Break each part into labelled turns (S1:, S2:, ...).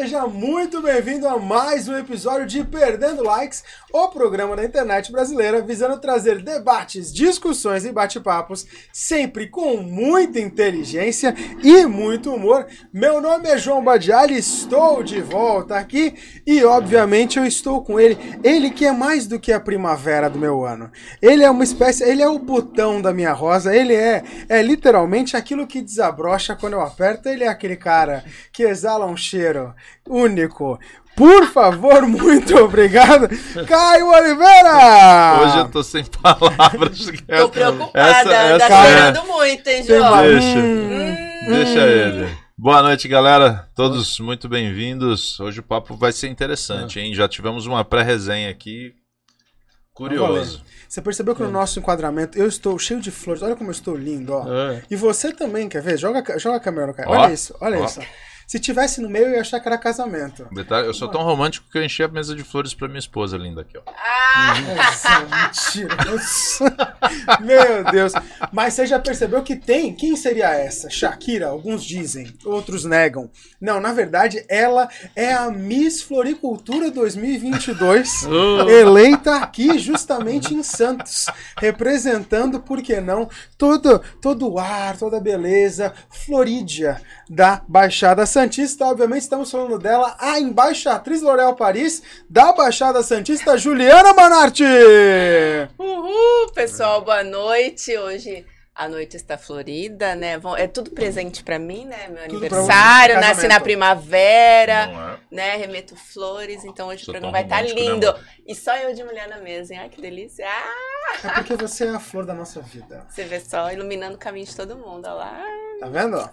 S1: seja muito bem-vindo a mais um episódio de Perdendo Likes, o programa da internet brasileira visando trazer debates, discussões e bate-papos, sempre com muita inteligência e muito humor. Meu nome é João Badiali, estou de volta aqui e, obviamente, eu estou com ele. Ele que é mais do que a primavera do meu ano. Ele é uma espécie, ele é o botão da minha rosa, ele é, é literalmente aquilo que desabrocha quando eu aperto. Ele é aquele cara que exala um cheiro único. Por favor, muito obrigado, Caio Oliveira!
S2: Hoje eu tô sem palavras.
S3: Tô preocupada,
S2: Essa- essa
S3: tá
S2: é-
S3: chorando muito, hein, João?
S2: Deixa,
S3: Hum,
S2: deixa ele. Boa noite, galera. Todos muito bem-vindos. Hoje o papo vai ser interessante, hein? Já tivemos uma pré-resenha aqui. Curioso.
S1: Você percebeu que no nosso enquadramento eu estou cheio de flores. Olha como eu estou lindo, ó.
S4: É.
S1: E você também, quer ver? Joga, a- joga a câmera no cara. Olha isso, olha
S2: ó.
S1: isso. Se tivesse no meio, eu ia achar que era casamento.
S2: Detalhe, eu sou tão romântico que eu enchi a mesa de flores pra minha esposa linda aqui, ó.
S3: Ah,
S1: Nossa, mentira. Meu Deus. Mas você já percebeu que tem? Quem seria essa? Shakira? Alguns dizem, outros negam. Não, na verdade, ela é a Miss Floricultura 2022,
S4: Oh.
S1: eleita aqui justamente em Santos, representando, por que não, todo, todo o ar, toda a beleza florídia da Baixada Santista. Obviamente, estamos falando dela, a embaixatriz L'Oréal Paris da Baixada Santista, Juliana Manarte.
S3: uhul, pessoal, boa noite. Hoje a noite está florida, né? É tudo presente pra mim, né? Meu
S1: Tudo
S3: aniversário,
S1: você,
S3: nasci na primavera,
S2: é?
S3: né? Remeto flores, então hoje
S2: Sou
S3: o programa vai estar
S2: romântico, né,
S3: lindo.
S2: amor?
S3: e só eu de mulher na mesa, hein? Ai, que delícia. Ah,
S1: É porque você é a flor da nossa vida.
S3: você vê só iluminando o caminho de todo mundo, olha lá.
S1: Tá vendo?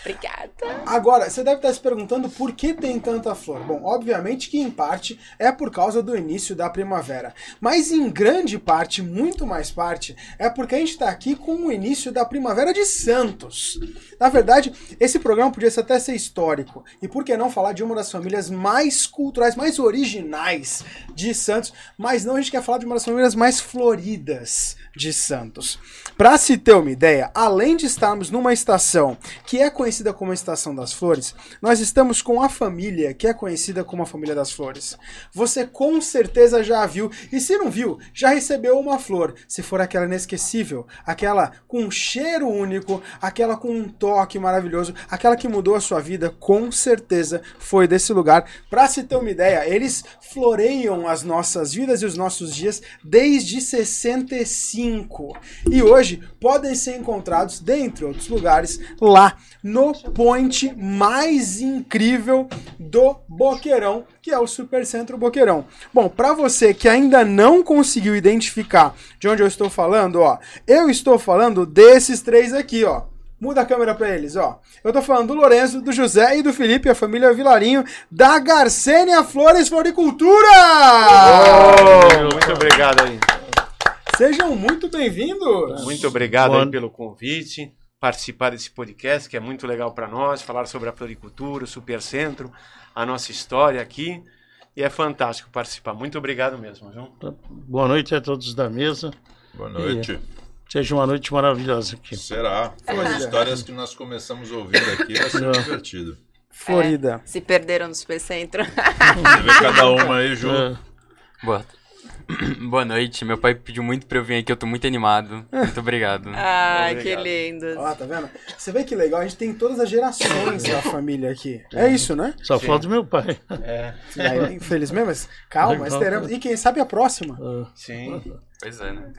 S3: Obrigada.
S1: Agora, você deve estar se perguntando por que tem tanta flor. Bom, obviamente que em parte é por causa do início da primavera. Mas em grande parte, muito mais parte, é porque a gente está aqui com o início da primavera de Santos. Na verdade, esse programa podia até ser histórico. E por que não falar de uma das famílias mais culturais, mais originais de Santos? Mas não, a gente quer falar de uma das famílias mais floridas de Santos. Para se ter uma ideia, além de estarmos numa estação que é conhecida como a Estação das Flores, nós estamos com a família que é conhecida como a Família das Flores. Você com certeza já a viu, e se não viu, já recebeu uma flor. Se for aquela inesquecível, aquela com um cheiro único, aquela com um toque maravilhoso, aquela que mudou a sua vida, com certeza foi desse lugar. Para se ter uma ideia, eles floreiam as nossas vidas e os nossos dias desde 65. E hoje podem ser encontrados, dentre outros lugares, lá no point mais incrível do Boqueirão, que é o Supercentro Boqueirão. Bom, para você que ainda não conseguiu identificar de onde eu estou falando, ó, eu estou falando desses três aqui, ó. Muda a câmera para eles, ó. Eu tô falando do Lourenço, do José e do Felipe, a família Vilarinho, da Garcênia Flores Floricultura!
S5: Oh, muito obrigado aí.
S1: Sejam muito bem-vindos!
S5: Muito obrigado pelo convite, participar desse podcast que é muito legal para nós, falar sobre a floricultura, o supercentro, a nossa história aqui. E é fantástico participar. Muito obrigado mesmo, viu?
S4: Boa noite a todos da mesa.
S2: Boa noite.
S4: Seja uma noite maravilhosa aqui.
S2: Será?
S1: Olha.
S2: As histórias que nós começamos ouvindo aqui vai ser
S4: É.
S2: divertido.
S1: Florida.
S3: Se perderam no Supercentro.
S2: Você vê cada uma aí, Ju.
S4: É,
S6: Boa. Boa noite. Meu pai pediu muito pra eu vir aqui, eu tô muito animado. Muito obrigado.
S3: Ai, que
S5: Obrigado.
S3: lindo.
S1: Ó, tá vendo? Você vê que legal, a gente tem todas as gerações da família aqui. É isso, né?
S4: só
S5: Sim.
S4: falta meu pai.
S5: É,
S1: aí, infelizmente, mas calma, mas teremos. E quem sabe a próxima.
S4: É.
S5: sim.
S6: Pois é, né?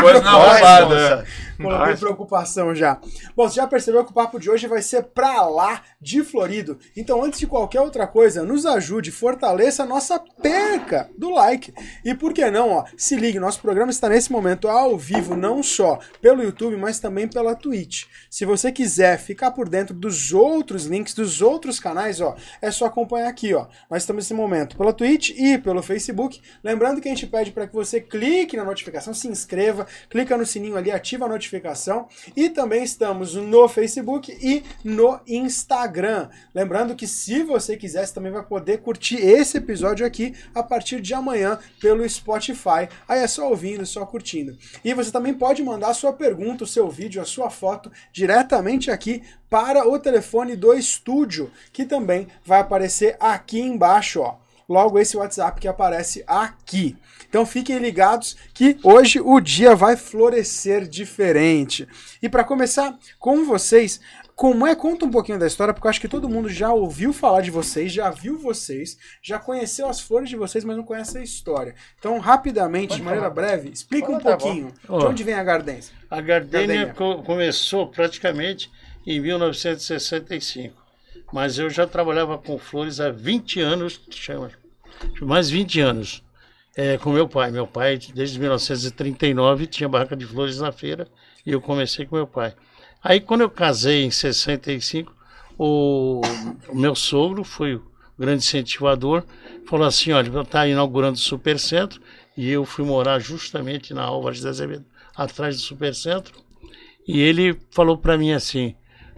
S2: Coisa na roubada.
S1: Coloquei preocupação já. Bom, você já percebeu que o papo de hoje vai ser pra lá de Florido. Então, antes de qualquer outra coisa, nos ajude, fortaleça a nossa perca do like. E por que não, ó, se ligue, nosso programa está nesse momento ao vivo, não só pelo YouTube, mas também pela Twitch. Se você quiser ficar por dentro dos outros links, dos outros canais, ó, é só acompanhar aqui, ó. Nós estamos nesse momento pela Twitch e pelo Facebook. Lembrando que a gente pede para que você clique na notificação, se inscreva, clica no sininho ali, ativa a notificação notificação. E também estamos no Facebook e no Instagram. Lembrando que se você quiser, você também vai poder curtir esse episódio aqui a partir de amanhã pelo Spotify. Aí é só ouvindo, só curtindo. E você também pode mandar a sua pergunta, o seu vídeo, a sua foto diretamente aqui para o telefone do estúdio, que também vai aparecer aqui embaixo, ó logo esse WhatsApp que aparece aqui. Então fiquem ligados que hoje o dia vai florescer diferente. E para começar com vocês, como é? Conta um pouquinho da história, porque eu acho que todo mundo já ouviu falar de vocês, já viu vocês, já conheceu as flores de vocês, mas não conhece a história. Então, rapidamente,
S4: Pode
S1: de maneira
S4: falar.
S1: breve, explica
S5: Fala,
S1: um
S5: tá
S1: pouquinho
S4: bom.
S1: de onde vem a Gardência.
S4: A gardênia
S1: Gardênia.
S4: co- começou praticamente em 1965. Mas eu já trabalhava com flores há 20 anos, mais 20 anos, é, com meu pai. Meu pai, desde 1939, tinha barraca de flores na feira e eu comecei com meu pai. Aí, quando eu casei em 65, o, o meu sogro foi o grande incentivador, falou assim: olha, está inaugurando o Supercentro e eu fui morar justamente na Álvares de Azevedo, atrás do Supercentro. E ele falou para mim assim: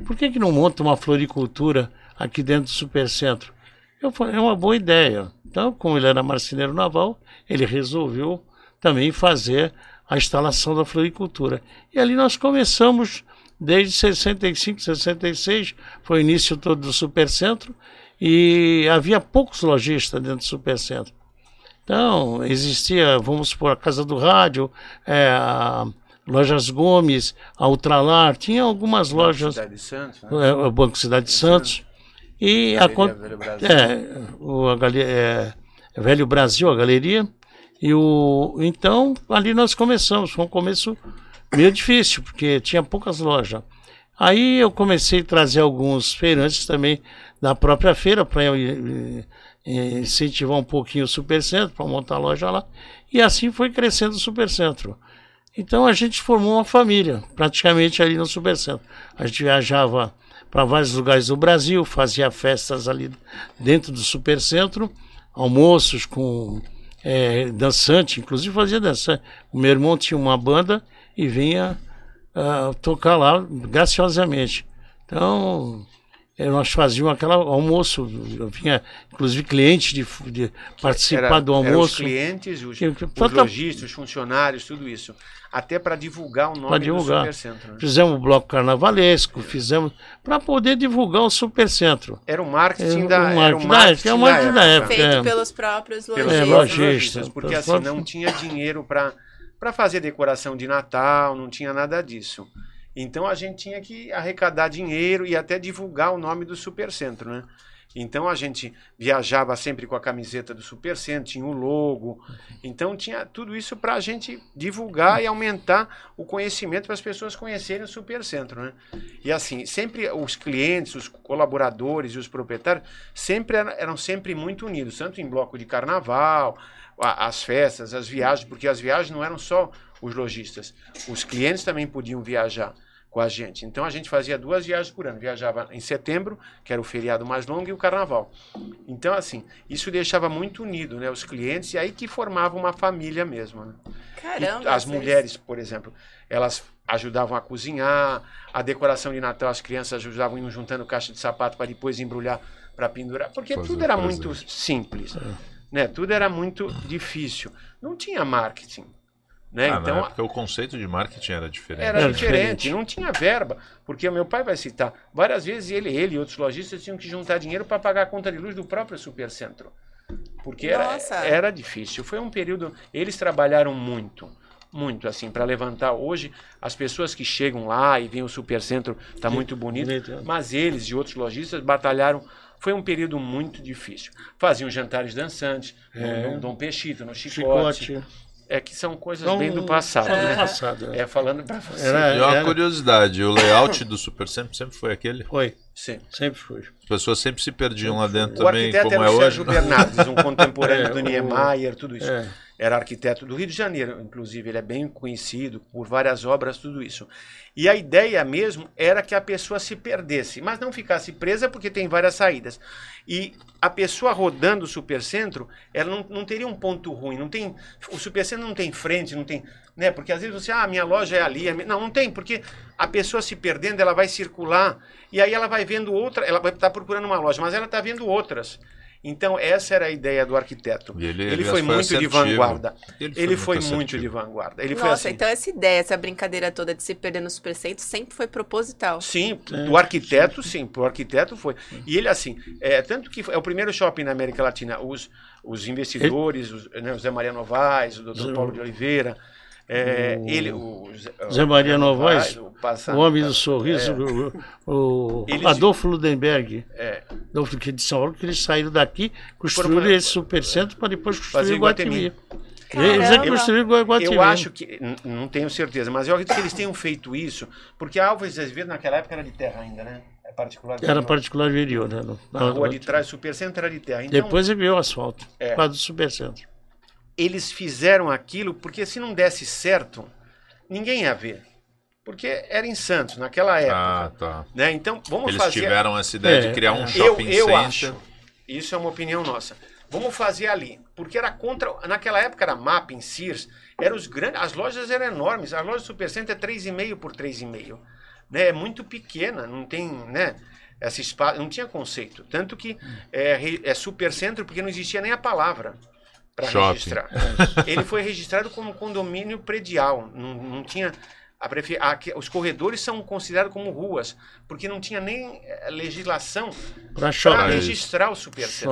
S4: por que, que não monta uma floricultura aqui dentro do Supercentro? Eu falei: é uma boa ideia. Então, como ele era marceneiro naval, ele resolveu também fazer a instalação da floricultura. E ali nós começamos desde 65, 66, foi o início todo do Supercentro, e havia poucos lojistas dentro do Supercentro. Então, existia, vamos supor, a Casa do Rádio, é, a Lojas Gomes, a Ultralar, tinha algumas lojas,
S5: Cidade de Santos, né?
S4: é, o Banco Cidade de Santos, e a,
S5: Velho Brasil.
S4: é, o a é, Velho Brasil, a galeria. E o então ali nós começamos, foi um começo meio difícil, porque tinha poucas lojas. Aí eu comecei a trazer alguns feirantes também da própria feira para incentivar um pouquinho o Supercentro, para montar a loja lá. E assim foi crescendo o Supercentro. Então a gente formou uma família, praticamente ali no Supercentro. A gente viajava para vários lugares do Brasil, fazia festas ali dentro do Supercentro, almoços com é, dançante, inclusive fazia dançante. O meu irmão tinha uma banda e vinha ah, tocar lá graciosamente. Então, nós fazíamos aquele almoço, eu vinha, inclusive, clientes de, de participar
S5: Era-
S4: do
S5: eram os
S4: almoço.
S5: clientes, os, os lojistas, os funcionários, tudo isso. Até para divulgar o nome
S4: Pra
S5: do
S4: divulgar.
S5: Supercentro. né?
S4: Fizemos o bloco carnavalesco, fizemos para poder divulgar o Supercentro.
S5: Era o marketing
S4: É,
S5: da,
S4: o
S5: era o
S4: marketing da
S5: marketing
S4: época, é o marketing da época.
S3: Feito
S4: É.
S3: pelos próprios
S5: pelos
S3: lojistas.
S4: É, lojistas,
S5: porque assim
S4: próprios-
S5: não tinha dinheiro para para fazer decoração de Natal, não tinha nada disso. Então a gente tinha que arrecadar dinheiro e até divulgar o nome do Supercentro, né? Então a gente viajava sempre com a camiseta do Supercentro, tinha o logo. Então tinha tudo isso para a gente divulgar e aumentar o conhecimento para as pessoas conhecerem o Supercentro, né? E assim, sempre os clientes, os colaboradores e os proprietários sempre eram, eram sempre muito unidos, tanto em bloco de carnaval, a- as festas, as viagens, porque as viagens não eram só os lojistas, os clientes também podiam viajar com a gente. Então a gente fazia duas viagens por ano. Viajava em setembro, que era o feriado mais longo, e o carnaval. Então, assim, isso deixava muito unido né, os clientes, e aí que formava uma família mesmo. Né? E
S3: Caramba.
S5: as
S3: vocês-
S5: mulheres, por exemplo, elas ajudavam a cozinhar, a decoração de Natal, as crianças ajudavam iam juntando caixa de sapato para depois embrulhar para pendurar, porque
S2: Fazer
S5: tudo era
S2: presente.
S5: muito simples, né? Tudo era muito difícil. Não tinha marketing, né?
S2: Ah,
S5: então
S2: época o conceito de marketing era diferente.
S5: era
S4: Era
S5: diferente,
S4: diferente.
S5: não tinha verba, porque o meu pai vai citar, várias vezes ele, ele e outros lojistas tinham que juntar dinheiro para pagar a conta de luz do próprio supercentro. Porque era,
S3: Nossa.
S5: era difícil. Foi um período, eles trabalharam muito, muito assim para levantar hoje as pessoas que chegam lá e veem o supercentro tá muito bonito,
S4: bonito, é.
S5: mas eles e outros lojistas batalharam Foi um período muito difícil. Faziam jantares dançantes,
S4: É.
S5: no, no Dom Peixito, no Chicote.
S4: Chicote.
S5: É que são coisas
S4: Então,
S5: bem do passado,
S4: do
S5: né?
S4: passado, é.
S5: É, falando para você.
S4: Era-
S2: E uma
S4: era-
S2: curiosidade, o layout do Super sempre, sempre foi aquele.
S4: Foi,
S5: Sim.
S4: sempre foi.
S2: As pessoas sempre se perdiam lá dentro
S5: O
S2: também,
S5: arquiteto
S2: como
S5: era
S2: é
S5: o
S2: hoje.
S5: Sérgio Bernardes, um contemporâneo
S4: É,
S5: do
S4: o-
S5: Niemeyer, tudo isso.
S4: É.
S5: era arquiteto do Rio de Janeiro, inclusive, ele é bem conhecido por várias obras, tudo isso. E a ideia mesmo era que a pessoa se perdesse, mas não ficasse presa porque tem várias saídas. E a pessoa rodando o supercentro, ela não, não teria um ponto ruim, não tem, o supercentro não tem frente, não tem, né? Porque às vezes você, ah, minha loja é ali, a minha-" não, não tem, porque a pessoa se perdendo, ela vai circular e aí ela vai vendo outra, ela vai estar procurando uma loja, mas ela está vendo outras. Então essa era a ideia do arquiteto.
S2: E ele-
S5: ele,
S2: ele
S5: foi
S2: foi
S5: muito de vanguarda.
S2: Ele
S5: Ele
S2: foi muito
S5: muito, de vanguarda. Ele foi
S3: Nossa,
S5: assim.
S3: então essa ideia, essa brincadeira toda de se perder no supercentro sempre foi proposital.
S5: Sim,
S4: É.
S5: do arquiteto, sim, pro arquiteto foi. E ele, assim, é, tanto que foi- é o primeiro shopping na América Latina. Os, os investidores, os, né, o Zé Maria Novaes, o doutor
S4: Zé-
S5: Paulo de Oliveira, é,
S4: O-
S5: ele, o Zé,
S4: Maria Novaes,
S5: o,
S4: Homem do Sorriso, o, o
S5: Eles-
S4: Adolfo Ludenberg,
S5: É,
S4: Adolfo que de São Paulo, que eles saíram daqui, construíram
S5: Foram-
S4: esse supercentro para depois construir o Guatemi.
S5: Iguatemi.
S4: Eles é que
S3: Caramba.
S4: construíram Guatemi.
S5: eu acho que, não tenho certeza, mas eu acredito que eles tenham feito isso, porque a Álvares de Azevedo naquela época era de terra ainda, né? É particular.
S4: Era particular interior, né? no-
S5: A
S4: na-
S5: rua de trás, o Supercentro era de terra. Então,
S4: Depois ele veio o asfalto,
S5: É.
S4: causa do supercentro.
S5: Eles fizeram aquilo porque se não desse certo, ninguém ia ver. Porque era em Santos, naquela
S2: Ah,
S5: época.
S2: tá.
S5: Né? Então, vamos
S2: Eles
S5: fazer.
S2: tiveram essa ideia
S4: É,
S2: de criar um
S4: é.
S5: eu,
S2: shopping
S5: eu
S2: center.
S5: acho. Isso é uma opinião nossa. Vamos fazer ali. Porque era contra. Naquela época era Mapping, Sears. Eram os grandes, as lojas eram enormes. A loja Supercenter é 3,5 por 3,5. Né? É muito pequena, não tem. Né? Essa espaço, não tinha conceito. Tanto que é, é Supercentro porque não existia nem a palavra para registrar. Ele foi registrado como condomínio predial. Não, não tinha. a prefe- a- que- os corredores são considerados como ruas, porque não tinha nem eh, legislação
S4: Para
S5: registrar o supercentro.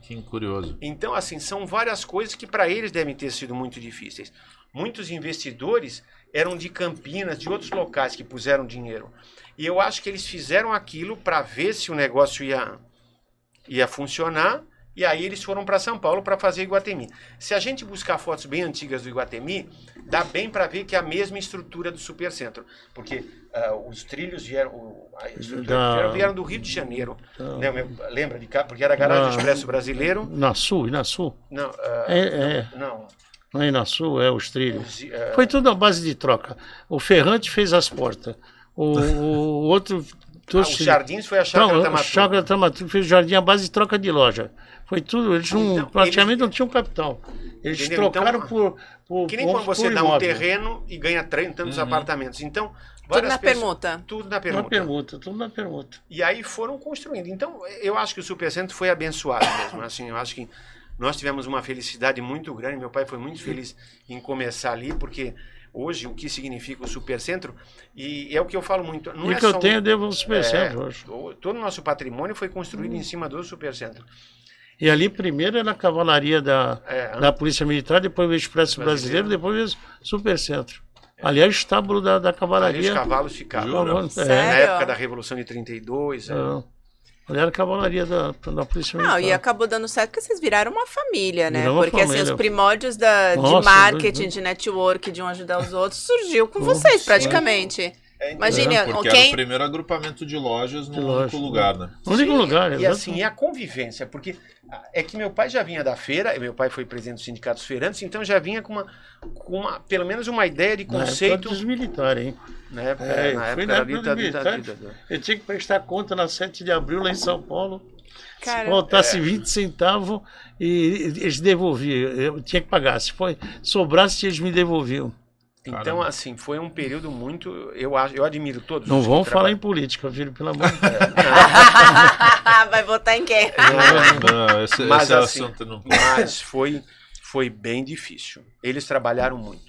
S2: Que curioso.
S5: Então, assim, são várias coisas que para eles devem ter sido muito difíceis. Muitos investidores eram de Campinas, de outros locais que puseram dinheiro. E eu acho que eles fizeram aquilo para ver se o negócio ia, ia funcionar. E aí eles foram para São Paulo para fazer Iguatemi. Se a gente buscar fotos bem antigas do Iguatemi, dá bem para ver que é a mesma estrutura do Supercentro. Porque ah, os trilhos vieram, o- a estrutura
S4: Da-
S5: vieram, do Rio de Janeiro.
S4: Da-
S5: meu- lembra de cá? Porque era a garagem
S4: Da-
S5: Expresso Brasileiro.
S4: Na Sul, e na Sul.
S5: Não, ah,
S4: É, é.
S5: não.
S4: Não é na Sul, é os trilhos.
S5: Os, ah,
S4: Foi tudo à base de troca. O Ferrante fez as portas. O, o outro.
S5: Ah, os jardins foi a chácara
S4: Não,
S5: da
S4: o
S5: Matu.
S4: Chácara Tamatu fez o jardim à base de troca de loja. Foi tudo. Eles não,
S5: Então,
S4: praticamente
S5: eles-
S4: não tinham capital. Eles
S5: Entendeu?
S4: trocaram
S5: Então,
S4: por, por.
S5: Que nem quando você dá um
S4: imóvel.
S5: terreno e ganha tantos
S2: Uhum.
S5: apartamentos. Então,
S3: Tudo na
S5: pessoas-
S3: permuta.
S5: Tudo na
S4: Na
S5: permuta.
S4: permuta, tudo na permuta.
S5: E aí foram construindo. Então, eu acho que o Supercentro foi abençoado mesmo. Assim, eu acho que nós tivemos uma felicidade muito grande. Meu pai foi muito feliz em começar ali, porque hoje o que significa o Supercentro, e é o que eu falo muito. Não
S4: e
S5: é
S4: o que eu
S5: só um-
S4: tenho, eu devo ao Supercentro
S5: é,
S4: hoje.
S5: Todo o nosso patrimônio foi construído
S4: Hum.
S5: em cima do Supercentro.
S4: E ali primeiro era a cavalaria da,
S5: É,
S4: da Polícia Militar, depois veio o Expresso
S5: Brasileiro.
S4: Brasileiro, depois veio o Supercentro. Ali é o estábulo da, da
S5: ali os
S4: cavalaria.
S5: cavalos ficavam.
S2: Jura?
S4: É?
S5: Na época da Revolução de 32. é.
S4: Ali era a cavalaria da, da Polícia Militar.
S3: Não, e acabou dando certo porque vocês viraram uma família, né?
S4: Uma
S3: Porque assim,
S4: família.
S3: os primórdios da, de
S4: Nossa,
S3: marketing,
S4: doido.
S3: de network, de um ajudar os outros, surgiu com
S4: Nossa,
S3: vocês, praticamente.
S5: É,
S3: Imagine,
S2: Porque era o primeiro agrupamento de lojas num único lugar, né?
S4: No único lugar,
S5: E
S4: exato.
S5: assim, e a convivência, porque ah, é que meu pai já vinha da feira, meu pai foi presidente dos sindicatos feirantes, então já vinha com uma, com uma pelo menos uma ideia de
S4: Na época
S5: conceito,
S4: dos militares, hein?
S5: na época,
S4: É,
S5: na época
S4: na
S5: ali
S4: época
S5: da
S4: dos
S5: ditadura.
S4: militares. Eu tinha que prestar conta na 7 de abril lá em São Paulo.
S3: Cara,
S4: Se faltasse 20 centavos e eles devolviam. Eu tinha que pagar. Se foi, sobrasse, eles me devolviam.
S5: Então,
S2: Caramba.
S5: assim, foi um período muito. Eu, acho- eu admiro todos.
S4: Não vão falar em política, filho, pelo amor de Deus.
S3: Vai votar em quem?
S2: Não, esse,
S5: Mas
S2: esse
S5: assim,
S2: assunto não.
S5: Mas foi, foi bem difícil. Eles trabalharam muito.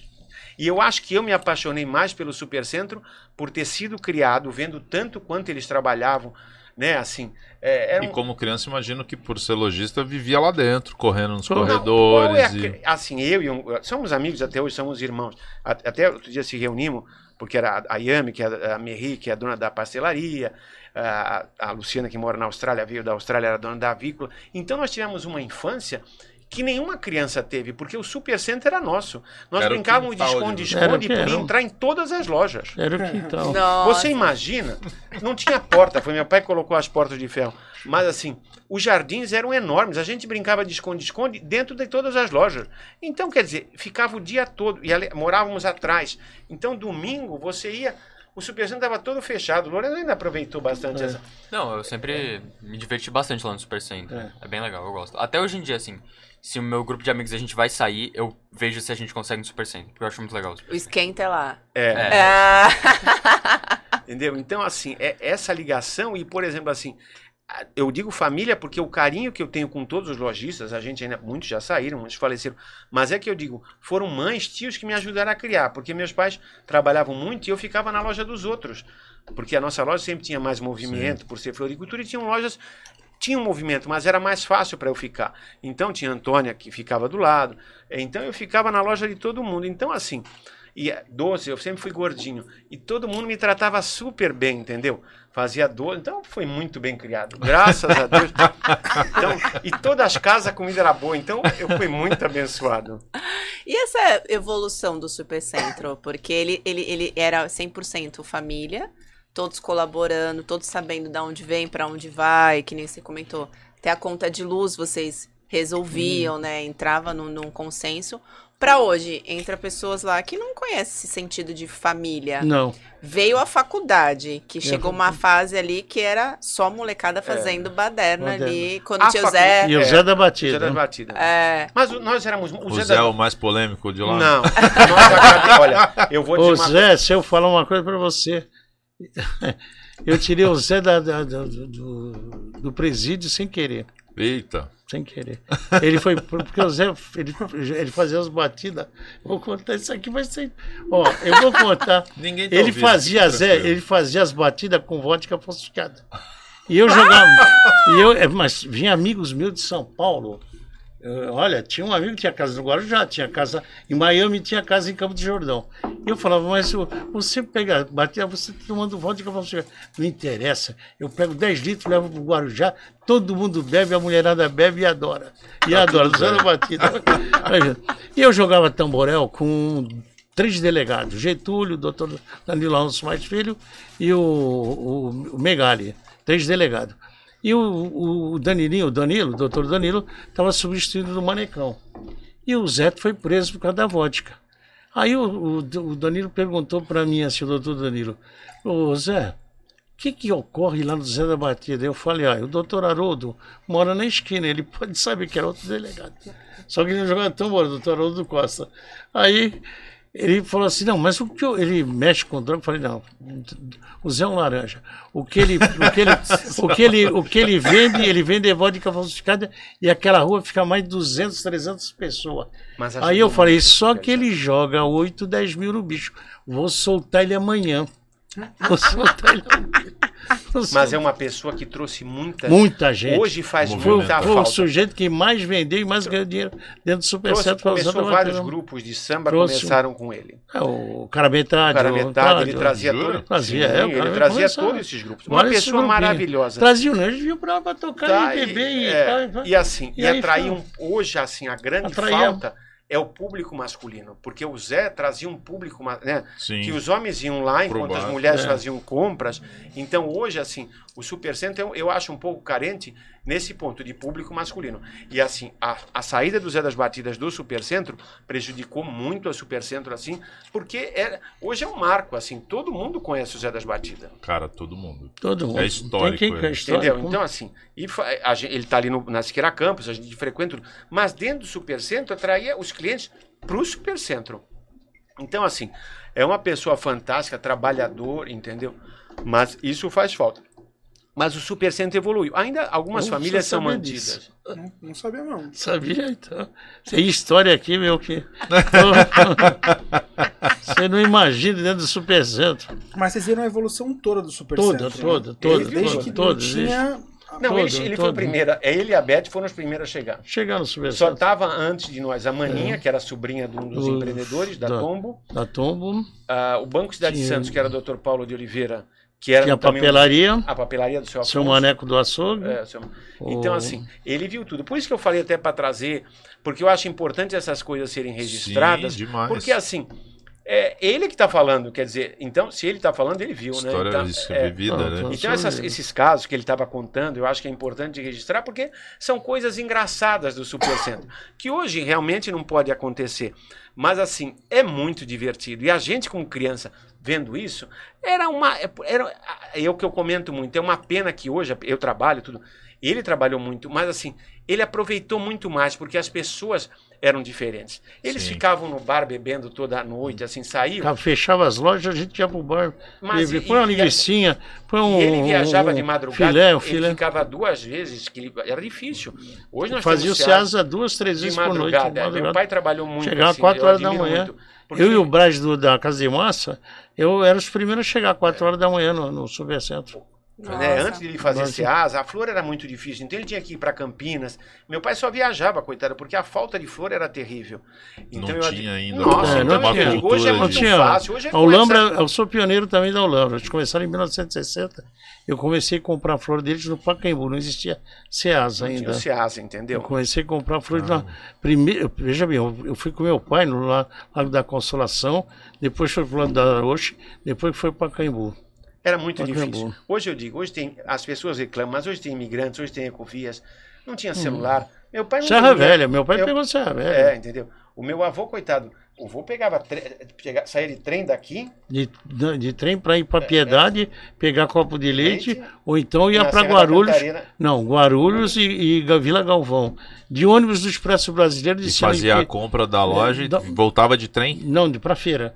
S5: E eu acho que eu me apaixonei mais pelo Supercentro por ter sido criado, vendo tanto quanto eles trabalhavam, né? Assim, é,
S2: E
S5: um-
S2: como criança, imagino que por ser lojista vivia lá dentro, correndo nos
S4: Não,
S2: corredores.
S5: é a
S2: e...
S5: Assim, eu e um, somos amigos até hoje, somos irmãos. Até outro dia se reunimos, porque era a- a Yami, que é a Merri, que é a dona da pastelaria, a, a Luciana, que mora na Austrália, veio da Austrália, era dona da avícola. Então nós tivemos uma infância que nenhuma criança teve, porque o Supercenter era nosso. Nós
S2: Era
S5: brincávamos de esconde-esconde e podia
S4: era.
S5: entrar em todas as lojas.
S4: Era o quintal.
S3: Nossa.
S5: Você imagina? Não tinha porta, foi meu pai que colocou as portas de ferro. Mas assim, os jardins eram enormes. A gente brincava de esconde-esconde dentro de todas as lojas. Então, quer dizer, ficava o dia todo. E ali- morávamos atrás. Então, domingo, você ia. O Supercenter estava todo fechado. O Lourenço ainda aproveitou bastante
S4: É.
S5: essa.
S6: Não, eu sempre me diverti bastante lá no Super Center.
S4: É.
S6: É. bem legal, eu gosto. Até hoje em dia, assim, se o meu grupo de amigos a gente vai sair, eu vejo se a gente consegue no Super Center, porque eu acho muito legal.
S3: O esquenta é lá.
S5: É.
S6: É.
S3: Ah,
S5: Entendeu? Então, assim, é essa ligação e, por exemplo, assim, eu digo família porque o carinho que eu tenho com todos os lojistas, a gente ainda, muitos já saíram, muitos faleceram, mas é que eu digo, foram mães, tios que me ajudaram a criar, porque meus pais trabalhavam muito e eu ficava na loja dos outros, porque a nossa loja sempre tinha mais movimento, por ser floricultura, e tinham lojas tinha um movimento, mas era mais fácil para eu ficar. Então tinha a Antônia que ficava do lado. Então eu ficava na loja de todo mundo. Então assim, e é, doce, eu sempre fui gordinho e todo mundo me tratava super bem, entendeu? Fazia doce, então foi muito bem criado, graças a Deus. Então, e todas as casas a comida era boa, então eu fui muito abençoado.
S3: E essa evolução do Supercentro? Porque ele, ele, ele era 100% família, todos colaborando, todos sabendo de onde vem, para onde vai, que nem você comentou. Até a conta de luz vocês resolviam, né? Entrava num, num consenso. Para hoje, entra pessoas lá que não conhecem esse sentido de família.
S4: Não.
S3: Veio a faculdade, que chegou uma fase ali que era só molecada fazendo baderna
S4: Baderna.
S3: ali. Quando
S5: A
S3: tinha o Zé.
S4: E o
S5: É,
S4: Zé da
S5: Zé
S4: Batida.
S5: das Batidas.
S3: É,
S5: Mas o- nós éramos. O,
S2: O
S5: Zé,
S2: Zé é
S5: da-
S2: o mais polêmico de lá?
S5: Não. Olha, eu vou
S4: Ô
S5: dizer uma
S4: Zé, se eu falar uma coisa pra você. Eu tirei o Zé da- da- da- do, do, do presídio sem querer.
S2: Eita.
S4: Sem querer. Ele foi. Porque o Zé ele, ele fazia as batidas. Vou contar isso aqui, vai ser. Ó, eu vou contar.
S2: Ninguém tá
S4: Ele
S2: ouvindo,
S4: fazia, Zé, ele fazia as batidas com vodka falsificada. E eu jogava. e eu, é, mas vinha amigos meus de São Paulo. Olha, tinha um amigo que tinha casa no Guarujá, tinha casa em Miami, tinha casa em Campo de Jordão. E eu falava, mas o- você pega, batia, você tá tomando vodka falsificada. Não interessa. Eu pego 10 litros, levo pro Guarujá, todo mundo bebe, a mulherada bebe e adora. E adora,
S2: tudo
S4: usando batida. E eu jogava tamborel com três delegados, Getúlio, o doutor Danilo Alonso Mais Filho e o, o, o Megali, três delegados. E o, o Danilinho, o Danilo, o doutor Danilo, estava substituindo do Manecão. E o Zé foi preso por causa da vodka. Aí o, o, Danilo perguntou para mim, assim, o doutor Danilo, ô Zé, o que, que ocorre lá no Zé da Batida? Eu falei, ah, o doutor Haroldo mora na esquina, ele pode saber que era outro delegado. Só que ele não jogava tão bom, o doutor Haroldo Costa. Aí ele falou assim, não, mas o que eu- ele mexe com droga? Eu falei, não, o Zé é um laranja. O que ele, o que ele, o que ele, o que ele vende, ele vende vodka falsificada e aquela rua fica mais de 200, 300 pessoas.
S5: Mas
S4: Aí eu falei, só que ele joga 8, 10 mil no bicho. Vou soltar ele amanhã.
S5: Mas é uma pessoa que trouxe muita.
S4: Muita gente.
S5: Hoje faz
S2: Foi,
S4: o-
S5: muita
S4: foi o
S5: falta.
S4: sujeito que mais vendeu e mais ganhou dinheiro dentro do Super
S5: Trouxe,
S4: Centro.
S5: começou vários
S4: bateria.
S5: grupos de samba
S4: Trouxe.
S5: começaram com ele.
S4: É, o cara metade.
S5: O cara
S4: o
S5: metade, ele trazia
S2: Jura?
S5: todo,
S4: Trazia, é, o
S5: ele trazia todos esses grupos. Uma
S4: Vários
S5: pessoa maravilhosa.
S4: Traziam, né? Eles vinham pra, pra tocar
S5: Tá,
S4: e beber e,
S5: é,
S4: tal,
S5: e assim,
S4: E
S5: e,
S4: aí
S5: atraíam hoje assim a grande
S4: Atraía-
S5: falta é o público masculino, porque o Zé trazia um público, né,
S2: Sim.
S5: que os homens iam lá enquanto as mulheres
S4: É.
S5: faziam compras. Então hoje assim, o Supercenter eu, eu acho um pouco carente nesse ponto de público masculino. E assim, a, a saída do Zé das Batidas do Supercentro prejudicou muito a Supercentro assim, porque era, hoje é um marco assim, todo mundo conhece o Zé das Batidas.
S2: Cara, todo mundo.
S4: Todo mundo.
S2: É histórico,
S4: Tem
S2: é.
S4: é histórico.
S5: Entendeu? Então, assim, e fa- a ele está ali no, na Siqueira Campos, a gente frequenta, tudo. mas dentro do Supercentro atraía os clientes para o Supercentro. Então, assim, é uma pessoa fantástica, trabalhador, entendeu? Mas isso faz falta. Mas o Supercentro evoluiu. Ainda algumas
S4: Não
S5: famílias são mantidas.
S1: Não, não sabia, não.
S4: Sabia, então. Tem história aqui, meu, que. Você não imagina dentro do Super Centro.
S1: Mas vocês viram a evolução toda do Super
S4: Toda,
S1: Centro,
S4: toda,
S1: né?
S4: toda,
S1: Desde
S4: toda,
S1: que
S4: toda,
S1: não tinha...
S5: Não, ele,
S4: Todo,
S5: ele foi o primeiro. É ele e a Beth foram os primeiros a chegar.
S4: Chegar no Super
S5: Só estava antes de nós a Maninha, que era sobrinha de um dos
S4: Do-
S5: empreendedores da
S4: da-
S5: Tombo.
S4: Da Tombo.
S5: Ah, o Banco Cidade de
S4: Tinha-
S5: Santos, que era o Dr. Paulo de Oliveira, que era
S4: Tinha a
S5: também um-
S4: papelaria,
S5: a papelaria do seu Afonso.
S4: seu maneco do açougue.
S5: É, seu- Então, assim, ele viu tudo. Por isso que eu falei até para trazer, porque eu acho importante essas coisas serem registradas.
S2: Sim, demais.
S5: porque, assim, é ele que está falando, quer dizer, então, se ele está falando, ele viu,
S2: História
S5: né? Então,
S2: isso,
S5: é,
S2: vivida,
S4: Não,
S2: né?
S5: então, essas- esses casos que ele estava contando, eu acho que é importante registrar, porque são coisas engraçadas do Supercentro, que hoje realmente não pode acontecer. Mas, assim, é muito divertido. E a gente, como criança, vendo isso, era uma. Era, é o que eu comento muito. É uma pena que hoje eu trabalho tudo. Ele trabalhou muito, mas assim, ele aproveitou muito mais, porque as pessoas eram diferentes. Eles
S2: Sim.
S5: ficavam no bar bebendo toda a noite, assim, saíam.
S4: Fechava as lojas, a gente ia pro bar.
S5: Mas
S4: põe uma linguicinha, põe um.
S5: Ele viajava
S4: um
S5: de madrugada,
S4: Filé, um
S5: ele
S4: filé.
S5: ficava duas vezes, que ele- era difícil. Hoje nós
S4: Fazia o
S5: Ceasa
S4: duas, três vezes por noite.
S5: madrugada.
S4: de
S5: Meu
S4: madrugada.
S5: pai trabalhou muito.
S4: Chegava
S5: assim,
S4: quatro horas da manhã.
S5: muito, porque-
S4: Eu e o Braz do, da Casa de Massa, eu era os primeiros a chegar 4 horas da manhã no, no Supercentro.
S5: Né, antes de ele fazer
S4: Nossa.
S5: A flor era muito difícil, então ele tinha que ir para Campinas. Meu pai só viajava, coitado, porque a falta de flor era terrível. Então
S2: Não
S5: eu ad-
S2: tinha ainda
S5: Nossa,
S4: É,
S5: então
S4: não tinha.
S5: hoje é
S2: Não
S5: muito
S4: tinha.
S5: fácil. Hoje é
S4: A Olambra,
S5: essa-
S4: eu sou pioneiro também da Olambra. Eles começaram em 1960. Eu comecei a comprar flor deles no Pacaembu, não existia Ceasa
S5: não tinha
S4: ainda.
S5: o Ceasa,
S4: Eu
S5: entendeu?
S4: comecei a comprar flores na primeira. Veja bem, eu, fui com meu pai no lá- Lago da Consolação, depois foi pro lado da Roche, depois foi para Caimbu.
S5: Era muito difícil. Hoje eu digo, hoje tem. As pessoas reclamam, mas hoje tem imigrantes, hoje tem ecovias. Não tinha celular. Meu pai não
S4: Hum. Serra
S5: tinha-
S4: Velha, meu pai
S5: eu-
S4: pegou Serra Velha.
S5: É, entendeu? O meu avô, coitado, o avô pegava, tre... pega- saía de trem daqui,
S4: De, de, de trem para ir para Piedade, pegar copo de leite,
S5: Leite,
S4: ou então ia para Guarulhos. Não, Guarulhos e, e Vila Galvão. De ônibus do Expresso Brasileiro
S2: E
S4: descia
S2: fazia a compra da loja e
S4: da-
S2: voltava de trem.
S4: Não, de para feira.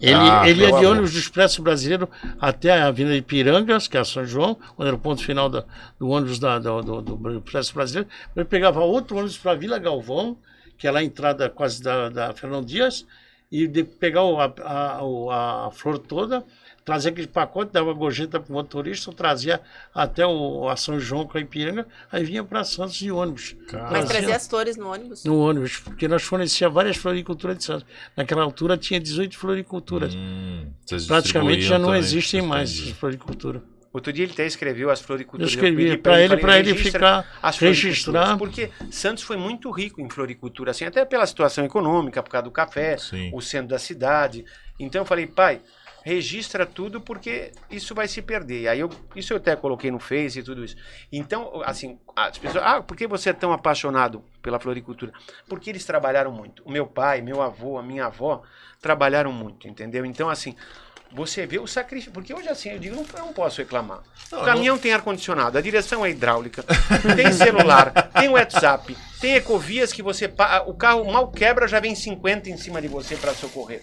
S4: Ele,
S2: Ah,
S4: ele ia
S2: meu
S4: de ônibus do Expresso Brasileiro até a Avenida de Pirangas, que é a São João, onde era o ponto final da- do ônibus da- do, do- do Expresso Brasileiro. Ele pegava outro ônibus para Vila Galvão, que é lá a entrada quase da, da Fernão Dias, e de pegar a, a- o- a flor toda, trazia aquele pacote, dava gorjeta para o motorista, trazia até o, a São João com a Ipiranga, aí vinha para Santos de ônibus.
S3: Mas trazia as flores no ônibus.
S4: No ônibus, porque nós fornecia várias floriculturas de Santos. Naquela altura tinha 18 floriculturas.
S2: Hum,
S4: Praticamente já não
S2: também,
S4: existem mais
S2: entendiam.
S4: floricultura.
S5: Outro dia ele até escreveu as
S4: Eu
S5: floriculturas.
S4: escrevi
S5: pedi
S4: para ele, para ele
S5: "Registra
S4: ficar,
S5: as
S4: registrar.
S5: floriculturas", Porque Santos foi muito rico em floricultura, assim, até pela situação econômica, por causa do café,
S2: Sim.
S5: o centro da cidade. Então eu falei, pai, registra tudo porque isso vai se perder. E aí eu, isso eu até coloquei no Face e tudo isso. Então, assim, as pessoas, ah, por que você é tão apaixonado pela floricultura? Porque eles trabalharam muito. O meu pai, meu avô, a minha avó trabalharam muito, entendeu? Então, assim, você vê o sacrifício. Porque hoje, assim, eu digo, não, eu não posso reclamar. o caminhão tem ar-condicionado, a direção é hidráulica, tem celular, tem WhatsApp, tem ecovias que você. O carro mal quebra, já vem 50 em cima de você para socorrer.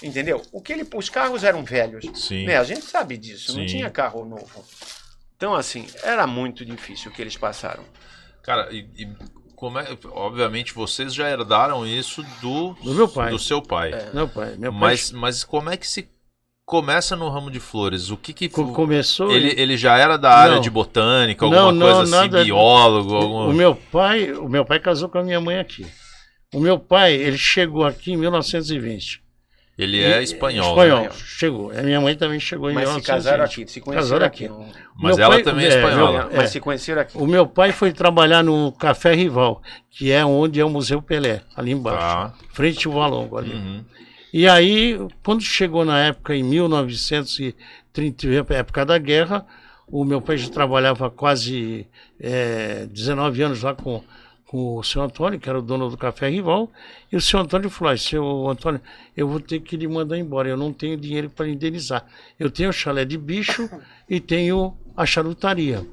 S5: Entendeu? O que ele, os carros eram velhos.
S2: Sim.
S5: Né? A gente sabe disso, não
S2: Sim.
S5: tinha carro novo. Então, assim, era muito difícil o que eles passaram.
S2: Cara, e, e como é, obviamente vocês já herdaram isso do,
S4: Do meu pai.
S2: do seu pai.
S4: Meu pai, meu pai
S2: Mas, mas como é que se começa no ramo de flores? O que que
S4: co- começou.
S2: ele, ele já era da área
S4: Não.
S2: de botânica,
S4: Não,
S2: alguma
S4: não,
S2: coisa assim,
S4: nada-
S2: biólogo, alguma...
S4: o meu pai, o meu pai casou com a minha mãe aqui. O meu pai, ele chegou aqui em 1920.
S2: Ele é
S4: E-
S2: espanhol,
S4: Espanhol,
S2: né?
S4: chegou. A minha mãe também chegou em
S5: Mas se
S4: 1920.
S5: casaram aqui, se conheceram
S4: Casaram
S5: aqui.
S4: aqui.
S2: Mas
S4: Meu
S2: ela
S4: pai-
S2: também é
S4: é,
S2: espanhola.
S4: meu-
S5: Mas
S4: É.
S5: se conheceram aqui.
S4: O meu pai foi trabalhar no Café Rival, que é onde é o Museu Pelé, ali embaixo.
S2: Tá.
S4: Frente ao Valongo ali.
S2: Uhum.
S4: E aí, quando chegou na época, em 1930, época da guerra, o meu pai já trabalhava quase eh, 19 anos lá com o seu Antônio, que era o dono do Café Rival, e o seu Antônio falou, "Ah, seu Antônio, eu vou ter que lhe mandar embora, eu não tenho dinheiro para indenizar. Eu tenho o chalé de bicho e tenho a charutaria.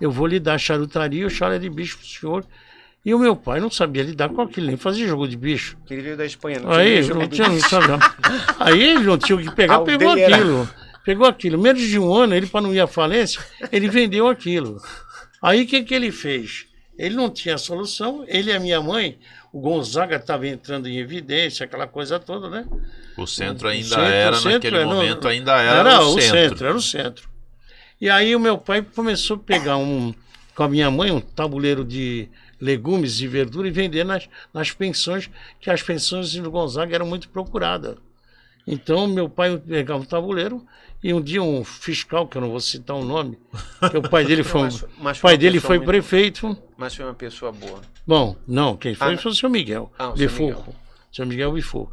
S4: Eu vou lhe dar a charutaria e o chalé de bicho para o senhor. E o meu pai não sabia lidar com aquilo, nem fazia jogo de bicho.
S5: Que ele veio da Espanha. Não
S4: Aí, não tinha, não tinha, não. Aí ele não tinha o que pegar,
S5: A
S4: pegou aquilo. Pegou aquilo. Menos de um ano, ele, para não ir à falência, ele vendeu aquilo. Aí o que, que ele fez? Ele não tinha solução, ele e a minha mãe, o Gonzaga estava entrando em evidência, aquela coisa toda, né?
S2: O centro ainda
S4: centro-
S2: era,
S4: o centro
S2: naquele
S4: no-
S2: momento, ainda era, o centro.
S4: era o centro. E aí o meu pai começou a pegar um, com a minha mãe, um tabuleiro de legumes e verdura e vender nas, nas pensões, que as pensões no Gonzaga eram muito procuradas. Então, meu pai pegava o tabuleiro e um dia um fiscal, que eu não vou citar o nome, que o pai dele foi, um-
S5: Mas- mas
S4: o
S5: foi
S4: pai dele foi
S5: muito-
S4: prefeito.
S5: Mas foi uma pessoa boa.
S4: Bom, não, quem foi
S5: Ah,
S4: foi o seu Miguel
S5: Ah, o seu
S4: Miguel Bifulco.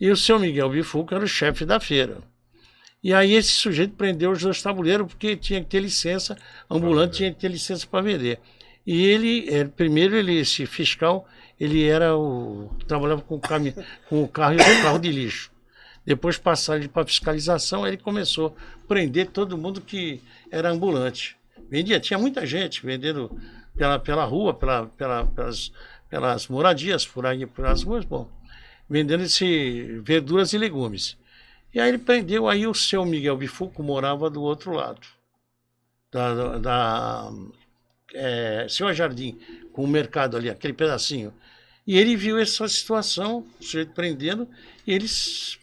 S4: E o seu Miguel Bifulco era o chefe da feira. E aí esse sujeito prendeu os dois tabuleiros porque tinha que ter licença, ambulante tinha que ter licença para vender. E ele, eh, primeiro ele, esse fiscal, ele era o trabalhava com o, cami, com o carro, o carro de lixo. Depois passaram ele para fiscalização, ele começou a prender todo mundo que era ambulante. Vendia, tinha muita gente vendendo pela, pela rua, pela, pela- pelas, pelas moradias, por aí, pelas ruas, bom, vendendo esse verduras e legumes. E aí ele prendeu, aí o seu Miguel Bifuco morava do outro lado, da, da, da é, Senhor Jardim, com o mercado ali, aquele pedacinho. E ele viu essa situação, o sujeito prendendo, e ele s-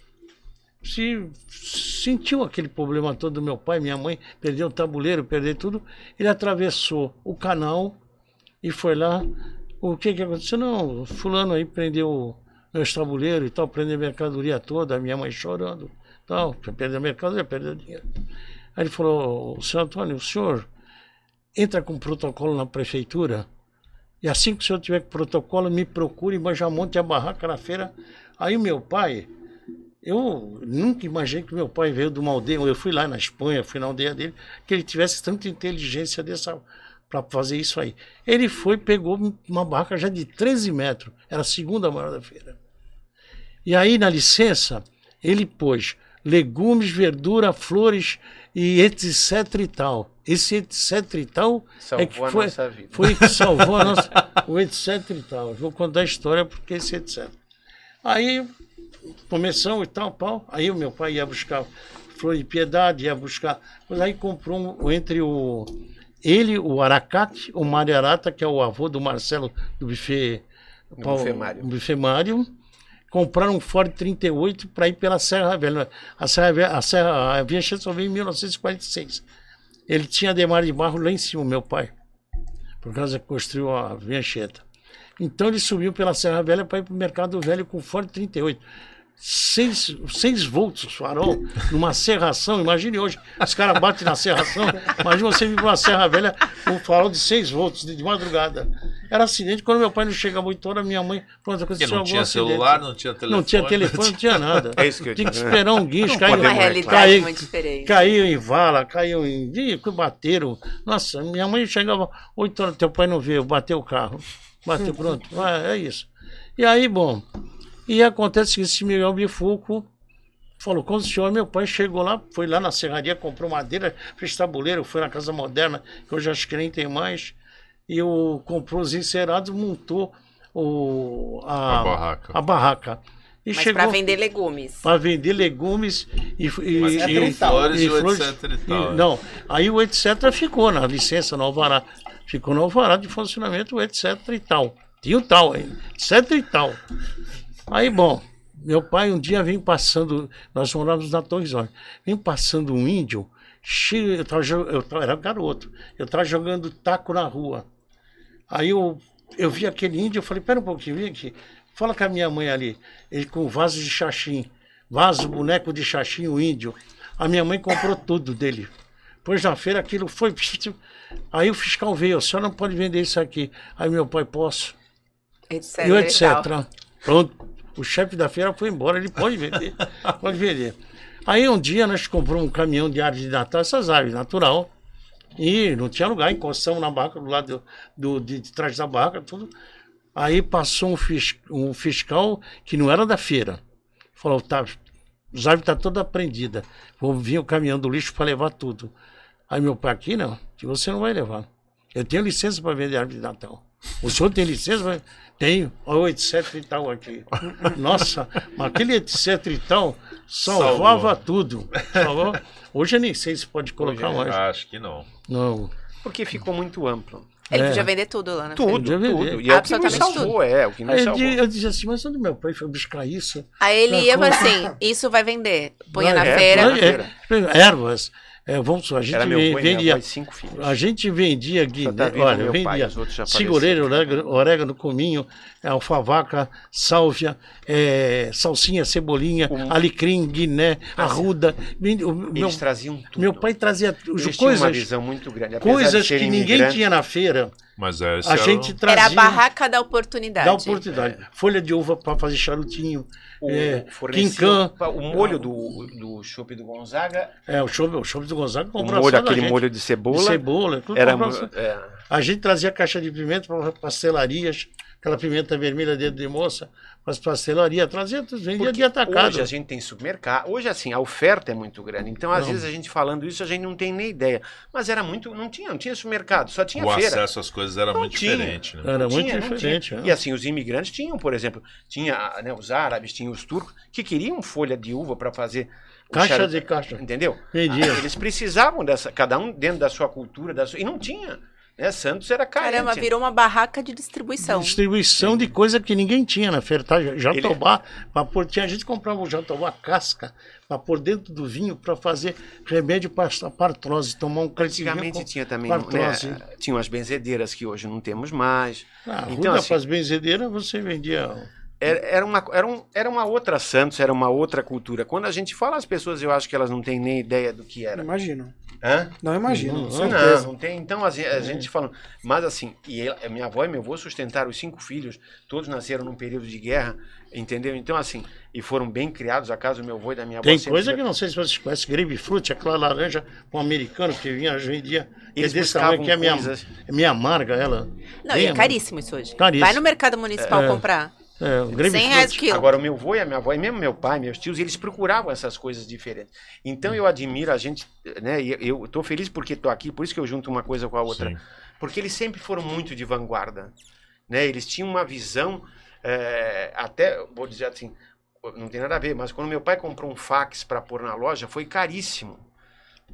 S4: se sentiu aquele problema todo do meu pai, minha mãe, perdeu o tabuleiro, perdeu tudo. Ele atravessou o canal e foi lá. O que que aconteceu? Não, fulano aí prendeu meus tabuleiros e tal, prendeu a mercadoria toda, minha mãe chorando, tal, perdeu a mercadoria, perdeu dinheiro. Aí ele falou, senhor Antônio, o senhor entra com protocolo na prefeitura e assim que o senhor tiver protocolo, me procure, mas já monte a barraca na feira. Aí meu pai, eu nunca imaginei que meu pai veio de uma aldeia. Eu fui lá na Espanha, fui na aldeia dele, que ele tivesse tanta inteligência dessa para fazer isso aí. Ele foi, pegou uma barraca já de 13 metros, era a segunda maior da feira. E aí, na licença, ele pôs legumes, verdura, flores e etc e tal. Esse etc e tal
S5: Salvou
S4: é que
S5: a
S4: foi,
S5: nossa vida.
S4: foi que salvou a nossa, o etc e tal. Vou contar a história porque esse etc. Aí começamos e tal, pau. Aí o meu pai ia buscar flor de piedade, ia buscar. Mas aí comprou um, entre o. Ele, o Aracate, o Mário Arata, que é o avô do Marcelo do buffet.
S5: Do
S4: Paulo-
S5: buffet Mário.
S4: buffet Mário. Compraram um Ford 38 para ir pela Serra Velha. A Serra Velha, a Serra a Via só veio em 1946. Ele tinha Demar de Barro lá em cima, meu pai. Por causa que construiu a Vincheta. Então ele subiu pela Serra Velha para ir para o Mercado Velho com Ford 38. 6, seis volts o farol, numa serração. Imagine hoje, os caras batem na serração. Imagina você vir para uma Serra Velha com um farol de 6 volts de, de madrugada. Era acidente. Quando meu pai não chega muito hora, minha mãe. Pronto,
S2: Porque
S4: aconteceu
S2: não tinha
S4: acidente.
S2: celular, não tinha telefone.
S4: Não tinha telefone, não tinha nada.
S5: É isso que eu
S4: Tinha que esperar um guincho.
S5: Não
S4: caiu,
S3: Uma realidade
S4: caiu,
S3: muito diferente.
S4: Caiu em vala, caiu em. Ih, que bateram. Nossa, minha mãe chegava 8 horas, teu pai não veio, bateu o carro. Bateu, pronto. Ah, é isso. E aí, bom. E acontece que esse Miguel Bifuco falou: quando o senhor, meu pai chegou lá, foi lá na serraria, comprou madeira, fez tabuleiro, foi na Casa Moderna, que hoje acho que nem tem mais. E o, comprou os encerados, montou o, a,
S2: A barraca.
S4: a barraca. E
S3: Mas
S4: chegou
S3: pra vender legumes.
S4: para vender legumes e, e,
S2: Mas
S1: é
S4: e-
S2: tinha
S1: e tal.
S2: flores e, etc e
S4: e-
S2: tal.
S4: não, aí o etc ficou na licença, no alvará. Ficou no alvará de funcionamento, etc e tal. Tinha o tal etc e tal. Aí, bom, meu pai um dia vem passando, nós morávamos na Torre Zone, vem passando um índio, cheio, eu, tava, eu tava- era garoto, eu estava jogando taco na rua. Aí eu, eu vi aquele índio, eu falei, pera um pouquinho, vem aqui. Fala com a minha mãe ali, ele com vaso de xaxim, vaso, boneco de xaxim, o índio. A minha mãe comprou tudo dele. Pois na feira aquilo foi. Aí o fiscal veio, o senhor não pode vender isso aqui. Aí meu pai, posso.
S3: Etc.
S4: E etc. Pronto. O chefe da feira foi embora, ele pode vender. pode vender. Aí um dia nós compramos um caminhão de árvore de Natal, essas árvores natural. E não tinha lugar, encostamos na barraca do lado do, de, de trás da barraca, tudo. Aí passou um, fis- um fiscal que não era da feira. Falou, tá, os árvores estão toda prendida. Vou vir o caminhão do lixo para levar tudo. Aí meu pai, aqui não, que você não vai levar. Eu tenho licença para vender árvore de Natal. O senhor tem licença? pra- Tenho. Olha o etc e tal aqui. Nossa, mas aquele etc e tal salvava
S2: Salvou.
S4: tudo. Salvou. Hoje eu nem sei se pode colocar
S5: Hoje
S4: mais.
S2: Acho que não.
S4: Não.
S5: Porque ficou muito amplo.
S3: Ele
S4: É.
S3: podia vender tudo lá na
S5: Tudo.
S4: Podia vender.
S5: tudo. E é o que nos salvou, é, o que nos salvou.
S4: eu dizia assim, mas onde meu pai foi buscar isso?
S3: Aí ele ia e assim: isso vai vender. Põe
S4: Vai,
S3: na
S5: é, na feira.
S4: É, ervas, É, vamos supor, a gente
S5: Era meu
S4: ven-
S5: avô e minha
S4: vendia.
S5: avó cinco filhos.
S4: A gente vendia
S5: Só
S4: guiné,
S5: tá
S4: olha, vendia Sigureiro, orégano, orégano, cominho, alfavaca, sálvia, é, salsinha, cebolinha,
S5: Um-
S4: alecrim, guiné, arruda. O Meu,
S5: Eles traziam tudo.
S4: meu pai trazia
S5: Eles tinham uma
S4: coisas,
S5: visão muito grande. Apesar
S4: coisas que ninguém tinha na feira.
S2: Mas é, esse
S4: A
S2: era
S4: gente
S2: o-
S4: trazia.
S3: Era a barraca da oportunidade.
S4: da oportunidade. Folha de uva para fazer charutinho.
S5: O,
S4: é, quincã.
S5: o, o molho do, do chopp do Gonzaga,
S4: É, o chopp, o chopp do Gonzaga
S5: o
S4: comprava
S5: molho, aquele molho de cebola,
S4: de cebola, tudo
S5: era é,
S4: A gente trazia caixa de pimenta para pastelarias, aquela pimenta vermelha dentro de moça, para as pastelarias, trazia tudo, vendia de atacado.
S5: Hoje a gente tem supermercado. Hoje, assim, a oferta é muito grande. Então, às
S4: Não.
S5: vezes, a gente falando isso, a gente não tem nem ideia. Mas era muito. Não tinha, não tinha supermercado, só tinha
S2: o
S5: feira.
S2: acesso às coisas era
S5: Não
S2: muito
S5: tinha.
S2: diferente, né?
S4: Era
S5: Não
S4: muito
S5: tinha,
S4: diferente.
S5: tinha.
S4: é.
S5: E assim, os imigrantes tinham, por exemplo, tinha né, os árabes, tinham os turcos, que queriam folha de uva para fazer. o
S4: Caixa
S5: charuto,
S4: de caixa.
S5: Entendeu?
S4: Vendia.
S5: Ah, Eles precisavam dessa, cada um dentro da sua cultura, da sua, e não tinha. Né? Santos era carente.
S3: Caramba, virou uma barraca de distribuição.
S4: Distribuição de coisa que ninguém tinha na feira, tá? Jatobá, pra pôr, tinha gente que comprava o jatobá casca para pôr dentro do vinho para fazer remédio para artrose, tomar um crescimento.
S5: Antigamente tinha também,
S4: com
S5: né, as benzedeiras que hoje não temos mais.
S4: Ah,
S5: Então,
S4: então,
S5: assim-
S4: para as benzedeiras você vendia.
S5: Era, uma, era, um, era uma outra Santos, era uma outra cultura. Quando a gente fala, as pessoas, eu acho que elas não têm nem ideia do que era.
S1: Imagino.
S5: Hã?
S1: Não imagino,
S4: Não, não,
S5: Não, tem. Então, a, a gente falando. Mas assim, e ela- minha avó e meu avô sustentaram os cinco filhos, todos nasceram num período de guerra, entendeu? Então, assim, e foram bem criados, a casa do meu avô e da minha avó.
S4: Tem coisa que não sei se vocês conhecem, grapefruit, aquela laranja com americano que vinha vendia.
S5: Eles
S4: é desse
S5: buscavam
S4: tamanho que é minha,
S5: coisas-
S4: é minha amarga ela.
S3: Não, e é
S4: amarga.
S3: caríssimo isso hoje.
S4: Caríssimo.
S3: Vai no mercado municipal
S4: É.
S3: comprar.
S4: É, o
S3: 100 reais quilo.
S5: Agora, o meu avô e a minha avó, e mesmo meu pai, meus tios, eles procuravam essas coisas diferentes. Então, eu admiro a gente, né? Eu estou feliz porque estou aqui, por isso que eu junto uma coisa com a outra.
S2: Sim.
S5: Porque eles sempre foram muito de vanguarda. Né? Eles tinham uma visão, é, até, vou dizer assim, não tem nada a ver, mas quando meu pai comprou um fax para pôr na loja, foi caríssimo.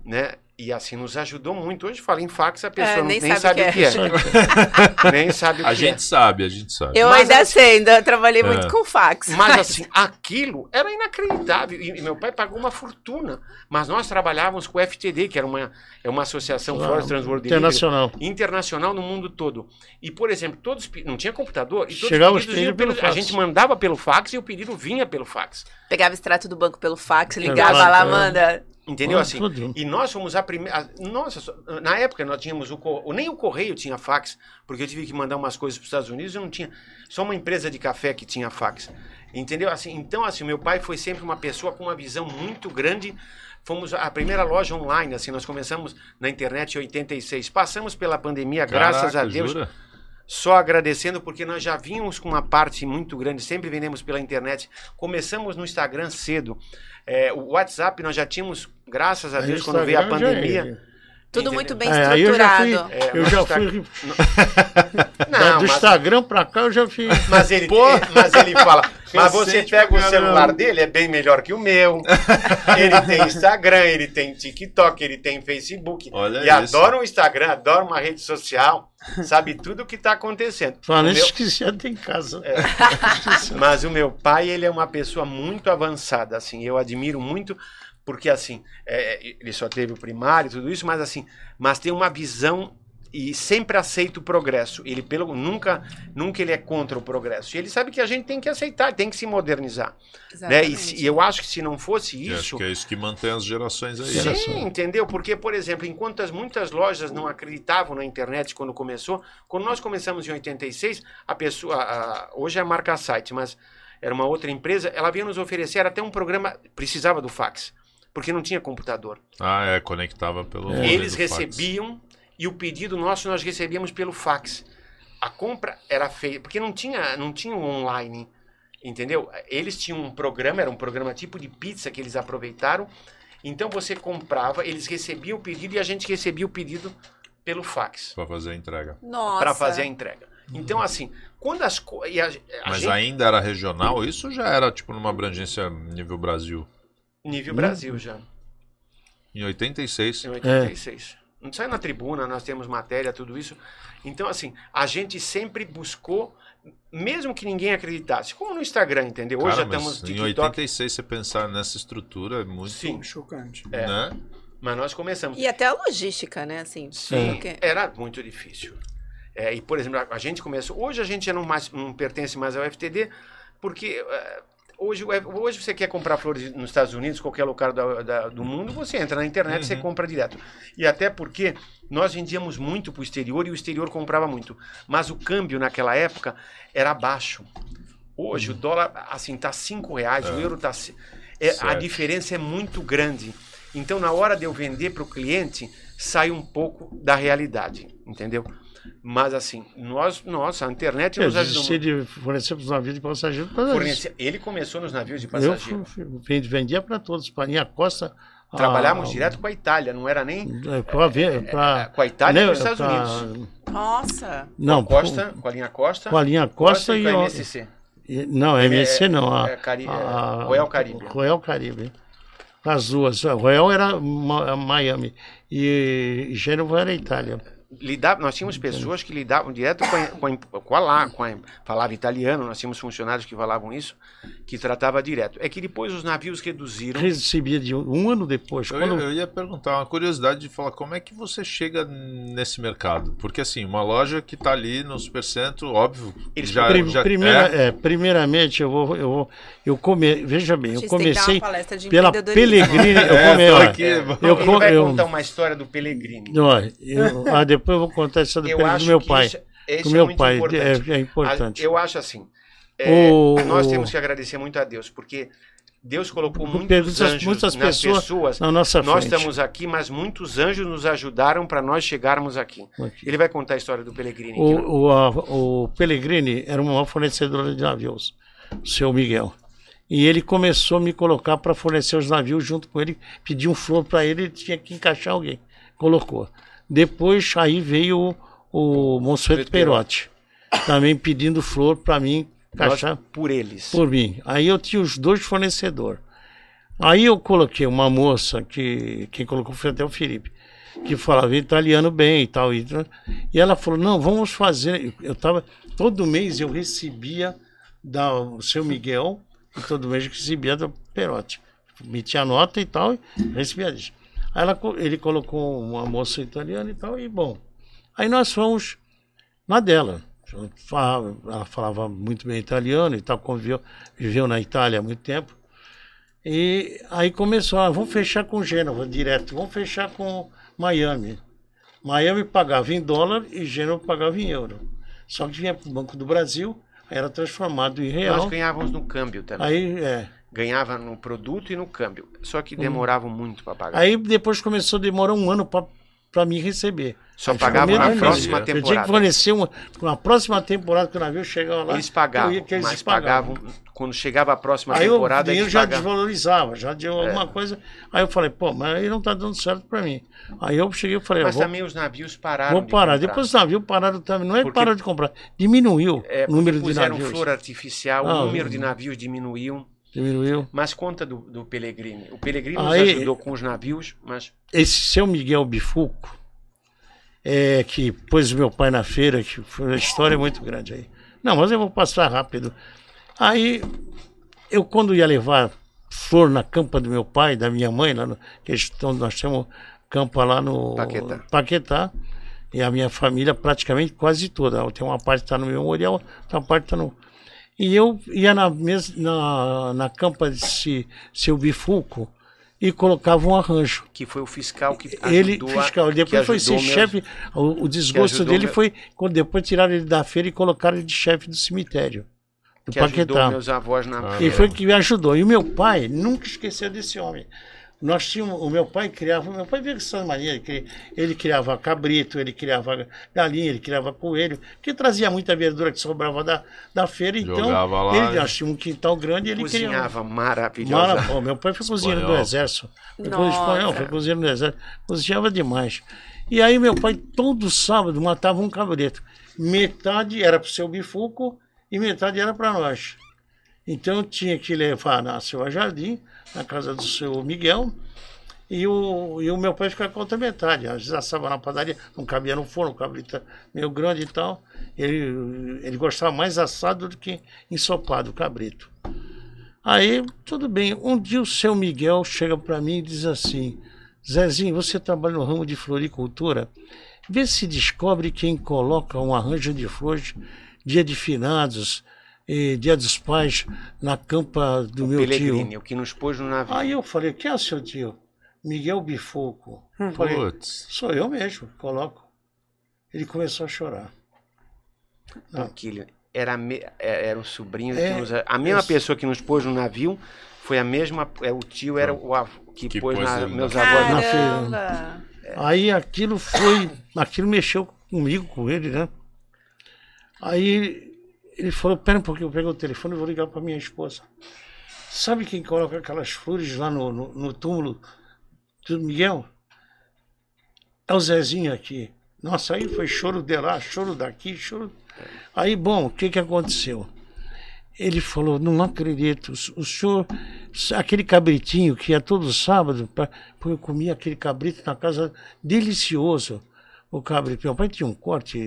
S5: Né? E assim, nos ajudou muito. Hoje fala em fax, a pessoa
S3: É, nem
S5: nem,
S3: sabe
S5: sabe,
S3: o que
S5: que é. nem sabe o que
S2: A
S5: é.
S2: gente sabe, a gente sabe.
S3: Eu
S5: Mas
S3: ainda
S5: assim-
S3: sei, ainda trabalhei muito
S2: É.
S3: com fax.
S5: Mas assim, aquilo era inacreditável. E e meu pai pagou uma fortuna. Mas nós trabalhávamos com o FTD, que era uma, é uma associação Forest Transworld Delivery
S4: Internacional.
S5: internacional no mundo todo. E, por exemplo, todos não tinha computador e todos
S4: Chegava
S5: os
S4: os
S5: pedidos pelo,
S4: pelo
S5: A
S4: fax.
S5: gente mandava pelo fax e o pedido vinha pelo fax.
S3: Pegava extrato do banco pelo fax, ligava
S4: verdade,
S3: lá,
S4: é.
S3: manda.
S5: Entendeu assim?
S4: tudo.
S5: E nós fomos a primeira. Nossa, na época nós tínhamos o. co- Nem o correio tinha fax, porque eu tive que mandar umas coisas para os Estados Unidos e não tinha. Só uma empresa de café que tinha fax. Entendeu? Assim, então, assim, meu pai foi sempre uma pessoa com uma visão muito grande. Fomos a primeira loja online, assim, nós começamos na internet em 86. Passamos pela pandemia, graças a
S2: Caraca,
S5: Deus.
S2: jura?
S5: Só agradecendo, porque nós já vínhamos com uma parte muito grande, sempre vendemos pela internet. Começamos no Instagram cedo. É, o WhatsApp nós já tínhamos, graças a Deus, quando veio a
S4: já
S5: pandemia.
S4: É-
S3: Tudo
S5: Entendeu?
S3: muito bem
S4: É, aí eu já fui,
S3: estruturado.
S5: É,
S4: eu já
S5: Instagram-
S4: fui
S5: Não,
S4: do
S5: mas,
S4: Instagram pra cá, eu já fiz.
S5: mas ele,
S2: Pô.
S5: mas ele fala, mas você pega o celular dele, é bem melhor que o meu. ele tem Instagram, ele tem TikTok, ele tem Facebook.
S2: Olha
S5: e
S2: isso.
S5: adora o Instagram, adora uma rede social, sabe tudo o que está acontecendo.
S4: Falando
S5: meu-
S4: esqueci até em casa.
S5: É. Mas o meu pai, ele é uma pessoa muito avançada, assim, eu admiro muito, porque assim, é, ele só teve o primário e tudo isso, mas assim, mas tem uma visão e sempre aceita o progresso. Ele pelo nunca, nunca ele é contra o progresso. E ele sabe que a gente tem que aceitar, tem que se modernizar, né? E, se- e eu acho que se não fosse
S2: E acho
S5: isso,
S2: que é isso que mantém as gerações aí.
S4: Sim.
S2: né?
S5: Sim, entendeu? Porque, por exemplo, enquanto as muitas lojas não acreditavam na internet quando começou, quando nós começamos em 86, a pessoa, a- hoje é a marca site, mas era uma outra empresa, ela vinha nos oferecer até um programa, precisava do fax, porque não tinha computador.
S2: Ah, é, conectava pelo. modem
S5: Eles
S2: do fax.
S5: recebiam e o pedido nosso nós recebíamos pelo fax. A compra era feita, porque não tinha, não tinha um online, entendeu? Eles tinham um programa, era um programa tipo de pizza que eles aproveitaram. Então você comprava, eles recebiam o pedido e a gente recebia o pedido pelo fax
S2: Pra fazer a entrega.
S3: Nossa.
S5: para fazer a entrega. Então assim, quando as co- a, a
S2: Mas
S5: gente,
S2: ainda era regional, isso já era tipo numa abrangência nível Brasil.
S5: Nível Brasil já,
S2: Em 86.
S5: em 86. Não sai na tribuna, nós temos matéria, tudo isso. Então, assim, a gente sempre buscou, mesmo que ninguém acreditasse, como no Instagram, entendeu? Hoje
S2: Cara,
S5: já estamos no
S2: em
S5: TikTok.
S2: 86 você pensar nessa estrutura é muito.
S5: Sim.
S1: Chocante.
S5: É.
S2: Né?
S5: Mas nós começamos.
S3: E até a logística, né? Assim,
S5: Sim,
S3: porque-
S5: era muito difícil. É, e, por exemplo, a, a gente começou. Hoje a gente já não, mais, não pertence mais ao FTD, porque é, hoje, F- hoje você quer comprar flores nos Estados Unidos, qualquer lugar da- da- do mundo, você entra na internet você compra direto. E até porque nós vendíamos muito para o exterior e o exterior comprava muito. Mas o câmbio naquela época era baixo. Hoje o dólar assim está cinco reais, o euro está. É, a diferença é muito grande. Então, na hora de eu vender para o cliente, sai um pouco da realidade, entendeu? Mas assim, nós, nossa, a internet
S4: Eu
S5: nos ajudou muito.
S4: de fornecer para os navios de passageiros.
S5: Fornecer- Ele começou nos navios de
S4: Eu
S5: passageiro.
S4: fu- fu- vendi- vendia para todos, para linha Costa. a-
S5: Trabalhávamos direto com a Itália, não era nem
S4: é, com a, ve- pra-
S5: com a Itália e com os Estados
S4: pra-
S5: Unidos.
S3: Nossa!
S4: Não,
S5: com a Costa, com a linha Costa,
S4: com a linha Costa,
S5: e
S4: e,
S5: com a MSC.
S4: e- Não, MSC não. A,
S5: é Cari- é,
S4: a-
S5: Royal Caribe.
S4: Royal Caribe. As duas. A Royal era Miami e Gênova era Itália.
S5: Lidava, nós tínhamos pessoas que lidavam direto com a, com a, com a lá, com a, falava italiano, nós tínhamos funcionários que falavam isso, que tratava direto. É que depois os navios reduziram.
S4: Recebia de um, um ano depois.
S2: Eu,
S4: Quando,
S2: eu ia perguntar, uma curiosidade de falar, como é que você chega nesse mercado? Porque assim, uma loja que tá ali no Supercentro, óbvio,
S5: Eles
S2: já,
S4: Prim-
S2: já
S4: primeira,
S2: é,
S4: é, primeiramente, eu vou. Eu, vou, eu come, veja bem, eu
S3: Vocês têm que dar uma
S4: comecei
S3: palestra de
S4: pela. Pelegrini. Eu
S2: É,
S4: come,
S2: aqui,
S4: eu, co-
S5: vai
S4: eu-
S5: contar uma história do Pellegrini.
S4: ó, eu- ah, depois eu vou contar essa do, do meu pai.
S5: isso,
S4: do
S5: é
S4: meu
S5: muito
S4: pai,
S5: importante.
S4: é, é importante.
S5: Eu acho assim. é,
S4: O-
S5: nós
S4: o-
S5: temos que agradecer muito a Deus, porque Deus colocou muitos
S4: Muitas-
S5: anjos
S4: muitas
S5: nas
S4: pessoas
S5: pessoas.
S4: na nossa
S5: Nós
S4: frente.
S5: estamos aqui, mas muitos anjos nos ajudaram para nós chegarmos aqui.
S4: Aqui.
S5: Ele vai contar a história do Pellegrini. aqui, né?
S4: O, o, a- o Pellegrini era uma fornecedora de navios, o seu Miguel. E ele começou a me colocar para fornecer os navios junto com ele. Pedi um flor para ele, ele tinha que encaixar alguém. Colocou. Depois aí veio o, o Monsueto Perotti, também pedindo flor para mim encaixar
S5: por eles.
S4: por mim. Aí eu tinha os dois fornecedores. Aí eu coloquei uma moça que quem colocou foi até o Felipe, que falava italiano bem e tal. E, e ela falou: "Não, vamos fazer". Eu tava todo mês eu recebia da o seu Miguel e todo mês eu recebia da Perotti. Metia nota e tal e recebia isso. Ela, ele colocou uma moça italiana e tal e bom. Aí nós fomos na dela. Ela falava muito bem italiano e tal, conviveu, viveu na Itália há muito tempo. E aí começou, ah, vamos fechar com Gênova direto, vamos fechar com Miami. Miami pagava em dólar e Gênova pagava em euro. Só que vinha para o Banco do Brasil, era transformado em
S5: Nós
S4: real.
S5: ganhávamos no câmbio também.
S4: Aí, é.
S5: Ganhava no produto e no câmbio. Só que demoravam muito para pagar.
S4: aí depois começou a demorar um ano para me receber.
S5: Só
S4: Aí
S5: pagava na próxima
S4: Eu tinha que
S5: temporada.
S4: fornecer uma, na próxima temporada que o navio chegava lá.
S5: Eles pagavam,
S4: eu ia eles
S5: mas pagavam. Quando chegava a próxima
S4: Aí
S5: temporada,
S4: dinheiro
S5: eles
S4: já
S5: pagavam.
S4: desvalorizava, já deu
S5: É.
S4: alguma coisa. Aí eu falei, pô, mas aí não tá dando certo para mim. Aí eu cheguei e falei,
S5: Mas
S4: eu vou,
S5: também os navios pararam.
S4: vou
S5: de
S4: parar.
S5: comprar.
S4: Depois os navios pararam também. Não é que
S5: Porque-
S4: pararam de comprar, diminuiu
S5: É,
S4: o número de
S5: puseram
S4: navios.
S5: flor artificial,
S4: Ah,
S5: o número de navios diminuiu.
S4: Diminuiu.
S5: Mas conta do, do Pellegrini. O Pellegrini nos ajudou com os navios, mas
S4: Esse seu Miguel Bifuco, é, que pôs meu pai na feira, que foi uma história muito grande aí. Não, mas eu vou passar rápido. Aí, eu quando ia levar flor na campa do meu pai, da minha mãe, lá no, que estão, nós temos campa lá no
S5: Paquetá.
S4: Paquetá, e a minha família praticamente quase toda. Tem uma parte que está no memorial, outra parte está no. E eu ia na, na, na campa desse seu Bifuco e colocava um arranjo.
S5: que foi o fiscal que
S4: Ele,
S5: a-
S4: fiscal, depois foi ser chefe. O, o desgosto dele
S5: meu-
S4: foi quando depois tiraram ele da feira e colocaram ele de chefe do cemitério, do
S5: que
S4: Paquetá.
S5: meus avós na
S2: Ah,
S4: E
S5: feira.
S4: foi que me ajudou. E o meu pai nunca esqueceu desse homem. Nós tínhamos, o meu pai criava, meu pai veio com essa mania, ele, ele criava cabrito, ele criava galinha, ele criava coelho, que trazia muita verdura que sobrava da, da feira, então
S2: Jogava lá
S4: ele
S2: e-
S4: nós tínhamos um quintal grande e ele criava.
S5: Cozinhava maravilhosa.
S4: Mara, pô, meu pai foi cozinheiro do exército.
S3: Nossa.
S4: espanhol, foi cozinheiro do exército. Cozinhava demais. E aí meu pai todo sábado matava um cabrito. Metade era para o seu bifuco e metade era para nós. Então tinha que levar na Silva Jardim, na casa do seu Miguel, e o, e o meu pai ficava com outra metade. Às vezes assava na padaria, não cabia no forno, o cabrito meio grande e tal. Ele, ele gostava mais assado do que ensopado, o cabrito. Aí, tudo bem. Um dia o seu Miguel chega para mim e diz assim: Zezinho, você trabalha no ramo de floricultura? Vê se descobre quem coloca um arranjo de flores, dia de finados, eh, dia dos pais, na campa do meu
S5: Pellegrini,
S4: tio.
S5: o que nos pôs no navio.
S4: Aí eu falei, quem é o seu tio? Miguel Bifoco. Falei,
S2: Putz.
S4: sou eu mesmo, coloco. Ele começou a chorar. Não.
S5: Aquilo era, a me- é- era o sobrinho
S4: É,
S5: que nos, a mesma pessoa que nos pôs no navio foi a mesma é, o tio era o avô que,
S2: Que
S5: pôs
S2: pôs
S5: na, meus avós na
S3: Caramba!
S4: Aí aquilo foi. Aquilo mexeu comigo, com ele, né? Aí ele falou: Pera um pouquinho, eu peguei o telefone e vou ligar para minha esposa. Sabe quem coloca aquelas flores lá no, no, no túmulo do Miguel? É o Zezinho aqui. Nossa, aí foi choro de lá, choro daqui, choro. Aí, bom, o que, que aconteceu? Ele falou: Não acredito, o senhor, aquele cabritinho que ia todo sábado, pra, eu comia aquele cabrito na casa, delicioso. O cabrito, meu pai tinha um corte,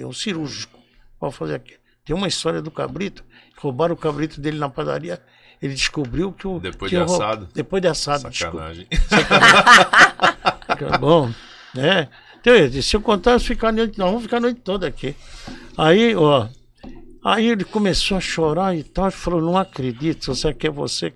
S4: é um cirúrgico, para fazer aqui. Tem uma história do cabrito, roubaram o cabrito dele na padaria, ele descobriu que o.
S2: Depois
S4: que
S2: de
S4: o rou-
S2: assado.
S4: Depois de assado.
S2: Sacanagem.
S4: Fica bom, né? Então, eu disse, se eu contar, ficar a noite, nós vamos ficar a noite toda aqui. Aí, ó, aí ele começou a chorar e tal, ele falou, não acredito, você quer você,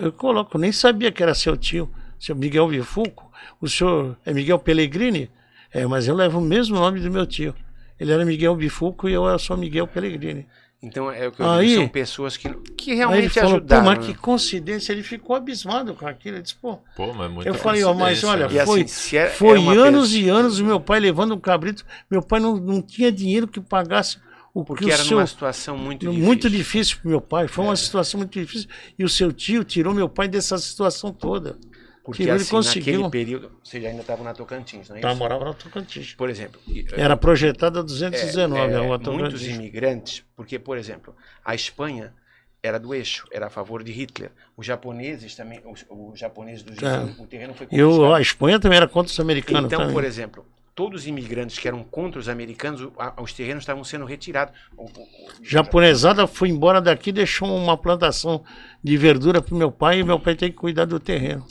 S4: eu coloco, nem sabia que era seu tio, seu Miguel Vifuco, o senhor é Miguel Pellegrini? É, mas eu levo o mesmo nome do meu tio. Ele era Miguel Bifuco e eu sou Miguel Pellegrini.
S5: Então é o que eu
S4: Aí-
S5: digo, são pessoas que, que
S4: Aí ele
S5: realmente
S4: falou, pô,
S5: ajudaram.
S4: mas
S5: né?
S4: que coincidência, ele ficou abismado com aquilo. Ele disse, pô,
S2: Pô, mas muita
S4: Eu falei, ó, mas olha,
S2: né?
S5: E assim,
S4: foi,
S5: se era-
S4: foi
S5: era uma
S4: anos
S5: pessoa-
S4: e anos o meu pai levando um cabrito. Meu pai não, não tinha dinheiro que pagasse o
S5: Porque
S4: que o
S5: era
S4: seu.
S5: numa situação muito difícil. É.
S4: Muito difícil para meu pai. Foi uma situação muito difícil. E o seu tio tirou meu pai dessa situação toda.
S5: Porque
S4: Tirou,
S5: assim,
S4: conseguiu.
S5: naquele período, você já ainda estava na Tocantins, não é
S4: Tá,
S5: isso?
S4: morava na Tocantins.
S5: Por exemplo, e-
S4: Era projetada 219,
S5: é,
S4: a rua
S5: muitos
S4: Tocantins.
S5: imigrantes, porque, por exemplo, a Espanha era do eixo, era a favor de Hitler. Os japoneses também, os, os japoneses do
S4: É.
S5: o terreno foi
S4: E
S5: confiscado.
S4: a Espanha também era contra os americanos.
S5: Então,
S4: também.
S5: por exemplo, todos os imigrantes que eram contra os americanos, a- os terrenos estavam sendo retirados. O- o- o-
S4: Japonesada foi embora daqui e deixou uma plantação de verdura para meu pai e meu pai tem que cuidar do terreno.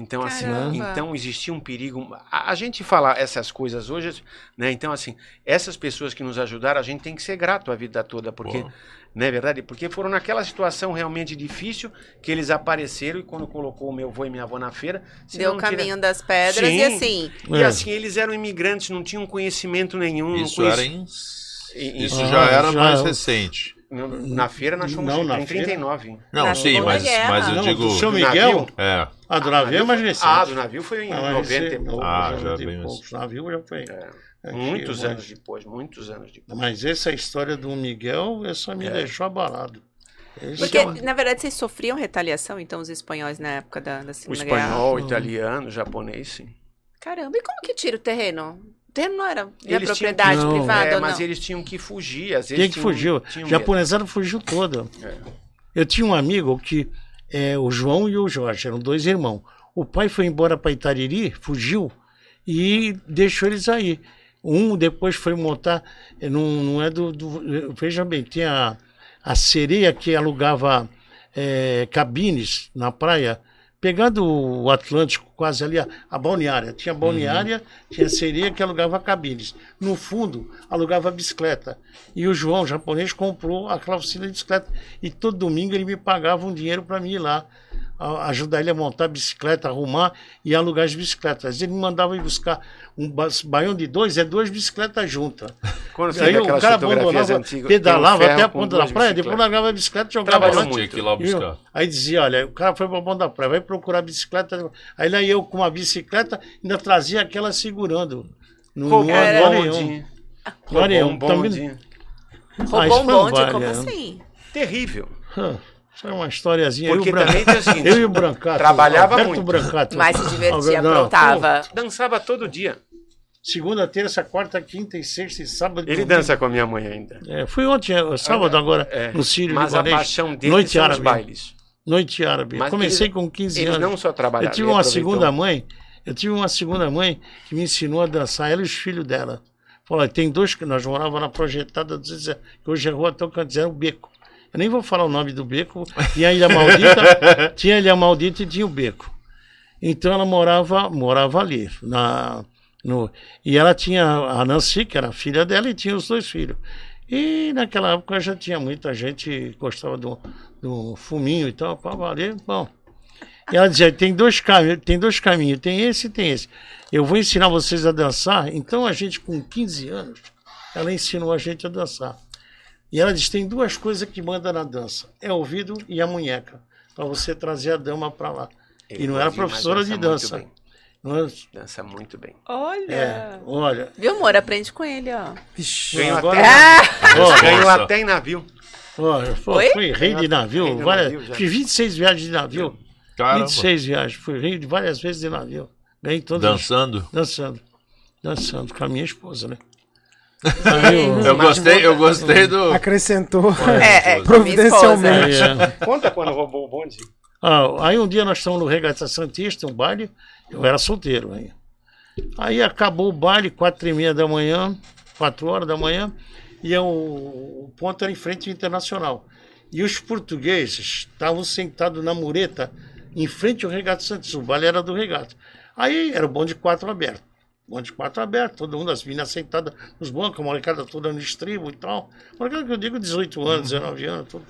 S5: Então, assim,
S3: Caramba.
S5: então existia um perigo. A, a gente falar essas coisas hoje, né? Então, assim, essas pessoas que nos ajudaram, a gente tem que ser grato a vida toda, porque,
S2: Pô.
S5: não é verdade? Porque foram naquela situação realmente difícil que eles apareceram e quando colocou o meu avô e minha avó na feira,
S3: Deu o
S5: não tira-
S3: caminho das pedras
S5: Sim.
S3: e assim.
S5: E
S4: É.
S5: assim, eles eram imigrantes, não tinham conhecimento nenhum.
S2: Isso era
S5: conheciam-
S2: em...
S5: E-
S2: Isso
S4: Ah,
S2: já era
S4: já-
S2: mais recente.
S5: Na feira nós fomos
S4: Não, na
S5: em
S4: feira?
S5: 39.
S2: Não,
S3: Na
S2: sim, mas, mas eu
S4: Não,
S2: digo.
S4: Do Miguel?
S5: navio?
S2: É.
S4: A do navio é mais recente.
S5: Ah, do navio foi em
S4: Ah, mas
S5: 90 e
S4: esse-
S5: pouco.
S2: Ah,
S4: noventa
S2: já
S4: e
S2: bem
S4: poucos. navio já foi.
S5: É,
S4: Aqui,
S5: muitos
S4: mas-
S5: anos depois, muitos anos depois.
S4: Mas essa história do Miguel, essa me
S5: É.
S4: deixou abalado. Esse
S3: Porque,
S4: é
S3: na verdade, vocês sofriam retaliação, então, os espanhóis na época da, da
S5: O
S3: Segunda Guerra?
S5: espanhol, o italiano, o japonês, sim.
S3: Caramba, e como que tira o terreno? O terreno não era minha
S5: Eles tinham
S3: propriedade
S4: Não.
S3: privada
S5: É,
S3: ou
S5: mas
S3: não?
S5: eles tinham que fugir. Às vezes
S4: Quem que
S5: tinham-
S4: fugiu?
S5: tinham
S4: japonesado fugiu todo.
S5: É.
S4: Eu tinha um amigo que, é, o João e o Jorge, eram dois irmãos. O pai foi embora para Itariri, fugiu, e deixou eles aí. Um depois foi montar, eh, não, não é do, do- Veja bem, tem a, a sereia que alugava eh, cabines na praia, pegando o Atlântico, quase ali, a, a balneária. Tinha balneária, tinha sereia que alugava cabines. No fundo, alugava bicicleta. E o João, japonês, comprou aquela oficina de bicicleta. E todo domingo ele me pagava um dinheiro para mim ir lá, ajudar ele a montar a bicicleta, arrumar e alugar as bicicletas. Ele me mandava ir buscar um ba- baião de dois, é duas bicicletas juntas.
S5: Quando você
S4: Aí o cara abandonava,
S5: antigas,
S4: pedalava
S5: um
S4: até a ponta da praia, depois largava a bicicleta e jogava
S5: Trabalhou
S4: lá.
S5: muito.
S2: Lá buscar.
S4: Aí dizia, olha, o cara foi para ponta da praia, vai procurar bicicleta. Aí lá eu com uma bicicleta ainda trazia aquela segurando. No,
S5: Roubou um Roubou um.
S4: Ah,
S3: Roubou
S4: isso
S3: um bonde? Como
S4: é.
S3: assim?
S5: Terrível.
S4: Ah, Isso é uma historiazinha.
S5: Porque
S4: eu, e o Bran-
S5: também tem o seguinte,
S4: eu e o Brancato.
S5: trabalhava
S4: Alberto
S5: muito.
S4: Brancato.
S3: Mas se divertia, aprontava.
S5: Dançava todo dia.
S4: Segunda, terça, quarta, quinta e sexta e sábado.
S5: Ele
S4: domingo.
S5: dança com a minha mãe ainda.
S4: É, fui ontem, é, sábado agora,
S5: É,
S4: no Sírio
S5: Mas a
S4: Libanês.
S5: paixão dele
S4: Noite
S5: são os
S4: árabe.
S5: bailes.
S4: Noite árabe.
S5: Mas
S4: Comecei
S5: eles-
S4: com 15
S5: Eles
S4: anos.
S5: não só trabalharam.
S4: Eu tive uma segunda mãe, eu tive uma segunda mãe que me ensinou a dançar, ela e os filhos dela. Falou, "Olha, tem dois que nós morávamos na projetada, que hoje é rua Tocantins, era o Beco. Eu nem vou falar o nome do beco, tinha a Ilha Maldita, tinha a Ilha Maldita e tinha o Beco. Então ela morava, morava ali. Na, no, e ela tinha a Nancy, que era filha dela, e tinha os dois filhos. E naquela época já tinha muita gente que gostava do, do fuminho e tal, para valer. Bom. E ela dizia: tem dois, caminhos, tem dois caminhos, tem esse e tem esse. Eu vou ensinar vocês a dançar. Então a gente, com 15 anos, ela ensinou a gente a dançar. E ela diz: tem duas coisas que manda na dança: é o ouvido e a munheca, para você trazer a dama para lá.
S5: Ele
S4: e não era
S5: mas
S4: professora de
S5: dança muito
S4: dança. Não é,
S5: Dança muito bem.
S3: Olha.
S4: é, olha.
S3: Viu, amor? Aprende com ele, ó.
S1: Ixi.
S5: Ganhou
S4: agora-
S5: até, ganhou
S2: Nossa.
S5: até em navio.
S4: Olha, pô,
S3: Oi?
S4: fui rei de navio,
S5: Rei de
S4: várias,
S5: navio,
S4: fiz 26 viagens de navio.
S2: Caramba.
S4: 26 viagens, fui rei de várias vezes de navio. Ganhei todas.
S2: Dançando.
S4: Dançando. Dançando com a minha esposa, né? Eu-
S2: gostei, eu gostei do.
S1: Acrescentou.
S3: É, é,
S1: Providencialmente.
S4: é.
S5: Conta quando roubou o bonde.
S4: Ah, aí um dia nós estamos no Regata Santista, um baile, eu era solteiro aí. Aí acabou o baile, quatro e meia da manhã, quatro horas da manhã, e eu, o ponto era em frente ao internacional. E os portugueses estavam sentados na mureta, em frente ao Regata Santista, o baile era do Regata. Aí era o bonde de quatro aberto. Bonde de quatro aberto, todo mundo, as meninas sentadas nos bancos, a molecada toda no estribo e tal. Molecada que eu digo 18 anos, 19 anos, tudo.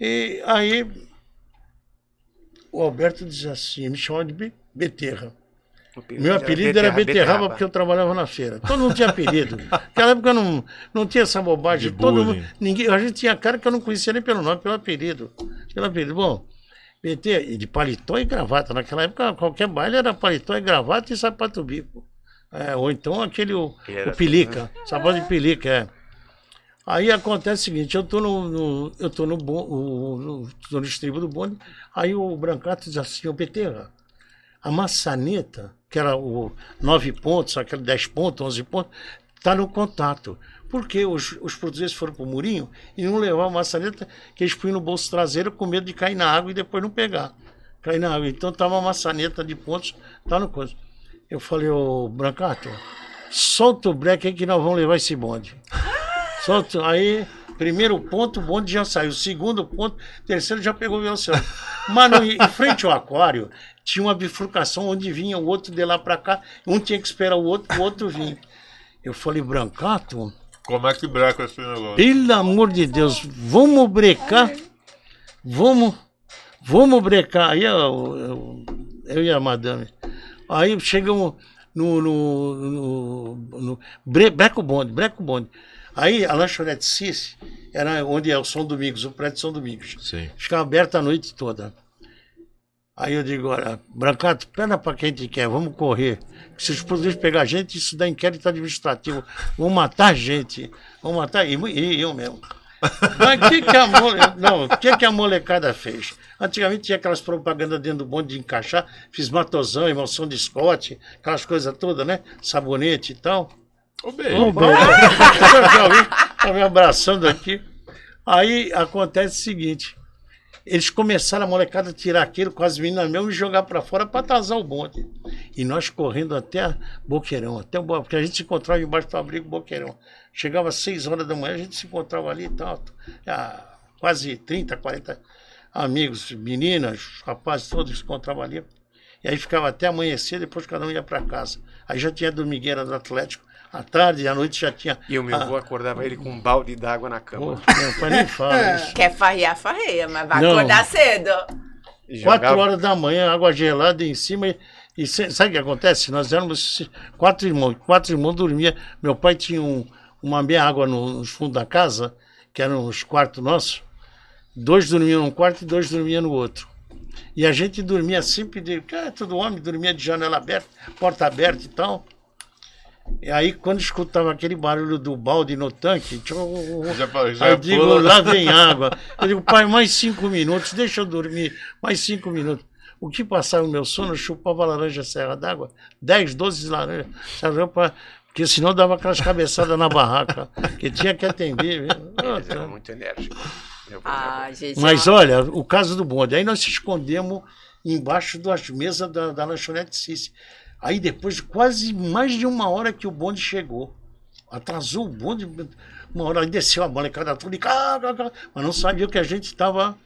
S4: E aí o Alberto diz assim, me chamava de Be- Beterra. Meu apelido era Beterraba porque eu trabalhava na feira. Todo mundo tinha apelido. Naquela época não, não tinha essa bobagem.
S2: De
S4: Todo mundo, ninguém, a gente tinha cara que eu não conhecia nem pelo nome, pelo apelido. Pelo apelido. Bom, BT, e de paletó e gravata. Naquela época, qualquer baile era paletó e gravata e sapato bico. É, ou então aquele, o, o pelica, sapato de pelica, é. Aí acontece o seguinte, eu tô no, no- eu tô no, bon- o- no, tô no estribo do bonde, aí o Brancato diz assim, ô Beterra, a maçaneta, que era o nove pontos, aquele 10 pontos, 11 pontos, está no contato. Porque os, os portugueses foram para o murinho e não levavam a maçaneta que eles punham no bolso traseiro com medo de cair na água e depois não pegar. Cair na água. Então estava uma maçaneta de pontos, tá no coisa. Eu falei, ô Brancato, solta o breque aí que nós vamos levar esse bonde. Solta, aí, primeiro ponto, o bonde já saiu. Segundo ponto, terceiro já pegou o velocidade. Mas no- em frente ao aquário, tinha uma bifurcação onde vinha o outro de lá para cá. Um tinha que esperar o outro, o outro vinha. Eu falei, Brancato,
S2: Como é que breca esse negócio?
S4: pelo amor de Deus, vamos brecar? Vamos, vamos brecar. Aí eu, eu, eu e a madame. Aí chegamos no. no, no, no bre, breca o bonde, breca o bonde. Aí a lanchonete Cis era onde é o São Domingos, o prédio São Domingos.
S2: Sim.
S4: Ficava aberta a noite toda. Aí eu digo, olha, Brancato, pera pra quem te quer, vamos correr. Se os portugueses pegar gente, isso dá inquérito administrativo. Vão matar gente. Vão matar, e, e eu mesmo. Mas o que, que, a mole... não, que, que a molecada fez? Antigamente tinha aquelas propagandas dentro do bonde de encaixar, fiz matosão, emoção de Scott, aquelas coisas todas, né? Sabonete e tal.
S2: Ô, bem.
S4: Ô, bem, me- tá me abraçando aqui. Aí acontece o seguinte: eles começaram a molecada a tirar aquilo com as meninas mesmo e jogar para fora para atrasar o bonde. E nós correndo até Boqueirão, até o porque a gente se encontrava embaixo do abrigo Boqueirão. Chegava às 6 horas da manhã, a gente se encontrava ali e tal. Ah, quase 30, 40 amigos, meninas, rapazes todos se encontravam ali. E aí ficava até amanhecer, depois cada um ia para casa. Aí já tinha domingueira do Atlético. À tarde e à noite já tinha.
S5: E o meu
S4: Ah,
S5: avô acordava ele com um balde d'água na cama.
S4: meu pai nem fala isso.
S3: Quer farrear, farreia, mas vai
S4: Não.
S3: acordar cedo.
S4: Quatro
S5: jogava-
S4: horas da manhã, água gelada em cima. E, e sabe o que acontece? Nós éramos quatro irmãos. Quatro irmãos dormiam. Meu pai tinha um- uma meia água no, no fundo da casa, que eram os quartos nossos. Dois dormiam num quarto e dois dormiam no outro. E a gente dormia sempre de. Ah, todo homem dormia de janela aberta, porta aberta e tal. E aí, quando escutava aquele barulho do balde no tanque, tchô,
S2: Já, já
S4: eu digo,
S2: pula-
S4: lá vem água. Eu digo, pai, mais cinco minutos, deixa eu dormir, mais cinco minutos. O que passava no meu sono, eu chupava laranja serra d'água, 10, 12 laranjas, serra pra- porque senão dava aquelas cabeçadas na barraca, que tinha que atender. viu?
S5: Eles eram muito avô
S3: Ah,
S5: era
S3: gente.
S4: Mas olha, o caso do bonde, aí nós se escondemos embaixo das mesas da, da lanchonete Cici. Aí depois de quase mais de uma hora que o bonde chegou. Atrasou o bonde, uma hora aí desceu a molecada toda e cá, cá, cá, mas não sabia que a gente estava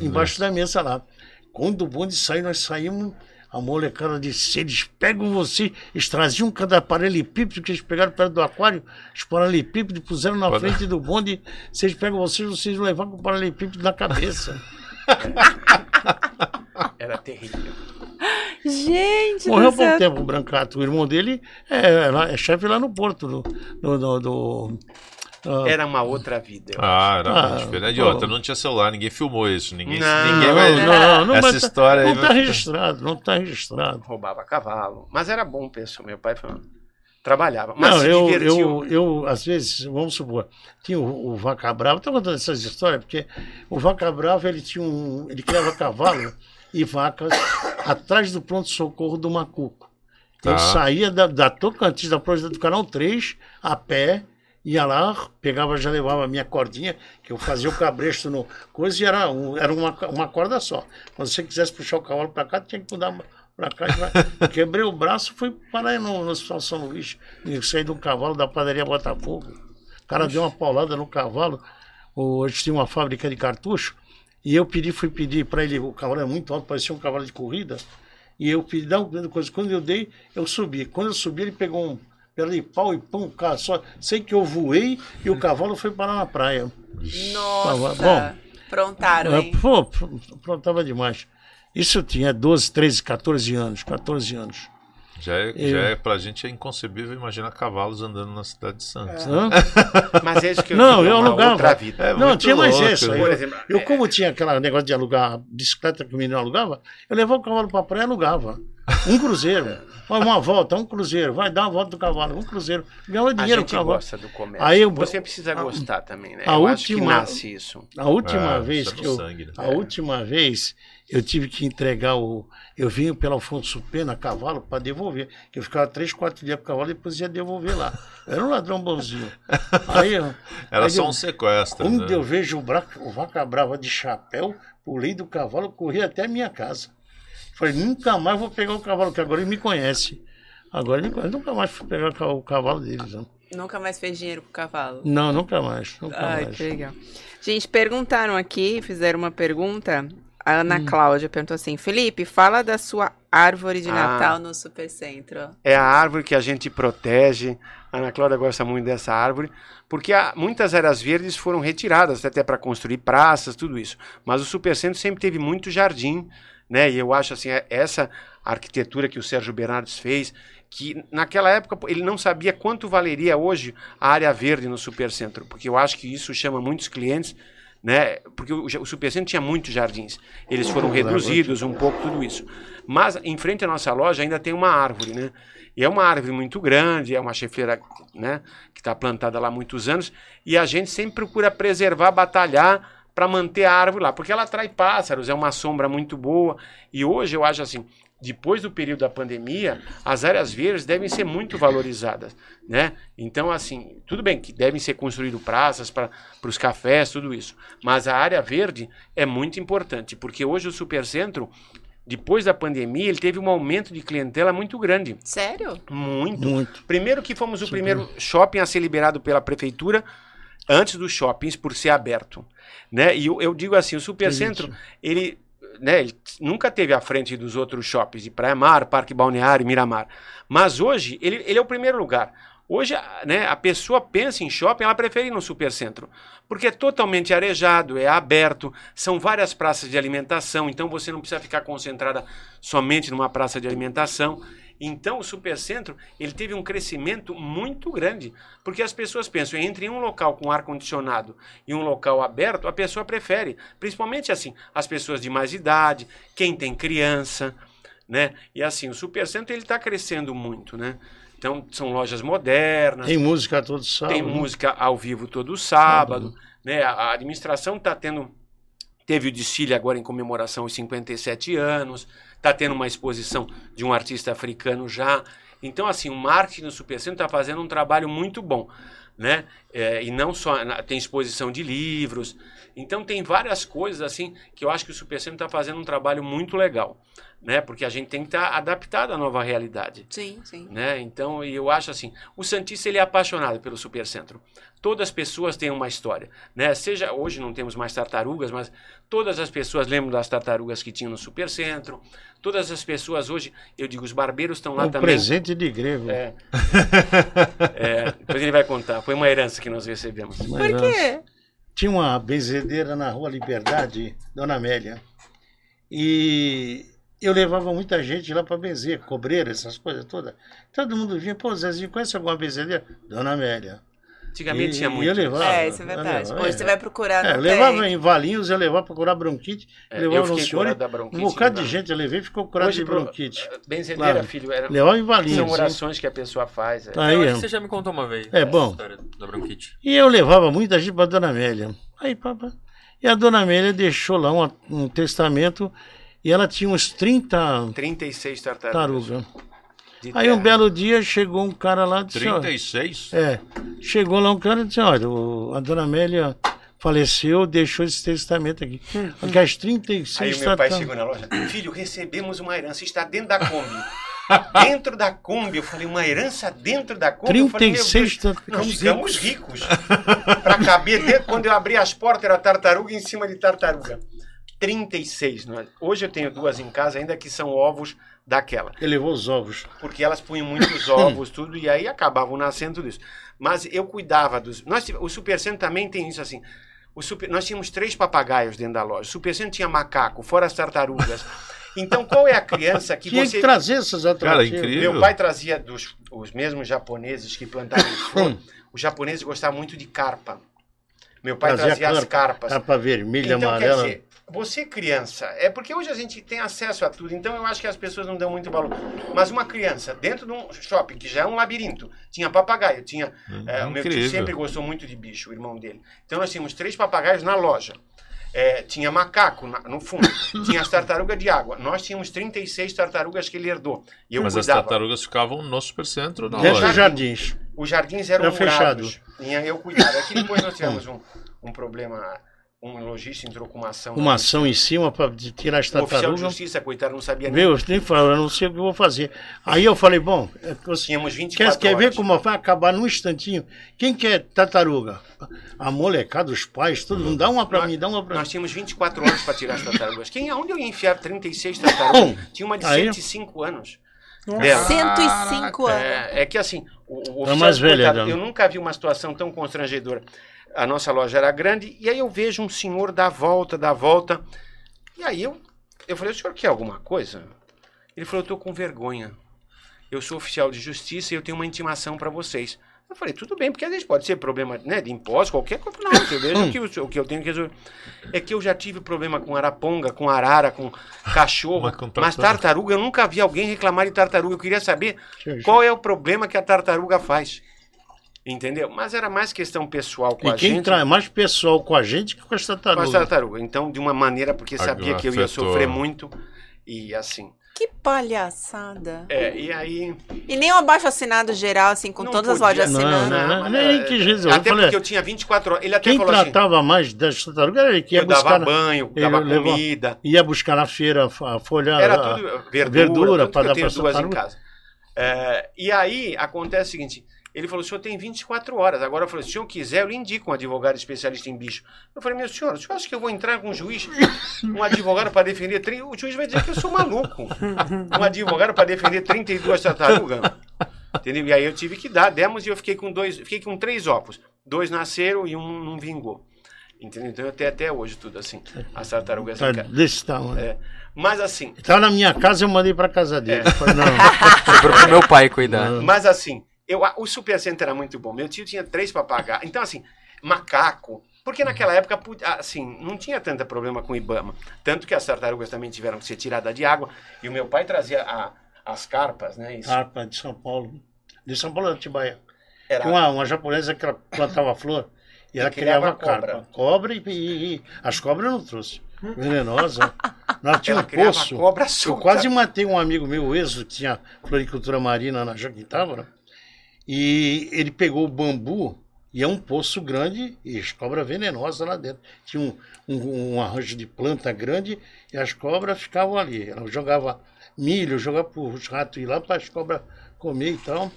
S4: embaixo da mesa lá. Quando o bonde saiu, nós saímos, a molecada disse, eles pegam você, eles traziam cada paralelepípedo que eles pegaram perto do aquário, os paralelepípedos puseram na
S2: Pode-
S4: frente do bonde, se eles pegam vocês, vocês vão levar com o paralelepípedo na cabeça.
S5: Era terrível.
S3: Gente,
S4: Morreu há pouco
S3: céu.
S4: tempo o Brancato. O irmão dele é, lá- é chefe lá no Porto. Do, do, do- do- ah,
S5: Era uma outra vida.
S2: Ah, era
S4: Ah,
S2: diferente.
S4: Pô.
S2: outra, não tinha celular, ninguém filmou isso. Ninguém,
S5: Não,
S2: ninguém
S4: não,
S2: vai.
S4: não, não,
S2: Essa
S4: mas
S2: história aí
S4: Não está registrado, não está registrado.
S5: roubava cavalo. Mas era bom, pessoal. Meu pai foi... trabalhava. Mas
S4: não,
S5: se
S4: eu,
S5: divertiu.
S4: eu, eu, às vezes, vamos supor, tinha o, o Vaca Brava, estou contando essas histórias, porque o Vaca Brava, ele tinha um, ele criava cavalo e vacas atrás do pronto-socorro do Macuco.
S2: Tá.
S4: Ele saía da, da Tocantins, da província do Canal 3, a pé, ia lá, pegava, já levava a minha cordinha, que eu fazia o cabresto no coisa, e era, um- era uma, uma corda só. Quando você quisesse puxar o cavalo para cá, tinha que mudar para cá. e pra- Quebrei o braço, fui parar aí no, no Hospital São Luís, e saí do cavalo da padaria Botafogo. O cara deu uma paulada no cavalo, gente tinha uma fábrica de cartucho, e eu pedi, fui pedir para ele, o cavalo era muito alto, parecia um cavalo de corrida, e eu pedi, dá um coisa. Quando eu dei, eu subi. Quando eu subi, ele pegou um pé de pau e pum, cara, só sei que eu voei e o cavalo foi parar na praia.
S3: Nossa.
S4: Bom.
S3: Prontaram, hein?
S4: Pô, pr- aprontava demais. Isso eu tinha 12, 13, 14 anos, 14 anos.
S2: Já é,
S4: Eu-
S2: já é, pra gente é inconcebível imaginar cavalos andando na cidade de Santos.
S4: Hã?
S5: Mas é isso que eu
S4: Não, eu alugava.
S5: outra vida.
S2: É
S4: Não, tinha mais
S2: louco,
S4: isso.
S2: né?
S4: Eu,
S5: Por exemplo,
S4: eu,
S5: é-
S4: como tinha aquele negócio de alugar bicicleta que o menino alugava, eu levava o cavalo pra praia e alugava. Um cruzeiro. Vai uma volta, um cruzeiro. Vai dar uma volta do cavalo, um cruzeiro. Ganhava
S5: A
S4: dinheiro o
S5: gente
S4: cavalo.
S5: gosta do comércio.
S4: Aí eu-
S5: Você precisa
S4: a-
S5: gostar também, né?
S4: a
S5: eu acho que
S4: última-
S5: nasce isso.
S4: A última
S2: Ah,
S4: vez
S2: é
S4: que
S2: no
S4: eu.
S2: sangue, né?
S4: A última vez eu tive que entregar o. Eu vim pelo Afonso Pena cavalo para devolver. Que eu ficava três, quatro dias com o cavalo e depois ia devolver lá. Eu era um ladrão bonzinho. Aí, eu-
S2: Era
S4: aí
S2: só
S4: eu-
S2: um sequestro.
S4: Quando
S2: né?
S4: eu vejo o, bra... o vaca brava de chapéu, pulei do cavalo, corri até a minha casa. Falei, nunca mais vou pegar o cavalo, que agora ele me conhece. Agora ele me conhece. Nunca mais fui pegar o ca- o cavalo deles. Não,
S3: Nunca mais fez dinheiro com o cavalo.
S4: não nunca mais. Nunca
S3: Ai,
S4: mais.
S3: que legal. Gente, perguntaram aqui, fizeram uma pergunta. A
S4: Hum.
S3: Ana Cláudia perguntou assim: Felipe, fala da sua árvore de
S5: Ah.
S3: Natal no Supercentro.
S5: É a árvore que a gente protege. A Ana Cláudia gosta muito dessa árvore, porque há- muitas áreas verdes foram retiradas até para construir praças, tudo isso. Mas o Supercentro sempre teve muito jardim, né? E eu acho assim, é- essa arquitetura que o Sérgio Bernardes fez, que naquela época ele não sabia quanto valeria hoje a área verde no Supercentro, porque eu acho que isso chama muitos clientes, né? Porque o, o Supercentro tinha muitos jardins. Eles foram reduzidos um pouco tudo isso. Mas em frente à nossa loja ainda tem uma árvore, né? E é uma árvore muito grande, é uma chefeira, né, que está plantada lá há muitos anos, e a gente sempre procura preservar, batalhar para manter a árvore lá, porque ela atrai pássaros, é uma sombra muito boa. E hoje eu acho assim, depois do período da pandemia, as áreas verdes devem ser muito valorizadas, né? Então, assim, tudo bem que devem ser construídas praças para os cafés, tudo isso, mas a área verde é muito importante, porque hoje o Supercentro, depois da pandemia, ele teve um aumento de clientela muito grande,
S3: Sério?
S5: muito.
S4: Muito.
S5: Primeiro que fomos o
S4: Sim.
S5: primeiro shopping a ser liberado pela prefeitura antes dos shoppings por ser aberto, né? E eu, eu digo assim, o Supercentro, ele, né, nunca teve à frente dos outros shoppings de Praia Mar, Parque Balneário, Miramar. Mas hoje ele, ele é o primeiro lugar. Hoje, né, a pessoa pensa em shopping, ela prefere ir no supercentro, porque é totalmente arejado, é aberto, são várias praças de alimentação, então você não precisa ficar concentrada somente numa praça de alimentação. Então, o supercentro ele teve um crescimento muito grande, porque as pessoas pensam entre um local com ar condicionado e um local aberto, a pessoa prefere, principalmente assim, as pessoas de mais idade, quem tem criança, né? E assim, o supercentro ele está crescendo muito, né? Então, são lojas modernas,
S4: Tem música todo sábado.
S5: tem
S4: né?
S5: música ao vivo todo sábado,
S4: Sábado.
S5: né? A, a administração está tendo teve o desfile agora em comemoração aos 57 anos, está tendo uma exposição de um artista africano já. Então, assim, o marketing no Supercentro está fazendo um trabalho muito bom, né? É, e não só tem exposição de livros. Então, tem várias coisas assim que eu acho que o Supercentro está fazendo um trabalho muito legal, né? Porque a gente tem que estar adaptado à nova realidade.
S3: Sim, sim.
S5: Né? Então, e eu acho assim, o Santista ele é apaixonado pelo Supercentro. Todas as pessoas têm uma história, né? Seja hoje não temos mais tartarugas, mas todas as pessoas lembram das tartarugas que tinham no Supercentro. Todas as pessoas hoje, eu digo, os barbeiros estão lá
S4: Um
S5: também.
S4: presente de grego.
S5: É. É, depois ele vai contar. Foi uma herança que nós recebemos.
S4: Mas,
S3: Por quê?
S4: Tinha uma benzedeira na rua Liberdade, Dona Amélia. E eu levava muita gente lá para benzer, cobreira, essas coisas todas. Todo mundo vinha, pô, Zezinho, conhece alguma benzedeira? Dona Amélia.
S5: Antigamente
S4: E-
S5: tinha
S4: e
S5: muito.
S4: eu levava.
S3: É, isso é
S4: eu
S3: verdade.
S4: levava,
S3: Hoje
S4: é.
S3: você vai procurar,
S4: É, eu levava em Valinhos, eu levava para curar bronquite.
S5: É, eu
S4: levava no
S5: fiquei
S4: senhor.
S5: curado da bronquite,
S4: Um bocado de
S5: levava.
S4: gente eu levei e ficou curado
S5: Hoje,
S4: de bronquite.
S5: Benzedeira,
S4: Claro.
S5: filho, era,
S4: Levava em Valinhos.
S5: são
S4: hein?
S5: orações que a pessoa faz. é.
S4: Aí,
S6: eu acho
S4: é.
S6: que você já me contou uma vez.
S4: É bom.
S6: história da bronquite.
S4: E eu levava muita gente para Dona Amélia. Aí, papai. E a Dona Amélia deixou lá um, um testamento e ela tinha uns 30
S5: 36 tartarugas.
S4: tarugas.
S5: de
S4: Aí um belo dia chegou um cara lá e disse: ó,
S2: 36?
S4: É, chegou lá um cara e disse: olha, a Dona Amélia faleceu, deixou esse testamento aqui. Aqui as 36
S5: Aí o meu pai chegou na loja. Filho, recebemos uma herança, está dentro da Kombi. dentro da Kombi. Eu falei, uma herança dentro da Kombi? Eu falei, meu
S4: 36
S5: Deus,
S4: tartarugas.
S5: Nós ficamos ricos. Para caber dentro, quando eu abri as portas, era tartaruga em cima de tartaruga. 36. Não é? Hoje eu tenho duas em casa, ainda que são ovos daquela.
S4: Ele levou os ovos.
S5: Porque elas punham muitos ovos, tudo, e aí acabavam nascendo tudo isso. Mas eu cuidava dos. Nós, o Supercentro também tem isso assim. O super, nós tínhamos três papagaios dentro da loja. O Supercentro tinha macaco, fora as tartarugas. Então, qual é a criança que
S4: Tinha
S5: você.
S4: que trazer essas
S2: Cara,
S4: atrativas.
S2: incrível.
S5: Meu pai trazia dos os mesmos japoneses que plantavam flor. Os japoneses gostavam muito de carpa. Meu pai
S4: Trazia
S5: trazia as carpas.
S4: Capa vermelha,
S5: Então,
S4: amarela.
S5: quer dizer, você criança, é porque hoje a gente tem acesso a tudo, então eu acho que as pessoas não dão muito valor. Mas uma criança, dentro de um shopping, que já é um labirinto, tinha papagaio, tinha. é, o meu tio sempre gostou muito de bicho, o irmão dele. Então nós tínhamos três papagaios na loja. É, tinha macaco na- no fundo, tinha as tartarugas de água. Nós tínhamos 36 tartarugas que ele herdou. E eu
S2: Mas as
S5: cuidava.
S2: tartarugas ficavam no supercentro na
S4: Dentro
S2: loja.
S4: dos jardins.
S5: Os jardins eram
S4: Era fechado.
S5: murados. E eu cuidava. Aqui depois nós tivemos um, um problema. Um lojista entrou com uma ação.
S4: Uma ação em cima para tirar as
S5: O oficial de
S4: tartarugas.
S5: justiça, coitado, não sabia nem.
S4: Meu, eu nem falo, eu não sei o que eu vou fazer. Aí eu falei, bom, é que você
S5: Tínhamos
S4: quer,
S5: 24
S4: quer ver
S5: horas.
S4: como vai acabar num instantinho? Quem quer tartaruga? A molecada, os pais, todo mundo. Dá uma pra mim, dá uma pra
S5: Nós
S4: mim.
S5: tínhamos 24 horas para tirar as tartarugas. Quem, aonde eu ia enfiar 36 tartarugas? Tinha uma de
S4: Aí-
S5: 105 anos. Dela.
S3: 105 anos.
S5: É, é que assim, o, o
S4: É
S5: oficial,
S4: mais velha,
S5: coitado, eu nunca vi uma situação tão constrangedora. A nossa loja era grande, e aí eu vejo um senhor dar volta, dar volta. E aí eu, eu falei, o senhor quer alguma coisa? Ele falou, eu tô com vergonha. Eu sou oficial de justiça e eu tenho uma intimação para vocês. Eu falei, tudo bem, porque às vezes pode ser problema né, de imposto, qualquer coisa. Não, eu vejo que o, o que eu tenho que resolver. É que eu já tive problema com araponga, com arara, com cachorro.
S2: Mas tartaruga.
S5: eu nunca vi alguém reclamar de tartaruga. Eu queria saber qual é o problema que a tartaruga faz. Entendeu? Mas era mais questão pessoal com
S4: E
S5: a
S4: quem
S5: gente.
S4: traz mais pessoal com a gente que com as
S5: Com a
S4: tartarugas.
S5: tartaruga. Então, de uma maneira, porque sabia que eu ia
S2: Afetou.
S5: sofrer muito. E assim.
S3: Que palhaçada.
S5: É, e aí.
S3: E nem um abaixo assinado geral, assim, com
S5: Não
S3: todas as
S5: podia.
S3: lojas
S4: Não,
S3: assinando.
S4: não, não,
S5: mas,
S4: nem
S5: é,
S4: quis resolver.
S5: Até
S4: Eu falei,
S5: porque eu tinha 24 horas. Ele até
S4: Quem
S5: falou assim.
S4: tratava mais das tartarugas era ele que ia
S5: Eu
S4: buscar,
S5: dava banho, dava
S4: levou-
S5: comida.
S4: ia buscar na feira a folha.
S5: Era
S4: a-
S5: tudo verdura,
S4: verdura
S5: que
S4: dar pra
S5: duas em casa. É, e aí acontece o seguinte: ele falou, o senhor tem 24 horas. Agora eu falei, se o senhor quiser, eu lhe indico um advogado especialista em bicho. Eu falei, meu senhor, o senhor acha que eu vou entrar com um juiz, um advogado para defender. tri- O juiz vai dizer que eu sou maluco. Um advogado para defender 32 tartarugas. Entendeu? E aí eu tive que dar, demos e eu fiquei com dois, fiquei com três ovos. Dois nasceram e um não vingou. Entendeu? Então eu tenho até hoje tudo assim. As tartarugas
S4: Tá desse tamanho.
S5: É. Mas assim,
S4: Tá na minha casa, eu mandei pra casa dele.
S5: É.
S4: Falei, não,
S6: Sobrou pro meu pai cuidar.
S5: Mas assim, eu, o Supercenter era muito bom. Meu tio tinha três papagaios. Então, assim, macaco. Porque naquela época, pu- assim, não tinha tanto problema com o Ibama. Tanto que as tartarugas também tiveram que ser tiradas de água. E o meu pai trazia a- as carpas, né? Isso
S4: carpa de São Paulo. De São Paulo, Atibaia.
S5: era
S4: Tinha uma, uma japonesa que plantava flor e ela
S5: E criava
S4: criava
S5: cobra.
S4: carpa. Cobra e, e- As cobras eu não trouxe. Venenosa. Nós
S5: ela
S4: um poço.
S5: cobra
S4: Eu quase matei um amigo meu, o Exo, que tinha floricultura marina na Joaquim Távora. E ele pegou o bambu E é um poço grande e as cobras venenosas lá dentro. Tinha um, um, um arranjo de planta grande e as cobras ficavam ali. Ela jogava milho, jogava para os ratos ir lá para as cobras comer e tal.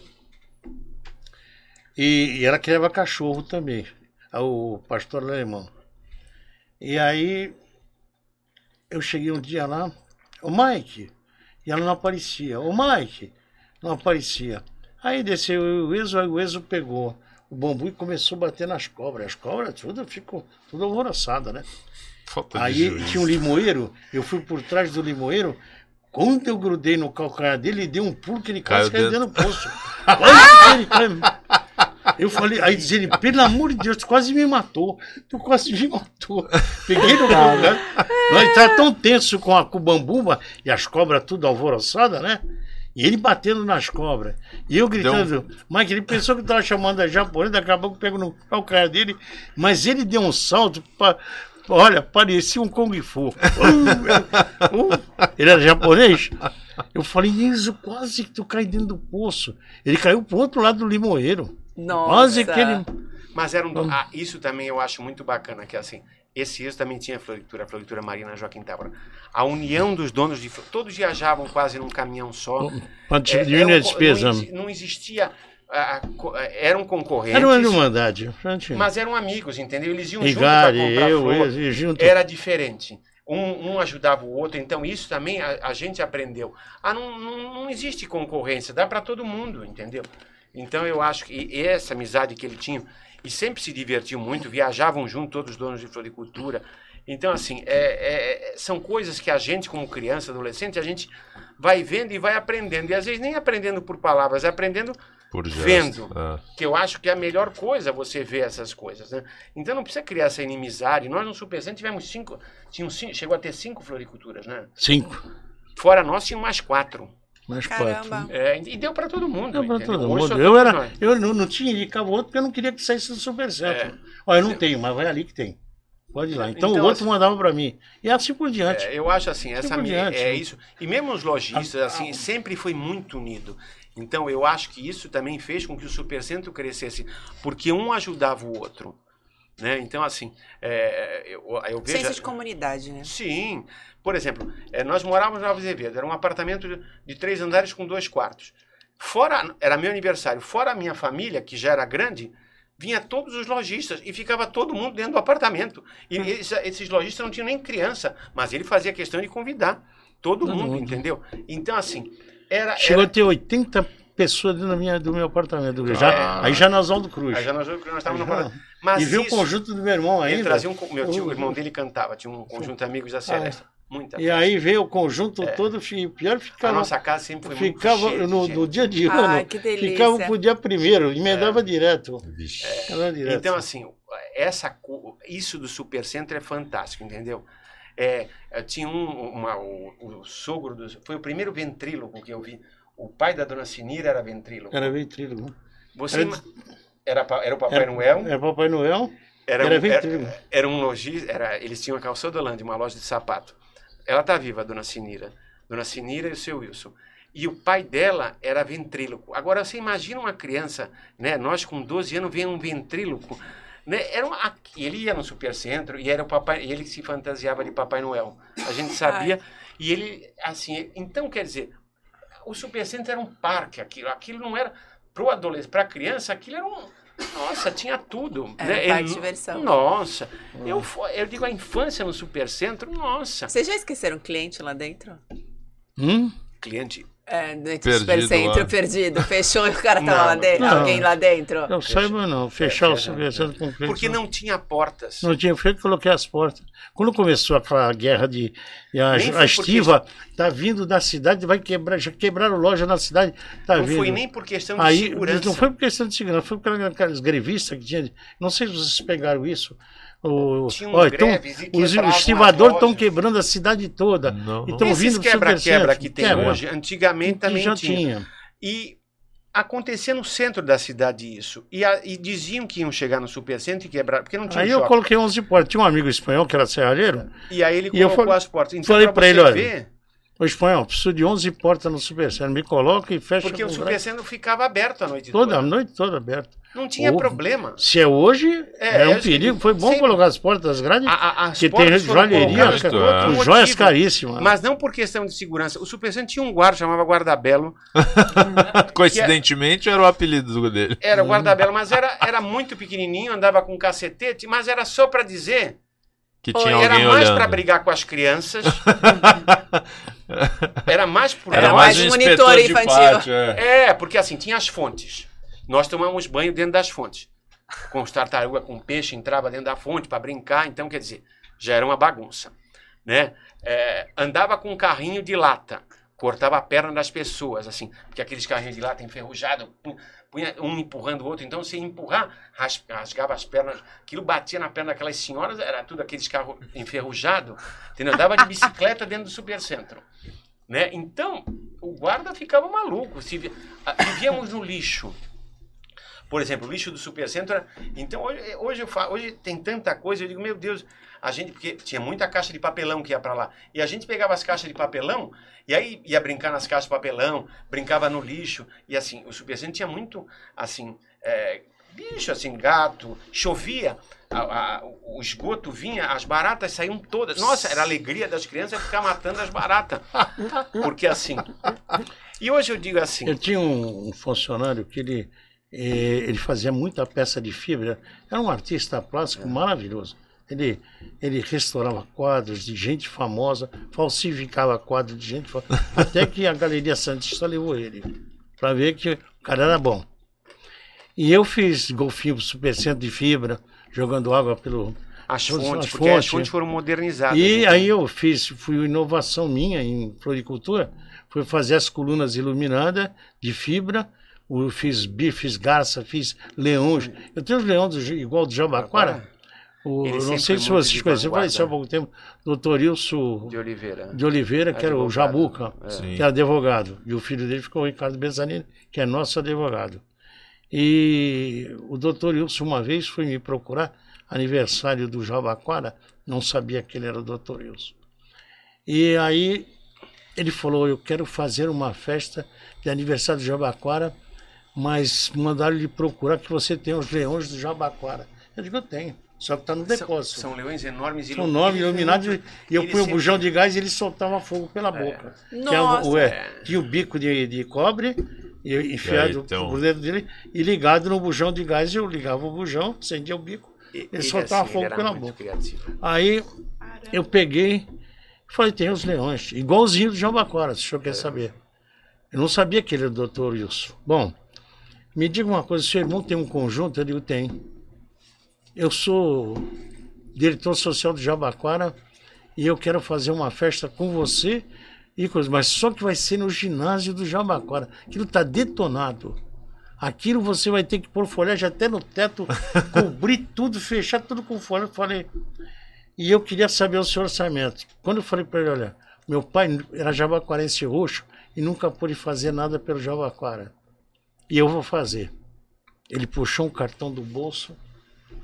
S4: E, e ela criava cachorro também, o pastor alemão. E aí eu cheguei um dia lá, o Mike, e ela não aparecia. O Mike, não aparecia. Aí desceu o Ezo, aí o Ezo pegou o bambu e começou a bater nas cobras. As cobras tudo ficou tudo alvoroçada, né?
S2: Falta
S4: Aí tinha um limoeiro, eu fui por trás do limoeiro. Quando eu grudei no calcanhar dele, ele deu um pulo que ele quase
S2: Caiu
S4: dentro do poço. Eu falei, aí diz ele, pelo amor de Deus, tu quase me matou. Tu quase me matou. Peguei no calcanhar. Ele tava tão tenso com a bambu e as cobras tudo alvoroçadas, né? E ele batendo nas cobras. E eu gritando, Mike, ele pensou que eu tava chamando a japonesa, daqui a pouco pego no calcanhar dele, mas ele deu um salto pra. Olha, parecia um Kung Fu. Uh, uh, ele era japonês? Eu falei, Enzo, quase que tu cai dentro do poço. Ele caiu pro outro lado do limoeiro.
S3: Nossa.
S4: Quase que ele.
S5: Mas era um. do- Ah, isso também eu acho muito bacana, que assim, esse isso também tinha floricultura, a floricultura Marina Joaquim Távora. A união dos donos de. Todos viajavam quase num caminhão só.
S4: Pra
S5: É,
S4: diminuir
S5: era
S4: a
S5: um co-
S4: despesa.
S5: Não, exi- não existia. ah, co- ah, eram concorrentes.
S4: Era uma irmandade.
S5: Mas eram amigos, entendeu? Eles iam
S4: Igari,
S5: junto para comprar
S4: eu,
S5: flor.
S4: eu, junto.
S5: Era diferente. Um, um ajudava o outro, então isso também a, a gente aprendeu. Ah, não, não, não existe concorrência, dá para todo mundo, entendeu? Então eu acho que essa amizade que ele tinha, e sempre se divertiam muito, viajavam junto todos os donos de floricultura. Então, assim, é- é- são coisas que a gente, como criança, adolescente, a gente vai vendo e vai aprendendo. E às vezes nem aprendendo por palavras, é aprendendo
S2: Por
S5: vendo.
S2: É.
S5: que eu acho que é a melhor coisa você ver essas coisas, né? Então não precisa criar essa inimizade. Nós no Supercentro tivemos cinco, tinham cinco, chegou a ter cinco floriculturas, né?
S4: Cinco.
S5: Fora nós tinham mais quatro.
S4: Mais
S3: Caramba.
S4: quatro.
S5: É, e deu para todo mundo.
S4: Deu pra
S5: entendeu?
S4: todo mundo. Eu, era, eu não, não tinha indicava o outro porque eu não queria que saísse do Supercentro.
S5: É.
S4: Ó, eu não tenho, mas vai ali que tem. Pode ir lá. Então,
S5: Então,
S4: o outro
S5: assim-
S4: mandava pra mim. E assim por diante.
S5: É, eu acho assim, essa
S4: Tipo
S5: mi-
S4: diante,
S5: é
S4: né?
S5: isso. E mesmo os lojistas, assim, sempre foi muito unido. Então eu acho que isso também fez com que o Supercentro crescesse, porque um ajudava o outro. Né? Então, assim, é, eu, eu vejo.
S3: Senso de comunidade, né?
S5: Sim. Por exemplo, eh, nós morávamos em Nova Azevedo, era um apartamento de, de três andares com dois quartos. Fora, era meu aniversário, fora a minha família, que já era grande, vinha todos os lojistas e ficava todo mundo dentro do apartamento. E esses, esses lojistas não tinham nem criança, mas ele fazia questão de convidar todo
S4: Todo
S5: mundo,
S4: mundo.
S5: entendeu? Então, assim, era.
S4: Chegou
S5: era
S4: a ter 80 pessoas dentro da minha, do meu apartamento.
S2: Ah.
S4: Já, aí já na Oswaldo Cruz.
S5: aí já nós, nós estávamos no apartamento. Mas
S4: e viu o conjunto do meu irmão
S5: Ele
S4: ainda.
S5: trazia um. Meu tio, o irmão dele cantava, tinha um conjunto de amigos da Celeste. Muita
S4: E aí veio o conjunto todo, fi- pior
S5: A
S4: ficava.
S5: nossa casa sempre foi muito
S4: Ficava
S5: cheia de
S4: no, no dia de
S3: Ai,
S4: ano,
S3: que delícia.
S4: ficava pro dia primeiro, emendava direto.
S2: Vixe.
S4: Emendava direto.
S5: Então, assim, essa, isso do Supercentro é fantástico, entendeu? É, é, tinha um, uma, o, o sogro, do, foi o primeiro ventríloco que eu vi. O pai da dona Sinira era ventríloco.
S4: Era ventrílogo.
S5: Você
S4: era-
S5: era, era o Papai
S4: Era-
S5: Noel,
S4: Era Papai Noel,
S5: era,
S4: era
S5: um, era,
S4: ventrílogo.
S5: era um lojista, era, eles tinham a Calçadolândia, uma loja de sapato. Ela tá viva, a dona Sinira. Dona Sinira e o seu Wilson. E o pai dela era ventríloco. Agora, você imagina uma criança, né? Nós com 12 anos vem um ventríloco. Né? Era uma, ele ia no supercentro e era o papai, ele se fantasiava de Papai Noel. A gente sabia. E ele, assim, então quer dizer, o supercentro era um parque, aquilo, aquilo não era pro adolescente, para criança, aquilo era um nossa, tinha tudo.
S3: Era
S5: né?
S3: parque de
S5: Ele-
S3: diversão.
S5: Nossa, eu, fo- eu digo a infância no supercentro, nossa.
S3: Vocês já esqueceram cliente lá dentro?
S4: Hum?
S5: Cliente,
S3: É,
S2: Perdido
S3: do supercentro,
S2: lá.
S3: perdido. Fechou e o cara tava
S5: Não,
S3: lá dentro.
S4: não.
S3: Alguém lá dentro.
S4: Eu saiba não, fechar o
S5: fecha,
S4: supercentro com cliente.
S5: porque não tinha portas.
S4: Não tinha feito, coloquei as portas. Quando começou aquela guerra de. a,
S5: foi
S4: a estiva tá vindo da cidade, vai quebrar, já quebraram loja na cidade, tá
S5: não
S4: vindo.
S5: foi nem por questão de
S4: Aí,
S5: segurança.
S4: não foi por questão de segurança, foi por aquelas grevistas que tinha. Não sei se vocês pegaram isso. O,
S5: Tinham
S4: olha, tão-
S5: greves e
S4: os
S5: as
S4: estivadores estão quebrando a cidade toda.
S2: Não,
S4: E
S2: não.
S4: tão
S5: Esses
S4: vindo
S5: quebra-quebra
S4: supercentro.
S5: que tem
S4: Quebra.
S5: hoje, antigamente
S4: Que
S5: também
S4: já
S5: tinha.
S4: tinha.
S5: E acontecia no centro da cidade isso. E, a- e diziam que iam chegar no supercentro e quebrar, porque não tinha
S4: Aí eu coloquei 11 portas. Tinha um amigo espanhol que era serralheiro.
S5: E aí ele
S4: E eu
S5: colocou
S4: falei-
S5: as portas. Então,
S4: falei
S5: você
S4: ele, olha, Ô, espanhol, preciso de 11 portas no Supercentro. Me coloca e fecha
S5: Porque o Supercentro ficava aberto a noite
S4: Toda
S5: toda.
S4: a noite toda aberta.
S5: Não tinha
S4: Ô,
S5: problema.
S4: Se é hoje,
S5: É,
S4: é, um
S5: é,
S4: perigo. Foi bom
S5: sempre-
S4: colocar as portas grandes,
S5: A- a- as
S4: que
S5: portas
S4: tem joalheria,
S2: com
S4: joias caríssimas.
S5: Mas não por questão de segurança. O Supercentro tinha um guarda, chamava Guardabelo.
S2: Coincidentemente era o apelido dele.
S5: Era o guardabelo, mas era, era muito pequenininho, andava com cacetete, mas era só pra dizer.
S2: Que
S5: Pô,
S2: tinha
S5: era
S2: alguém
S5: mais
S2: olhando.
S5: pra brigar com as crianças. era mais por
S3: Era
S2: Era
S3: mais
S2: mais um
S3: monitor infantil.
S2: pátio, é.
S5: É, porque assim, tinha as fontes. Nós tomamos banho dentro das fontes. Com os tartaruga, com peixe, entrava dentro da fonte para brincar. Então, quer dizer, já era uma bagunça. Né? É, andava com um carrinho de lata. Cortava a perna das pessoas, assim. Porque aqueles carrinhos de lata enferrujados, punha um empurrando o outro. Então, se empurrar, ras- rasgava as pernas. Aquilo batia na perna daquelas senhoras, era tudo aqueles carros enferrujados. Entendeu? Andava de bicicleta dentro do supercentro. Né? Então, o guarda ficava maluco. Se ah, vivíamos no lixo. Por exemplo, o lixo do supercentro. Era... Então, hoje, hoje, eu hoje tem tanta coisa, eu digo, meu Deus, a gente, porque tinha muita caixa de papelão que ia para lá. E a gente pegava as caixas de papelão e aí ia brincar nas caixas de papelão, brincava no lixo. E assim, o supercentro tinha muito, assim, é, bicho, assim, gato, chovia. a- a- o esgoto vinha, as baratas saíam todas. Nossa, era a alegria das crianças ficar matando as baratas. Porque assim. E hoje eu digo assim.
S4: Eu tinha um, um funcionário que ele, eh, ele fazia muita peça de fibra. Era um artista plástico maravilhoso. Ele, ele restaurava quadros de gente famosa, falsificava quadros de gente famosa, até que a Galeria Santista levou ele, para ver que o cara era bom. E eu fiz golfinho supercentro de fibra, jogando água pelo.
S5: As fontes,
S4: as
S5: porque as
S4: fontes.
S5: fontes foram modernizadas.
S4: E
S5: então.
S4: aí eu fiz, fui inovação minha em floricultura, foi fazer as colunas iluminadas de fibra, eu fiz bifes, garça, fiz leões. Eu tenho os leões do- igual do Jabaquara. O, não sei se vocês
S5: de
S4: conhecem, eu
S5: vanguarda.
S4: faleci há pouco tempo, doutor Ilso
S5: De Oliveira.
S4: de Oliveira, que era o
S5: Advogado.
S4: Jabuca,
S5: É.
S4: Que era advogado. E o filho dele ficou o Ricardo Bezanini, que é nosso advogado. E o doutor Wilson, uma vez, foi me procurar, aniversário do Jabaquara, não sabia que ele era o doutor Wilson. E aí ele falou: Eu quero fazer uma festa de aniversário do Jabaquara, mas mandaram lhe procurar que você tem os leões do Jabaquara. Eu digo: Eu tenho, só que está no
S5: São,
S4: depósito.
S5: são leões enormes e
S4: São nove iluminados e eu punho o bujão de gás e ele soltava fogo pela boca. Que é o-
S3: Nossa.
S4: o, é, tinha o bico de, de cobre e enfiado
S2: então-
S4: por dentro dele e ligado no bujão de gás. Eu ligava o bujão, acendia o bico.
S5: E-
S4: Ele
S5: e
S4: soltava
S5: assim,
S4: fogo pela boca.
S5: criativo.
S4: Aí eu peguei e falei: Tem os leões, igualzinho do João Bacora, se o senhor quer saber. Eu não sabia que ele era o doutor Wilson. Bom, me diga uma coisa: seu irmão tem um conjunto? Eu digo: Tem. Eu sou diretor social do Jabaquara e eu quero fazer uma festa com você e mas só que vai ser no ginásio do Jabaquara. Aquilo está detonado. Aquilo você vai ter que pôr folhagem até no teto, cobrir tudo, fechar tudo com folha. Eu falei, e eu queria saber o seu orçamento. Quando eu falei para ele, olha, meu pai era jabaquarense roxo e nunca pôde fazer nada pelo Jabaquara. E eu vou fazer. Ele puxou um cartão do bolso.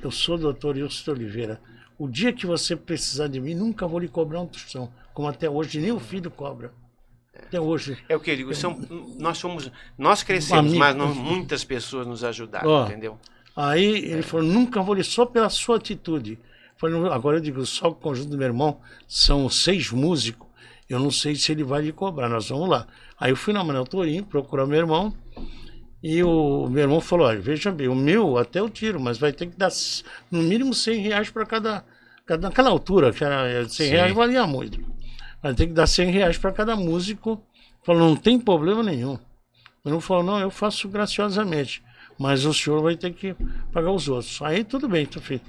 S4: Eu sou o doutor Wilson Oliveira. O dia que você precisar de mim, nunca vou lhe cobrar um tostão. Como até hoje, nem o filho cobra. Até hoje.
S5: É o que eu digo, são, nós somos, nós crescemos,
S4: Amigo.
S5: mas muitas pessoas nos ajudaram,
S4: Ó.
S5: entendeu?
S4: Aí ele falou, nunca vou lhe só pela sua atitude. Falei, "Não, agora eu digo, só o conjunto do meu irmão são seis músicos. Eu não sei se ele vai lhe cobrar, nós vamos lá. Aí eu fui na Manuel Torinho procurar meu irmão. E o meu irmão falou, olha, veja bem, o meu até eu tiro, mas vai ter que dar no mínimo 100 reais para cada, cada. Naquela altura, que era 100
S2: Sim.
S4: reais valia muito. Vai ter que dar 100 reais para cada músico. Falou, não tem problema nenhum. O irmão falou, não, eu faço graciosamente, mas o senhor vai ter que pagar os outros. Aí tudo bem, então, filho.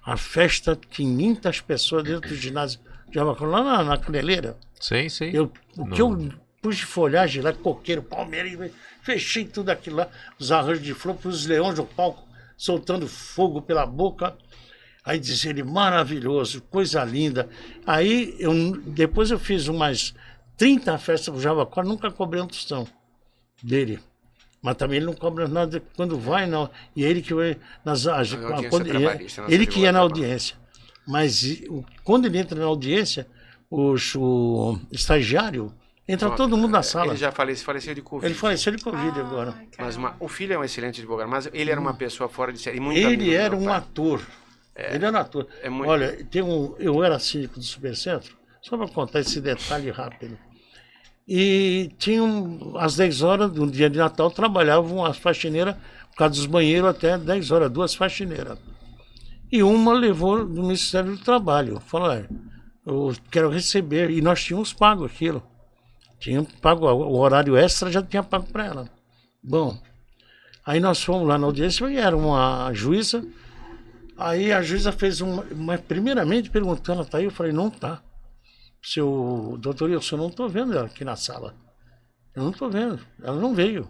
S4: A festa, 500 pessoas dentro do ginásio de Abacão, lá na, na Caneleira.
S2: Sim, sim.
S4: Eu, o que eu pus de folhagem lá, coqueiro, palmeira, fechei tudo aquilo lá, os arranjos de flor, pus os leões no palco, soltando fogo pela boca. Aí disse ele, maravilhoso, coisa linda. Aí, eu, depois eu fiz umas 30 festas pro Javaquara, nunca cobrei um tostão dele. Mas também ele não cobra nada quando vai, não. E ele que vai nas as- quando,
S5: trabalhista, nossa
S4: ele que ia na audiência. Mas o- quando ele entra na audiência, os- o, estagiário Entra
S5: Pronto.
S4: todo mundo na sala.
S5: Ele já faleceu, faleceu de Covid.
S4: Ele faleceu de Covid agora.
S3: Ai,
S5: Mas uma- o filho é um excelente advogado, mas ele era uma pessoa fora de série. Muito
S4: Ele era um
S5: pai.
S4: ator. Ele era um ator.
S5: É muito-
S4: Olha, tem um, eu era síndico do Supercentro, só para contar esse detalhe rápido. E tinham, às 10 horas do dia de Natal, trabalhavam as faxineiras, por causa dos banheiros, até 10 horas, duas faxineiras. E uma levou do Ministério do Trabalho. Falou, "Olha, eu quero receber. E nós tínhamos pago aquilo. Tinha pago, o horário extra já tinha pago para ela. Bom, aí nós fomos lá na audiência e era uma juíza. Aí a juíza fez uma. Mas primeiramente perguntando, ela tá aí? Eu falei, não tá. Seu doutor, eu não estou vendo ela aqui na sala. Eu não estou vendo. Ela não veio.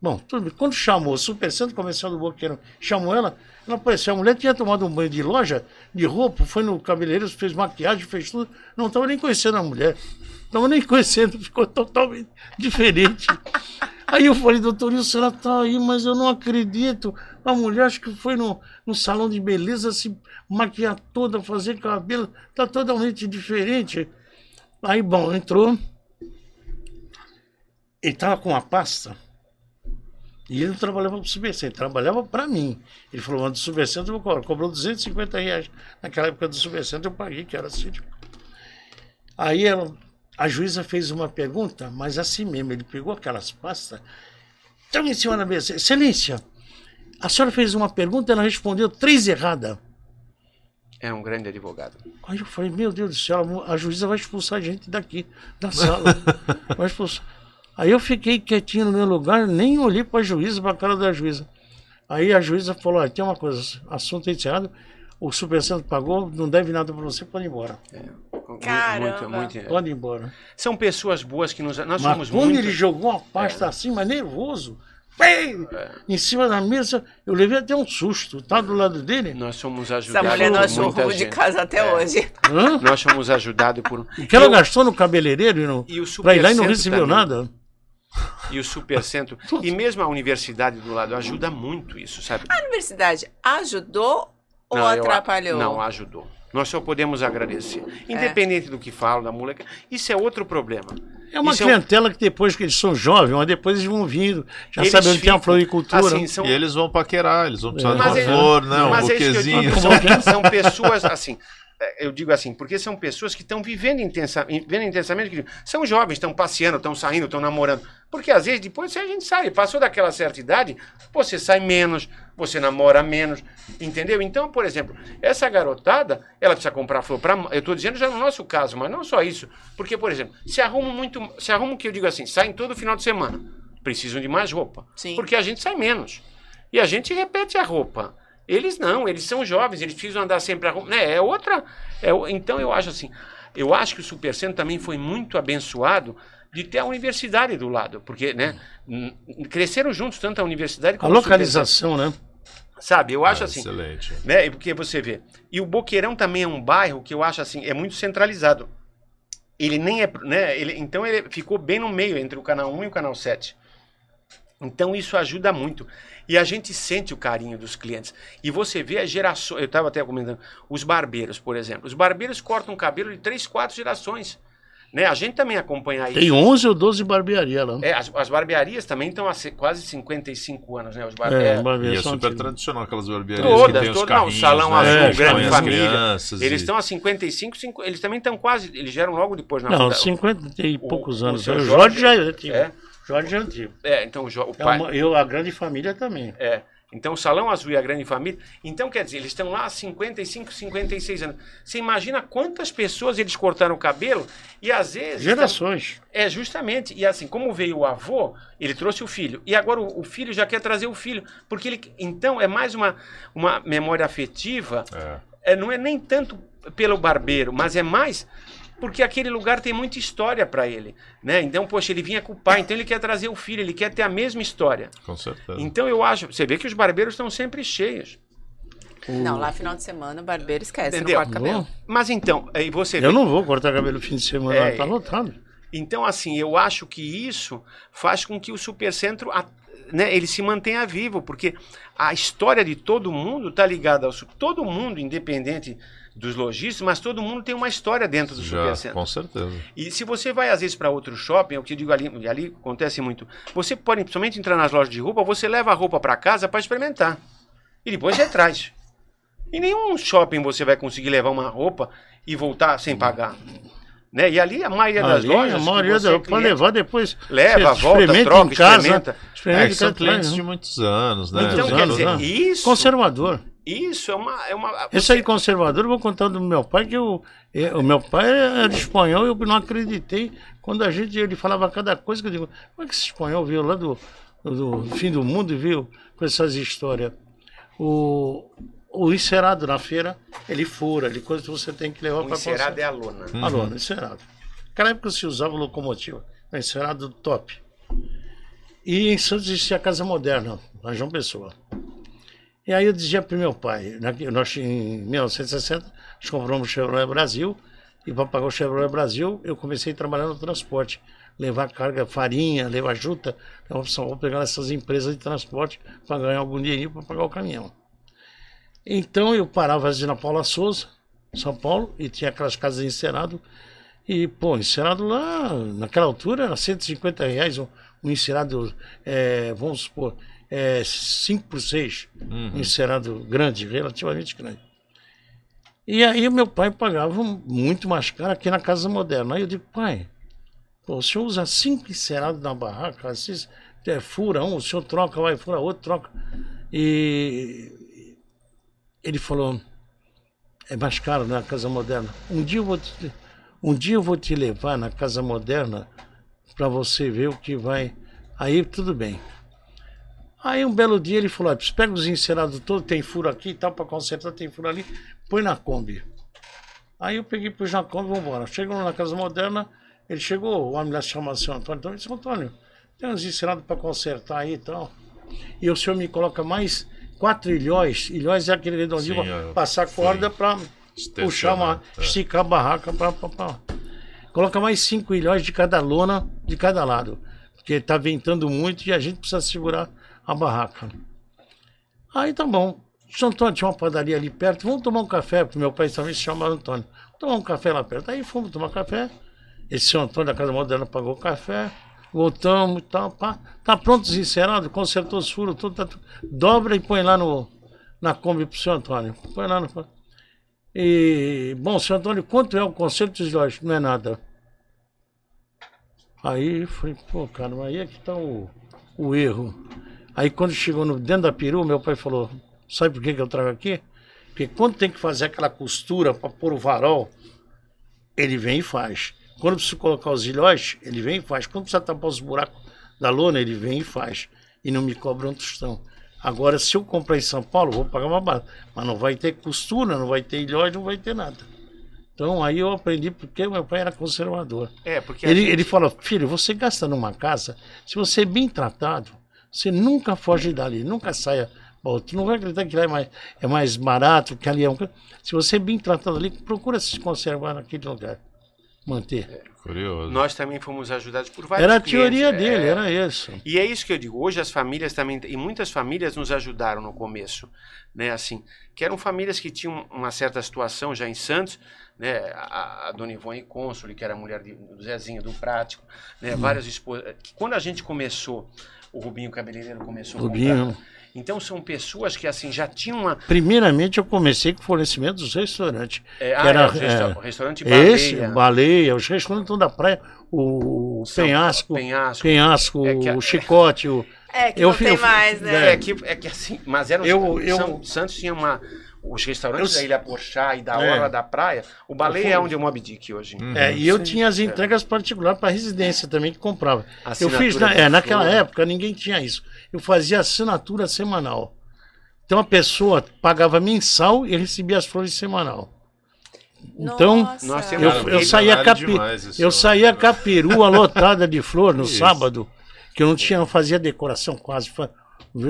S4: Bom, tudo. Quando chamou o Supercentro Comercial do Boqueirão, chamou ela, ela apareceu. A mulher tinha tomado um banho de loja, de roupa, foi no cabeleireiro, fez maquiagem, fez tudo. Não estava nem conhecendo a mulher. Estava nem conhecendo, ficou totalmente diferente. Aí eu falei, doutor Wilson, ela tá aí, mas eu não acredito. A mulher acho que foi no, no salão de beleza se maquiar toda, fazer cabelo, tá totalmente diferente. Aí, bom, entrou. Ele tava com uma pasta. E ele não trabalhava para o Supercentro, ele trabalhava para mim. Ele falou, mas do Supercentro eu cobrar. Cobrou 250 reais. Naquela época do Supercentro eu paguei, que era síndico. Aí ela, a juíza fez uma pergunta, mas assim mesmo, ele pegou aquelas pastas, estava em cima da mesa. Excelência, a senhora fez uma pergunta, ela respondeu três erradas.
S5: É um grande advogado.
S4: Aí eu falei, meu Deus do céu, a juíza vai expulsar a gente daqui, da sala. Vai expulsar. Aí eu fiquei quietinho no meu lugar, nem olhei para a juíza, para a cara da juíza. Aí a juíza falou, olha, tem uma coisa, assunto encerrado, o Supercentro pagou, não deve nada para você, pode ir embora.
S5: Muito,
S3: Caramba.
S5: muito, muito-
S4: Pode ir embora.
S5: São pessoas boas que nos. Nós
S4: Mas
S5: somos
S4: quando
S5: muito.
S4: ele jogou uma pasta assim, mas nervoso, pem, em cima da mesa, eu levei até um susto. Tá do lado dele?
S5: Nós somos
S3: Essa
S5: ajudados
S3: mulher não
S5: por
S3: achou rumo de casa até
S5: É.
S3: hoje.
S4: Hã?
S5: Nós somos ajudados por.
S4: O que ela
S5: Eu-
S4: gastou no cabeleireiro e no,
S5: E o
S4: pra ir lá e não recebeu
S5: também.
S4: nada?
S5: E o Supercentro. e mesmo a universidade do lado ajuda muito isso, sabe?
S3: A universidade ajudou ou
S5: Não, eu
S3: atrapalhou?
S5: Não, ajudou. Nós só podemos agradecer. Independente do que fala, da moleque. Isso é outro problema.
S4: É uma
S5: Isso é um-
S4: clientela que depois que eles são jovens, mas depois eles vão vindo, já
S5: Eles
S4: sabem onde tem a floricultura.
S5: Assim, são,
S2: E eles vão paquerar, eles vão precisar de
S5: Mas
S2: uma
S5: é-
S2: flor, né? Um
S5: mas é isso que eu
S2: buquezinho.
S5: digo, são, são pessoas assim. É, Eu digo assim, porque são pessoas que estão vivendo, intensa, vivendo intensamente, que são jovens, estão passeando, estão saindo, estão namorando. Porque às vezes depois a gente sai, passou daquela certa idade, você sai menos, você namora menos, entendeu? Então, por exemplo, essa garotada, ela precisa comprar flor para, eu estou dizendo já no nosso caso, mas não só isso, porque por exemplo, se arrumam muito, se arrumam que eu digo assim, saem todo final de semana, precisam de mais roupa,
S3: Sim.
S5: porque a gente sai menos e a gente repete a roupa. Eles não, eles são jovens, eles precisam andar sempre a. Né? É outra. É, então eu acho assim, eu acho que o Supercentro também foi muito abençoado de ter a universidade do lado, porque né, cresceram juntos tanto a universidade
S4: A
S5: como o Supercentro.
S4: localização, né?
S5: Sabe, eu acho
S2: Ah,
S5: assim,
S2: Excelente.
S5: né? e Porque você vê. E o Boqueirão também é um bairro que eu acho assim, é muito centralizado. Ele nem é, né? Ele, então ele ficou bem no meio entre o canal 1 e o canal 7. Então isso ajuda muito. E a gente sente o carinho dos clientes. E você vê as gerações. Eu estava até comentando. Os barbeiros, por exemplo. Os barbeiros cortam cabelo de três, quatro gerações. Né? A gente também acompanha isso.
S4: Tem 11 ou 12 barbearias lá.
S5: É, as, as barbearias também estão há se- quase 55 anos, né? Os bar...
S4: É,
S5: é,
S4: barbearia
S2: E é super
S4: antigas.
S2: tradicional aquelas barbearias que
S5: Todas,
S2: tem os
S5: todas. Não, o Salão
S2: né?
S4: Azul,
S2: que
S4: Grande
S5: Família.
S2: crianças
S5: Eles
S2: e-
S5: estão há 55, cinco- eles também estão quase. Eles vieram logo depois na
S4: Não,
S5: da-
S4: 50 e poucos
S5: o
S4: anos.
S5: seu
S4: O
S5: Jorge-
S4: Jorge já é antigo.
S5: É?
S4: Jorge é antigo.
S5: É, então o, o
S4: É
S5: pai.
S4: uma- eu, a grande família também.
S5: É. Então, o Salão Azul e a Grande Família. Então, quer dizer, eles estão lá há 55, 56 anos. Você imagina quantas pessoas eles cortaram o cabelo e às vezes.
S4: Gerações.
S5: É, justamente. E assim, como veio o avô, ele trouxe o filho. E agora o, o filho já quer trazer o filho. Porque ele. Então, é mais uma, uma memória afetiva.
S2: É.
S5: É, não é nem tanto pelo barbeiro, mas é mais porque aquele lugar tem muita história para ele, né? Então, poxa, ele vinha com o pai, então ele quer trazer o filho, ele quer ter a mesma história.
S2: Com certeza.
S5: Então eu acho, você vê que os barbeiros estão sempre cheios.
S3: Não, lá final de semana o barbeiro esquece,
S5: Entendeu?
S3: não corta cabelo.
S5: Mas então, aí você vê,
S4: Eu não vou cortar cabelo no fim de semana,
S5: É,
S4: tá lotado.
S5: então assim, eu acho que isso faz com que o supercentro a- né, ele se mantenha vivo, porque a história de todo mundo está ligada ao todo mundo, independente dos lojistas, mas todo mundo tem uma história dentro do
S2: Já,
S5: Supercenter.
S2: com certeza.
S5: E se você vai às vezes para outro shopping, é o que eu digo ali, e ali acontece muito. Você pode principalmente entrar nas lojas de roupa, você leva a roupa para casa para experimentar. E depois você traz. Em nenhum shopping você vai conseguir levar uma roupa e voltar sem pagar. Né? E ali a maioria das
S4: Ali,
S5: lojas.
S4: a maioria
S5: você é
S4: da, pode
S5: cliente,
S4: levar depois.
S5: Leva, volta,
S4: experimenta
S5: troca,
S4: em casa,
S5: experimenta.
S4: Experimenta
S2: É, são
S4: casa,
S2: clientes de
S4: né?
S2: muitos anos, né?
S4: Muitos
S5: Então, quer
S4: anos,
S5: dizer,
S4: né?
S5: isso,
S4: Conservador.
S5: Isso é uma. É uma
S4: Esse aí, conservador, eu vou contar do meu pai, que eu, eu- o meu pai era espanhol e eu não acreditei. Quando a gente, ele falava cada coisa, que eu digo, como é que esse espanhol veio lá do, do fim do mundo e viu com essas histórias? O, o encerado na feira, ele fura, ele coisa que você tem que levar
S5: o
S4: para
S5: encerado é a lona.
S2: Uhum.
S4: Alô, encerado. Naquela época se usava locomotiva, o encerado top. E em Santos existia a Casa Moderna, na João Pessoa. E aí eu dizia para meu pai, na- nós em 1960, nós compramos o Chevrolet Brasil, e para pagar o Chevrolet Brasil, eu comecei a trabalhar no transporte. Levar carga, farinha, levar juta, então, só vou pegar essas empresas de transporte para ganhar algum dinheirinho para pagar o caminhão. Então eu parava às vezes na Paula Souza, São Paulo, e tinha aquelas casas encerado. E, pô, encerado lá, naquela altura, era 150 reais um, um encerado, é, vamos supor, é, 5 por 6, um encerado grande, relativamente grande. E aí meu pai pagava muito mais caro aqui na Casa Moderna. Aí eu digo, pai, pô, o senhor usa cinco encerados na barraca, assim, é, fura um, o senhor troca, vai, fura outro, troca. E ele falou, é mais caro na Casa Moderna. Um dia eu vou te, um dia eu vou te levar na Casa Moderna para você ver o que vai. Aí tudo bem. Aí um belo dia ele falou: "Ó, pega os encerados todos, tem furo aqui e tal, para consertar, tem furo ali, põe na Kombi. Aí eu peguei, pus na Kombi, vamos embora. Chegamos na Casa Moderna, ele chegou, o homem lá se chama seu Antônio, então ele disse: Antônio, tem uns encerados para consertar aí e tal. E o senhor me coloca mais quatro ilhóis. Ilhóis é aquele redondinho
S2: Sim,
S4: passar corda para puxar uma.
S2: é.
S4: esticar a barraca para. Coloca mais cinco ilhóis de cada lona, de cada lado. Porque tá ventando muito e a gente precisa segurar a barraca. Aí tá bom. Seu Antônio tinha uma padaria ali perto, vamos tomar um café, porque meu pai também se chama Antônio. Tomar um café lá perto. Aí fomos tomar café. Esse seu Antônio da Casa Moderna pagou o café. Voltamos e tal, pá. Tá pronto, desencerado, consertou os furos, tudo, tá, dobra e põe lá no, na Kombi pro seu Antônio. Põe lá no. E, bom, seu Antônio, quanto é o conserto de lojas? Não é nada. Aí falei, pô, cara, mas aí é que tá o, o erro. Aí quando chegou no, dentro da peru, meu pai falou, sabe por que, que eu trago aqui? Porque quando tem que fazer aquela costura para pôr o varol, ele vem e faz. Quando precisa colocar os ilhóis, ele vem e faz. Quando precisa tapar os buracos da lona, ele vem e faz. E não me cobra um tostão. Agora, se eu comprar em São Paulo, vou pagar uma barato. Mas não vai ter costura, não vai ter ilhóis, não vai ter nada. Então aí eu aprendi porque meu pai era conservador.
S5: É, porque
S4: Ele,
S5: gente-
S4: ele fala, filho, você gasta numa casa, se você é bem tratado, você nunca foge dali, nunca saia. Bom, tu não vai acreditar que lá é mais, é mais barato, que ali é um. Se você é bem tratado ali, procura se conservar naquele lugar. Manter.
S2: Curioso.
S5: nós também fomos ajudados por vários
S4: Era a
S5: clientes,
S4: teoria
S5: é.
S4: dele, era isso.
S5: E é isso que eu digo. Hoje as famílias também, e muitas famílias nos ajudaram no começo, né? Assim, que eram famílias que tinham uma certa situação já em Santos, né? A, a Dona Ivone Consoli, que era a mulher de- do Zezinho, do Prático, né? Várias esposas. Quando a gente começou, o Rubinho Cabeleireiro começou a
S4: Rubinho.
S5: comprar. Então são pessoas que assim já tinham uma.
S4: Primeiramente eu comecei com o fornecimento dos restaurantes.
S5: É, ah,
S4: era,
S5: é, o resta-
S4: é,
S5: o restaurante Baleia,
S4: Esse, baleia, os restaurantes da praia, o
S5: São-
S4: penhasco,
S5: Penhasco.
S4: penhasco,
S5: É que a-
S4: o chicote, o,
S3: É, que
S4: Eu
S3: não tem
S4: eu
S3: mais, né?
S5: É que, é que assim, mas eram
S4: Eu- eu-
S5: São- Santos tinha uma. Os restaurantes
S4: Eu-
S5: da Ilha Porchá e da
S4: É.
S5: Orla da Praia, o Baleia
S4: fui-
S5: é onde é o Moby Dick hoje.
S2: Uhum.
S4: É, e eu tinha as entregas particulares para residência também que comprava. Eu
S5: Assinatura
S4: fiz, na- é, naquela época ninguém tinha isso. Eu fazia assinatura semanal. Então a pessoa pagava mensal e recebia as flores semanal. Então,
S3: Nossa.
S4: eu, eu saía capi,
S2: demais
S4: eu saía
S2: né?
S4: com a perua lotada de flor no
S2: Isso.
S4: sábado, que eu não tinha, não fazia decoração quase.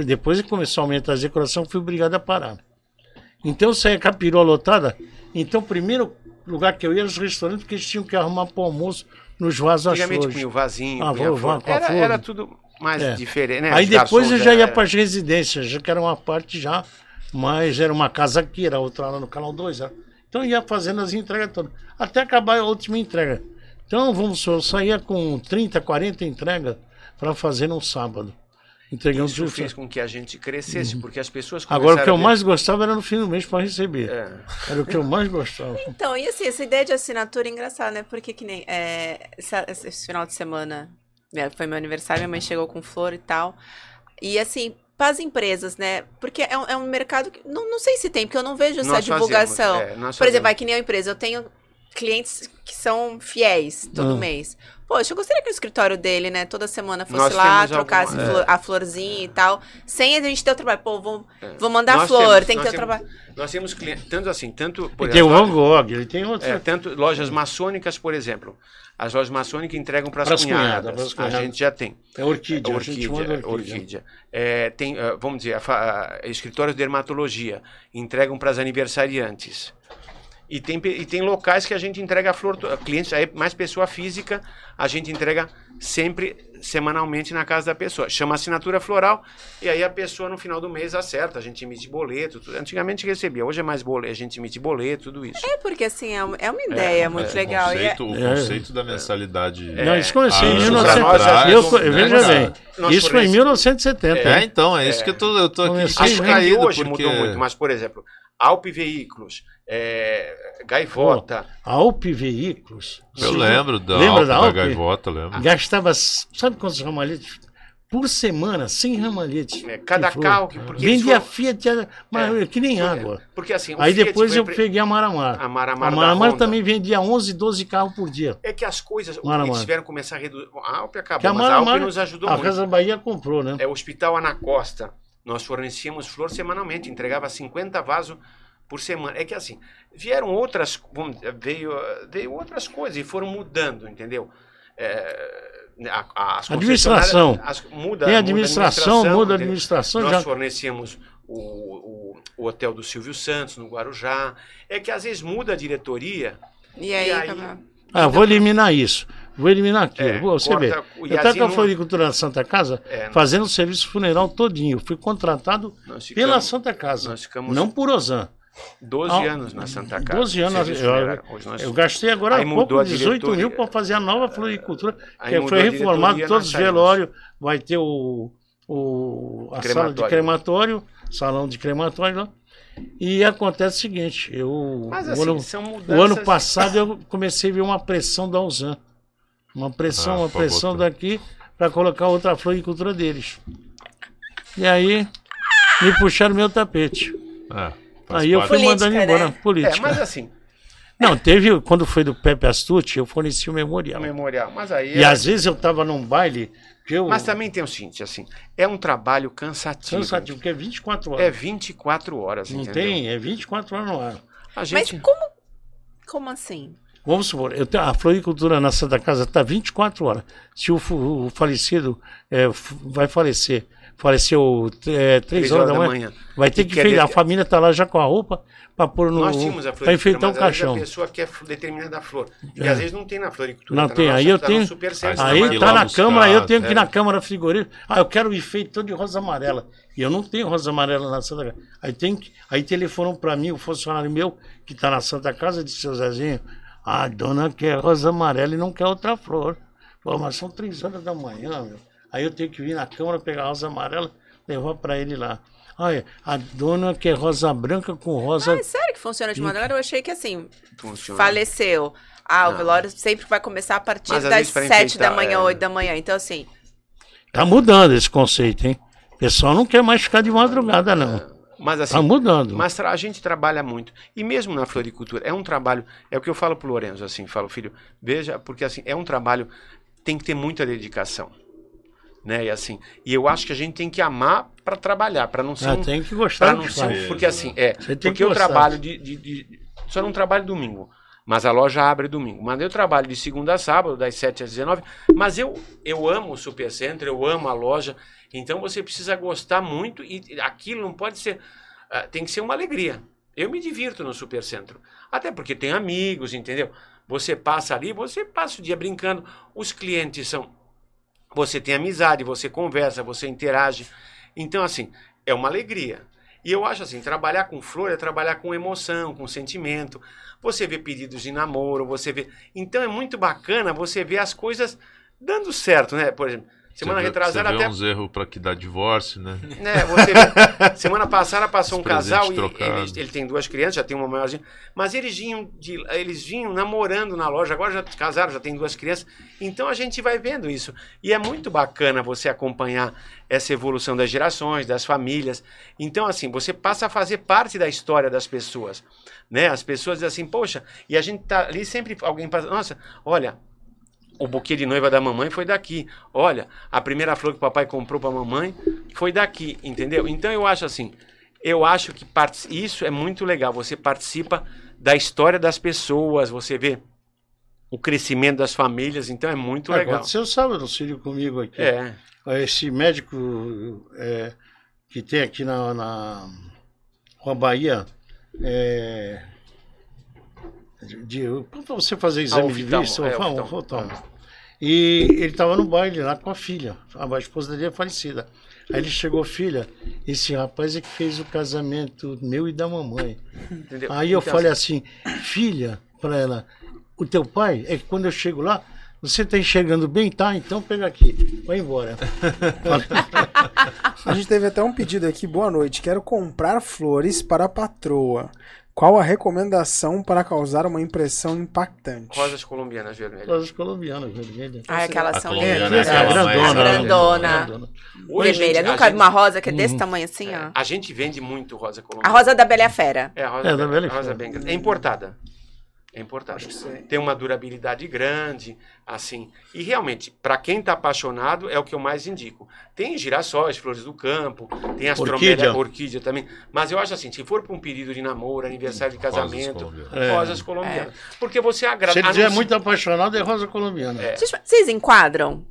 S4: Depois que começou a aumentar as decorações, fui obrigado a parar. Então eu saía com a perua lotada. Então o primeiro lugar que eu ia era os restaurantes, porque eles tinham que arrumar para o almoço nos vasos as
S5: Antigamente punha o vasinho,
S4: Ah, vou- vou com a
S5: Era, era tudo. mais
S4: É.
S5: diferente, né?
S4: Aí
S5: Os
S4: depois eu já ia
S5: era-
S4: para as residências, já que era uma parte já, mas era uma casa aqui, era outra lá no canal 2. Né? Então eu ia fazendo as entregas todas, até acabar a última entrega. Então, vamos supor, eu saía com 30, 40 entregas para fazer no sábado. Entregando
S5: Isso fez com que a gente crescesse, porque as pessoas
S4: Uhum. Agora, o que eu mais gostava era no fim do mês para receber.
S5: É.
S4: Era o que eu mais gostava.
S3: Então, e assim, essa ideia de assinatura é engraçada, né? Porque que nem é, essa- esse, final de semana né, foi meu aniversário, minha mãe chegou com flor e tal. E assim, para as empresas, né? Porque é um, é um mercado que. Não, não sei se tem, porque eu não vejo essa
S5: Nós
S3: divulgação.
S5: fazemos, é,
S3: Por exemplo, vai que nem a empresa, eu tenho clientes que são fiéis todo
S4: Ah.
S3: mês. Poxa, eu gostaria que o escritório dele, né, toda semana fosse
S5: Nós
S3: lá, trocasse
S5: alguma-
S3: flor- a florzinha e tal, sem a gente ter o trabalho. Pô, vou, vou mandar
S5: É. Nós
S3: flor,
S5: temos-
S3: tem que ter o
S5: temos-
S3: trabalho.
S5: Nós temos clientes, tanto assim, tanto por
S4: Ele tem o Van Gogh, ele tem outro.
S5: É, tanto lojas maçônicas, por exemplo. As lojas maçônicas entregam para as cunhadas.
S4: cunhadas,
S5: A gente já tem.
S4: É orquídea, a gente
S5: Orquídea,
S4: orquídea.
S5: orquídea. É, tem, ah, vamos dizer, a a- escritórios de dermatologia entregam para as aniversariantes. E tem, e tem locais que a gente entrega a flor, clientes, aí mais pessoa física, a gente entrega sempre semanalmente na casa da pessoa. Chama assinatura floral e aí a pessoa no final do mês acerta, a gente emite boleto. tudo. Antigamente recebia, hoje é mais boleto, a gente emite boleto, tudo isso.
S3: É porque assim, é uma, é uma ideia muito
S2: O
S3: legal. E é-
S2: conceito, o
S4: É.
S2: conceito da mensalidade.
S4: Não, isso comecei
S2: Ah,
S4: em
S2: isso
S4: 1900.
S5: pra nós é
S4: eu,
S5: bom,
S4: eu-
S2: né,
S4: veja bem,
S5: Nós
S4: isso foi em
S5: fornece-
S4: 1970.
S2: É, então, é isso que eu tô, eu tô aqui
S5: Acho que hoje
S2: porque...
S5: mudou muito, mas, por exemplo, Alpe Veículos, é, Gaivota,
S4: A Alpe Veículos.
S2: Eu lembro da,
S4: lembra
S2: Alpe,
S4: da
S2: gaivota, lembro.
S4: Gastava, sabe quantos ramalhetes? Por semana, 100 ramalhetes.
S5: É, cada carro que- porque
S4: Vendia
S5: foram-
S4: Fiat, mas
S5: É,
S4: que nem
S5: porque-
S4: água.
S5: porque assim,
S4: Aí
S5: Fiat
S4: depois eu
S5: pre-
S4: peguei a Maramar.
S5: a Maramar,
S4: A Maramar também vendia 11, 12 carros por dia.
S5: É que as coisas,
S4: Maramar.
S5: eles tiveram que começar a reduzir. A Alpe
S4: Que
S5: acabou,
S4: a
S5: mas a
S4: Maramar,
S5: Alpe nos ajudou
S4: a
S5: muito.
S4: Casa Bahia comprou, né?
S5: É o Hospital Anacosta. Nós fornecíamos flor semanalmente, entregava 50 vasos por semana. É que assim, vieram outras, veio, veio outras coisas e foram mudando, entendeu? É, a- a- as
S4: Administração.
S5: as- muda,
S4: Tem
S5: muda a
S4: administração, muda a administração.
S5: Nós
S4: Já...
S5: fornecíamos o, o, o hotel do Silvio Santos, no Guarujá. É que às vezes muda a diretoria.
S3: E aí,
S5: E aí-
S4: Ah, vou eliminar isso. Vou eliminar aquilo.
S5: É,
S4: Você
S5: corta-
S4: vê. Eu estava com a floricultura na Santa Casa
S5: É,
S4: fazendo o serviço funeral todinho. Fui contratado
S5: nós
S4: pela
S5: ficamos
S4: Santa Casa.
S5: nós ficamos
S4: Não por Ozan.
S5: 12
S4: Ah,
S5: anos na Santa Casa.
S4: 12 anos. Eu,
S5: nós-
S4: eu gastei agora há pouco
S5: a
S4: 18 mil para fazer a nova floricultura.
S5: Aí
S4: Que
S5: mudou
S4: foi reformado todos os velórios. Vai ter o, o, a sala de
S5: Crematório.
S4: crematório, salão de crematório lá. E acontece o seguinte, eu
S5: Mas
S4: o
S5: assim,
S4: ano,
S5: são
S4: o ano passado eu comecei a ver uma pressão da Usan. Uma pressão,
S2: Ah,
S4: uma pressão
S2: botar.
S4: daqui para colocar outra floricultura deles. E aí me puxaram meu tapete.
S2: É, faz
S4: Aí eu fui
S3: Política,
S4: mandando embora.
S3: né?
S4: Política.
S5: É, mas assim,
S4: Não, teve, quando foi do Pepe Astucci, eu forneci o
S5: é
S4: memorial.
S5: memorial. Mas aí.
S4: E
S5: é-
S4: às vezes eu tava num baile que eu.
S5: Mas também tem o seguinte, assim, é um trabalho cansativo.
S4: Cansativo, porque é 24 horas.
S5: É 24 horas,
S4: Não
S5: entendeu?
S4: tem, é 24 horas no ar.
S5: A
S3: Mas
S5: gente.
S3: como, como assim?
S4: Vamos supor, eu tenho, a floricultura na Santa Casa está 24 horas. Se o, o falecido é, vai falecer, faleceu é, 3 horas, da manhã, vai ter que
S5: dizer-
S4: A família está lá já com a roupa para pôr no.
S5: Nós tínhamos a
S4: para
S5: floricultura,
S4: enfeitar o caixão.
S5: a pessoa quer f- determinada flor. E
S4: É.
S5: às vezes não tem na floricultura.
S4: Não
S5: tá
S4: tem,
S5: na
S4: aí eu
S5: tá
S4: tenho-
S2: Aí que
S4: tá
S2: lá
S4: na
S2: buscar,
S4: câmara, aí eu tenho que ir
S5: é.
S4: na câmara frigorífica. Ah, eu quero o enfeite todo de rosa amarela. E eu não tenho rosa amarela na Santa Casa. Aí, tem que, aí telefonam para mim, o funcionário meu, que está na Santa Casa, disse, seu Zezinho, a dona quer rosa amarela e não quer outra flor. Pô, mas são três horas da manhã, meu. Aí eu tenho que vir na câmara, pegar a rosa amarela, levar para ele lá. Olha, a dona quer rosa branca com rosa...
S3: Ah, é sério que funciona de maneira? Eu achei que assim,
S5: Funciona.
S3: faleceu. Ah, o
S5: Não.
S3: velório sempre vai começar a partir
S5: Mas
S3: das 7 da manhã,
S5: é.
S3: 8 da manhã. Então, assim,
S4: Tá mudando esse conceito, hein? O pessoal não quer mais ficar de madrugada, não.
S5: Mas assim,
S4: Tá mudando.
S5: Mas a gente trabalha muito. E mesmo na floricultura, é um trabalho. É o que eu falo pro Lorenzo, assim, falo, filho, veja, porque assim, é um trabalho, tem que ter muita dedicação. Né? E assim, e eu acho que a gente tem que amar para trabalhar, para não ser
S4: Ah,
S5: um,
S4: tem que gostar
S5: não ser porque assim, é, porque eu
S4: gostar.
S5: trabalho de, de, de- só não trabalho domingo, mas a loja abre domingo. Mas eu trabalho de segunda a sábado, das 7 às 19, mas eu eu amo o Supercenter, eu amo a loja, então você precisa gostar muito e aquilo não pode ser ah, tem que ser uma alegria. Eu me divirto no Supercentro. Até porque tem amigos, entendeu? Você passa ali, você passa o dia brincando. Os clientes são você tem amizade, você conversa, você interage. Então, assim, é uma alegria. E eu acho assim, trabalhar com flor é trabalhar com emoção, com sentimento. Você vê pedidos de namoro, você vê. Então é muito bacana você ver as coisas dando certo, né? Por exemplo, semana
S2: vê-
S5: retrasada até
S2: uns erros pra que dá divórcio, né?
S5: né, você vê, semana passada passou um casal e ele, ele tem duas crianças, já tem uma maiorzinha, mas eles vinham, de, eles vinham namorando na loja, agora já casaram, já tem duas crianças, então a gente vai vendo isso. E é muito bacana você acompanhar essa evolução das gerações, das famílias. Então, assim, você passa a fazer parte da história das pessoas. Né? As pessoas dizem assim, poxa, e a gente tá ali sempre, alguém passa, nossa, olha, o buquê de noiva da mamãe foi daqui. Olha, a primeira flor que o papai comprou para a mamãe foi daqui, entendeu? Então eu acho assim, eu acho que isso é muito legal. Você participa da história das pessoas, você vê o crescimento das famílias, então é muito legal.
S4: Aconteceu sábado, o Círio comigo aqui.
S5: É,
S4: Esse médico é, que tem aqui na, na Rua Bahia, é, de, para você fazer exame de
S5: oftalmo,
S4: vista,
S5: é,
S4: oftalmo,
S5: oftalmo.
S4: E ele estava no baile lá com a filha, a esposa dele é falecida. Aí ele chegou, filha, esse rapaz é que fez o casamento meu e da mamãe.
S5: entendeu?
S4: Aí eu
S5: Então,
S4: falei assim, filha, para ela, o teu pai é que quando eu chego lá, você tá enxergando bem? Tá, então pega aqui, vai embora.
S1: A gente teve até um pedido aqui. Boa noite. Quero comprar flores para a patroa. Qual a recomendação para causar uma impressão impactante?
S5: Rosas colombianas vermelhas.
S4: Rosas colombianas, vermelhas.
S3: Ai, aquelas
S2: A
S3: são
S2: colombiana
S3: lindas.
S2: é aquela mais-
S3: Grandona.
S4: grandona.
S5: Hoje a
S3: Vermelha.
S5: gente- a
S3: Nunca vi uma rosa que é desse tamanho assim, ó.
S5: A gente vende muito rosa
S3: A
S5: colombiana.
S3: rosa da Bela a Fera.
S5: É, a rosa,
S4: É, da
S5: bem-
S4: Bela
S5: a rosa
S4: Fera.
S5: bem grande. É importada. É importada.
S1: Acho que sim.
S5: Tem uma durabilidade grande, assim. E realmente, para quem está apaixonado, é o que eu mais indico. Tem girassóis, flores do campo, tem as
S4: Orquídea.
S5: orquídea também. Mas eu acho assim, se for para um pedido de namoro, aniversário de casamento,
S2: colombianas.
S4: É.
S5: rosas colombianas. Porque você agrada.
S4: Se ele
S5: ser-
S4: muito apaixonado, é rosa colombiana.
S5: É.
S3: Vocês, vocês enquadram?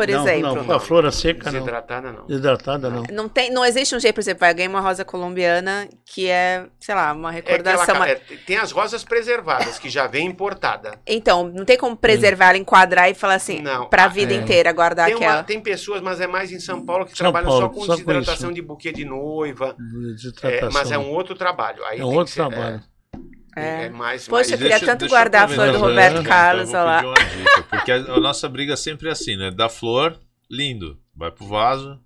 S3: Por
S4: Não,
S3: exemplo.
S4: Não, com a flor seca, não.
S5: Desidratada, não.
S4: Desidratada, não.
S3: Não, tem, não existe um jeito, por exemplo, vai ganhar uma rosa colombiana que é, sei lá, uma
S5: É
S3: recordação.
S5: ca-
S3: uma-
S5: é, tem as rosas preservadas, que já vem importada.
S3: Então, não tem como preservar ela, enquadrar e falar assim,
S5: Não.
S3: pra vida
S4: é.
S3: inteira, guardar
S5: Tem,
S3: aquela.
S5: uma- tem pessoas, mas é mais em São Paulo, que
S4: São
S5: trabalham
S4: Paulo,
S5: só com
S4: só com
S5: desidratação
S4: isso.
S5: de buquê de noiva. É,
S4: Desidratação.
S5: mas é um outro trabalho. Aí
S4: É um outro
S5: ser-
S4: trabalho.
S5: É,
S3: É.
S5: é mais.
S3: Poxa,
S5: mais-
S3: eu queria tanto guardar a flor do Roberto
S2: né?
S3: Carlos,
S2: Então
S3: olha
S2: uma dica, porque a, a nossa briga sempre é assim, né? Da flor, lindo. Vai pro vaso,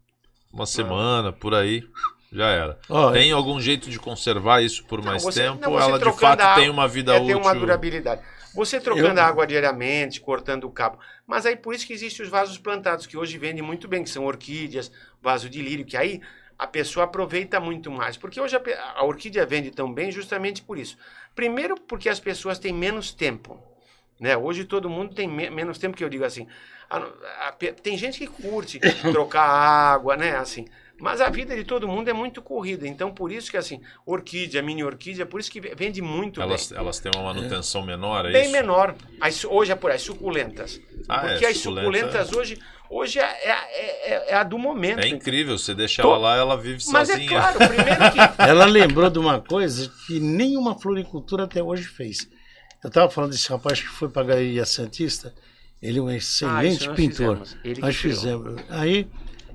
S2: uma semana, por aí, já era.
S4: Ó,
S2: Tem algum jeito de conservar isso por
S5: Não,
S2: mais
S5: você-
S2: tempo?
S5: não,
S2: ela de fato
S5: a
S2: tem
S5: água,
S2: uma vida
S5: é,
S2: útil?
S5: tem uma durabilidade. Você trocando
S4: Eu-
S5: a água diariamente, cortando o cabo. Mas aí por isso que existem os vasos plantados, que hoje vendem muito bem, que são orquídeas, vaso de lírio, que aí a pessoa aproveita muito mais. Porque hoje a, a orquídea vende tão bem justamente por isso. Primeiro porque as pessoas têm menos tempo. Né? Hoje todo mundo tem me- menos tempo que eu digo assim. a- a tem gente que curte trocar água, né? Assim. Mas a vida de todo mundo é muito corrida. Então, por isso que, assim, orquídea, mini orquídea, por isso que vende muito
S2: Elas,
S5: bem.
S2: elas têm uma manutenção menor, é
S5: Bem
S2: isso?
S5: menor. As, hoje é por as suculentas.
S2: Ah,
S5: Porque
S2: é,
S5: as
S2: suculenta-
S5: suculentas hoje, hoje é, é, é- é a do momento.
S2: É incrível, você deixa
S5: Tô-
S2: ela lá, ela vive
S5: Mas
S2: sozinha.
S5: é claro, primeiro que.
S4: Ela lembrou de uma coisa que nenhuma floricultura até hoje fez. Eu estava falando desse rapaz que foi para a Galeria Santista. Ele é um excelente
S5: nós
S4: pintor.
S5: fizemos. Ele que
S4: Nós fizemos. Aí,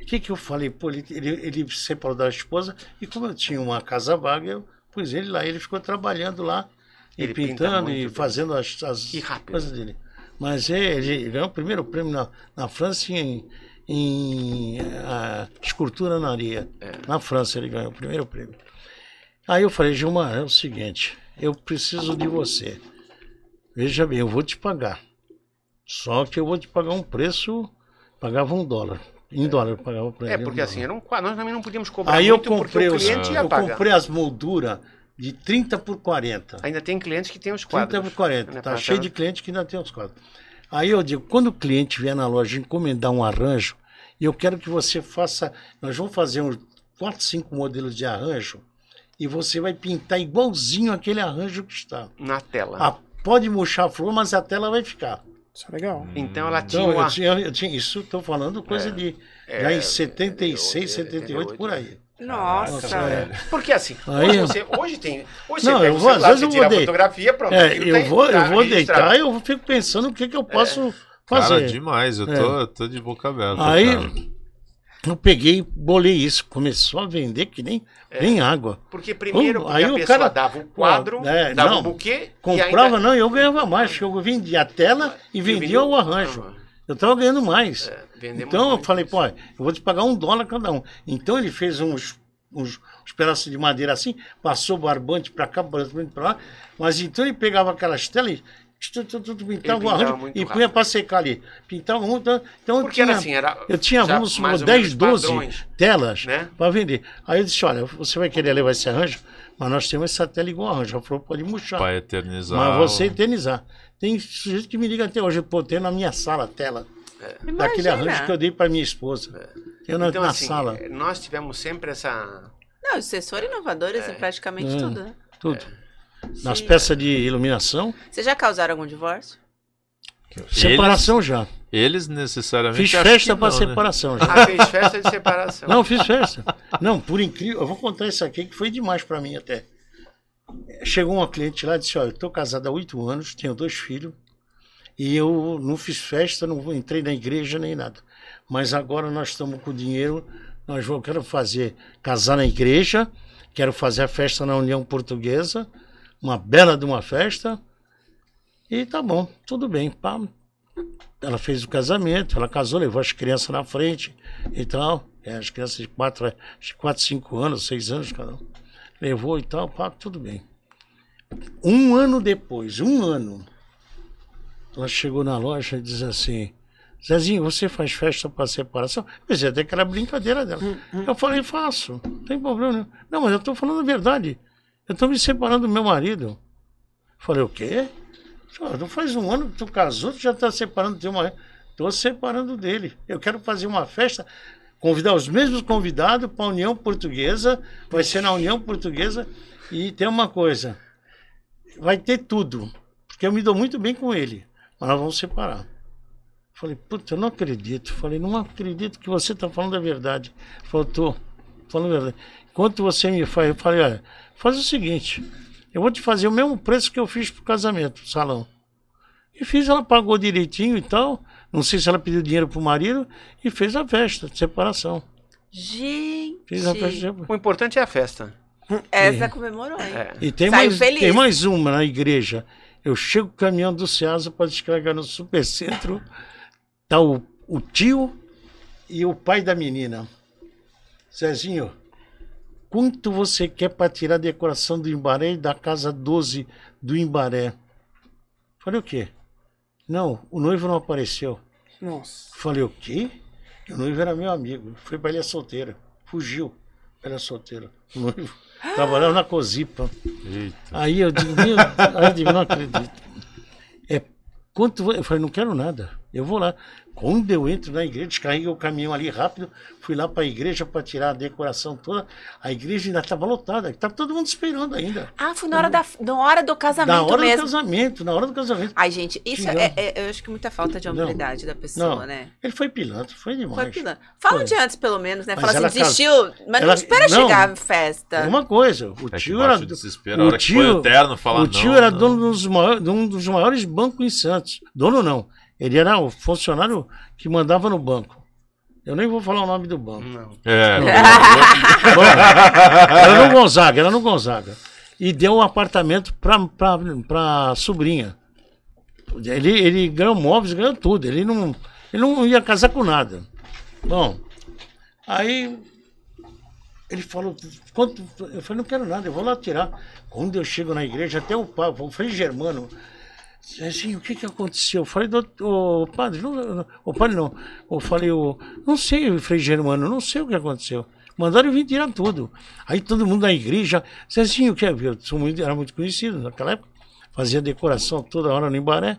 S4: que, que eu falei? Pô, ele, ele, ele se separou da esposa e como eu tinha uma casa vaga, eu pus ele lá. Ele ficou trabalhando lá, e
S5: Ele pinta
S4: pintando e
S5: bem.
S4: fazendo as, as coisas dele. Mas é, ele ganhou o primeiro prêmio na, na França em, em ah, escultura na areia.
S5: É.
S4: Na França ele ganhou o primeiro prêmio. Aí eu falei, Gilmar, é o seguinte, eu preciso de você. Veja bem, eu vou te pagar. Só que eu vou te pagar um preço, pagava um dólar. Em dólar eu pagava para
S5: É,
S4: ele. um
S5: porque assim, um quadro. Nós também não podíamos cobrar
S4: Aí eu
S5: muito porque
S4: comprei,
S5: o
S4: os,
S5: cliente ia
S4: eu
S5: pagar.
S4: comprei as molduras de 30 por 40.
S5: Ainda tem clientes que têm os
S4: 30
S5: quadros.
S4: por 40.
S5: né,
S4: Tá
S5: pra-
S4: cheio de cliente que ainda tem os quadros. Aí eu digo, quando o cliente vier na loja encomendar um arranjo, eu quero que você faça, nós vamos fazer uns 4, 5 modelos de arranjo, e você vai pintar igualzinho aquele arranjo que está.
S5: Na tela.
S4: Ah, pode murchar a flor, mas a tela vai ficar.
S1: Isso é legal.
S5: Então ela tinha
S4: Então,
S5: uma...
S4: eu tinha, eu tinha isso, estou falando coisa de já em 76, 78, por aí.
S3: Nossa.
S4: é.
S5: Porque assim,
S4: Aí-
S5: hoje, você, hoje tem. Hoje
S4: Não,
S5: você pega
S4: eu
S5: o
S4: vou- às
S5: celular,
S4: vezes
S5: você
S4: eu vou de-
S5: fotografia, pronto.
S4: É, eu
S5: tá-
S4: vou,
S5: tá
S4: eu vou deitar e eu fico pensando o que, que eu posso
S2: Cara,
S4: fazer.
S2: demais. Eu tô, tô de boca aberta.
S4: Aí
S2: cara.
S4: Eu peguei, bolei isso, começou a vender que nem, nem água.
S5: Porque primeiro porque
S4: aí
S5: a
S4: o
S5: pessoa
S4: cara-
S5: dava o quadro,
S4: É,
S5: dava
S4: não.
S5: o buquê e
S4: Comprava
S5: ainda...
S4: não, e eu ganhava mais, porque eu vendia a tela e vendia o arranjo. Eu tava ganhando mais.
S5: É,
S4: Então eu falei, pô, eu vou te pagar um dólar cada um. Então ele fez uns, uns, uns pedaços de madeira assim, passou barbante pra cá, barbante pra lá, mas então ele pegava aquelas telas e tu, pintava arranjo
S5: muito
S4: e punha pra secar ali. Pintava um, então então eu
S5: Porque
S4: tinha,
S5: era assim, era
S4: eu tinha,
S5: ou
S4: 10,
S5: menos
S4: 12
S5: padrões.
S4: telas
S5: né?
S4: para vender. Aí eu disse, olha, você vai querer levar esse arranjo, mas nós temos essa tela igual arranjo. Ela falou, pode murchar.
S2: Pra eternizar.
S4: Mas você eternizar. Tem sujeito que me liga até hoje, pô, tem na minha sala a tela. Daquele
S3: Imagina.
S4: arranjo que eu dei para minha esposa. Eu na,
S5: Então,
S4: na
S5: assim,
S4: sala.
S5: nós tivemos sempre essa...
S3: Não, vocês foram inovadores em praticamente
S4: É.
S3: tudo, né?
S4: Tudo. Nas
S3: Sim.
S4: peças de iluminação,
S3: Vocês já causaram algum divórcio?
S4: separação já.
S2: Eles necessariamente.
S4: Fiz festa para
S2: né?
S4: separação já.
S5: Ah, fez festa de separação.
S4: Não, fiz festa. Não, por incrível, eu vou contar isso aqui que foi demais para mim até. Chegou uma cliente lá e disse: Olha, eu estou casada há oito anos, tenho dois filhos, e eu não fiz festa, não entrei na igreja nem nada. Mas agora nós estamos com dinheiro, nós vamos, quero fazer, casar na igreja, quero fazer a festa na União Portuguesa, uma bela de uma festa, e tá bom, tudo bem. Pá. Ela fez o casamento, ela casou, levou as crianças na frente e tal. É, as crianças de 4, de quatro 5 anos, 6 anos cada um. Levou e tal, pá, tudo bem. Um ano depois, um ano, ela chegou na loja e diz assim: Zezinho, você faz festa para separação? Eu pensei até que era brincadeira dela. Eu falei: faço, não tem problema. nenhum. Não, mas eu estou falando a verdade. Eu estou me separando do meu marido. Falei: o quê? Senhor, Não faz um ano que tu casou, tu já está separando do teu marido. Estou separando dele. Eu quero fazer uma festa, convidar os mesmos convidados para a União Portuguesa. Vai ser na União Portuguesa. E tem uma coisa: vai ter tudo. Porque eu me dou muito bem com ele. Mas nós vamos separar. Falei, puta, eu não acredito. Falei, não acredito que você está falando a verdade. Falou, tô falando a verdade. Enquanto você me faz, eu falei, olha, faz o seguinte, eu vou te fazer o mesmo preço que eu fiz pro casamento, pro salão. E fiz, ela pagou direitinho e tal. Não sei se ela pediu dinheiro pro marido e fez a festa de separação.
S3: Gente.
S4: Fez a festa de separação.
S5: O importante é a festa.
S3: Essa comemorou, hein?
S5: É.
S4: E tem
S3: Saiu
S4: mais,
S3: feliz.
S4: tem mais uma na igreja. Eu chego com o caminhão do Ceasa para descarregar no supercentro. Tá o, o tio e o pai da menina. Zezinho, quanto você quer para tirar a decoração do Imbaré e da casa 12 do Imbaré? Falei, o quê? Não, o noivo não apareceu.
S1: Nossa.
S4: Falei, o quê? O noivo era meu amigo. Foi para ilha solteira. Fugiu. Era solteira. O noivo trabalhava na Cozipa.
S2: Eita.
S4: Aí eu digo, meu, aí eu digo, não acredito. É, quanto, eu falei, não quero nada. Eu vou lá. Quando eu entro na igreja, descarreguei o caminhão ali rápido, fui lá para a igreja para tirar a decoração toda. A igreja ainda estava lotada, estava todo mundo esperando ainda.
S3: Ah, foi na hora, da, na hora do casamento
S4: Na hora
S3: mesmo.
S4: do casamento, na hora do casamento.
S3: Ai, gente, isso
S4: Tirando.
S3: é, é- eu acho que muita falta de
S4: Não.
S3: hombridade da pessoa,
S4: Não,
S3: né?
S4: ele foi pilantra, foi demais.
S3: Foi pilantra. Fala
S4: Foi.
S3: um dia antes, pelo menos, né?
S4: Mas
S3: Fala
S4: ela
S3: assim, desistiu, mas não
S4: ela-
S3: espera
S4: não.
S3: chegar a festa.
S4: É Uma coisa, o
S2: É
S4: tio era.
S2: o foi o terno, fala,
S4: o tio
S2: não,
S4: era
S2: não.
S4: dono dos maiores, de um dos maiores bancos em Santos. Dono não. Ele era o funcionário que mandava no banco. Eu nem vou falar o nome do banco.
S5: Não.
S2: É.
S4: Era no Gonzaga, era no Gonzaga. E deu um apartamento pra, pra, pra sobrinha. Ele, ele ganhou móveis, ganhou tudo. Ele não, ele não ia casar com nada. Bom, aí ele falou, quanto, eu falei, não quero nada, eu vou lá tirar. Quando eu chego na igreja, até o padre, o Frei Germano, assim, o que que aconteceu? Eu falei, ô, padre, não, o padre não. Eu falei, o, não sei, o Frei Germano, não sei o que aconteceu. Mandaram eu vir tirar tudo. Aí todo mundo na igreja, Zezinho, que? Eu sou muito, era muito conhecido naquela época, fazia decoração toda hora no Embaré.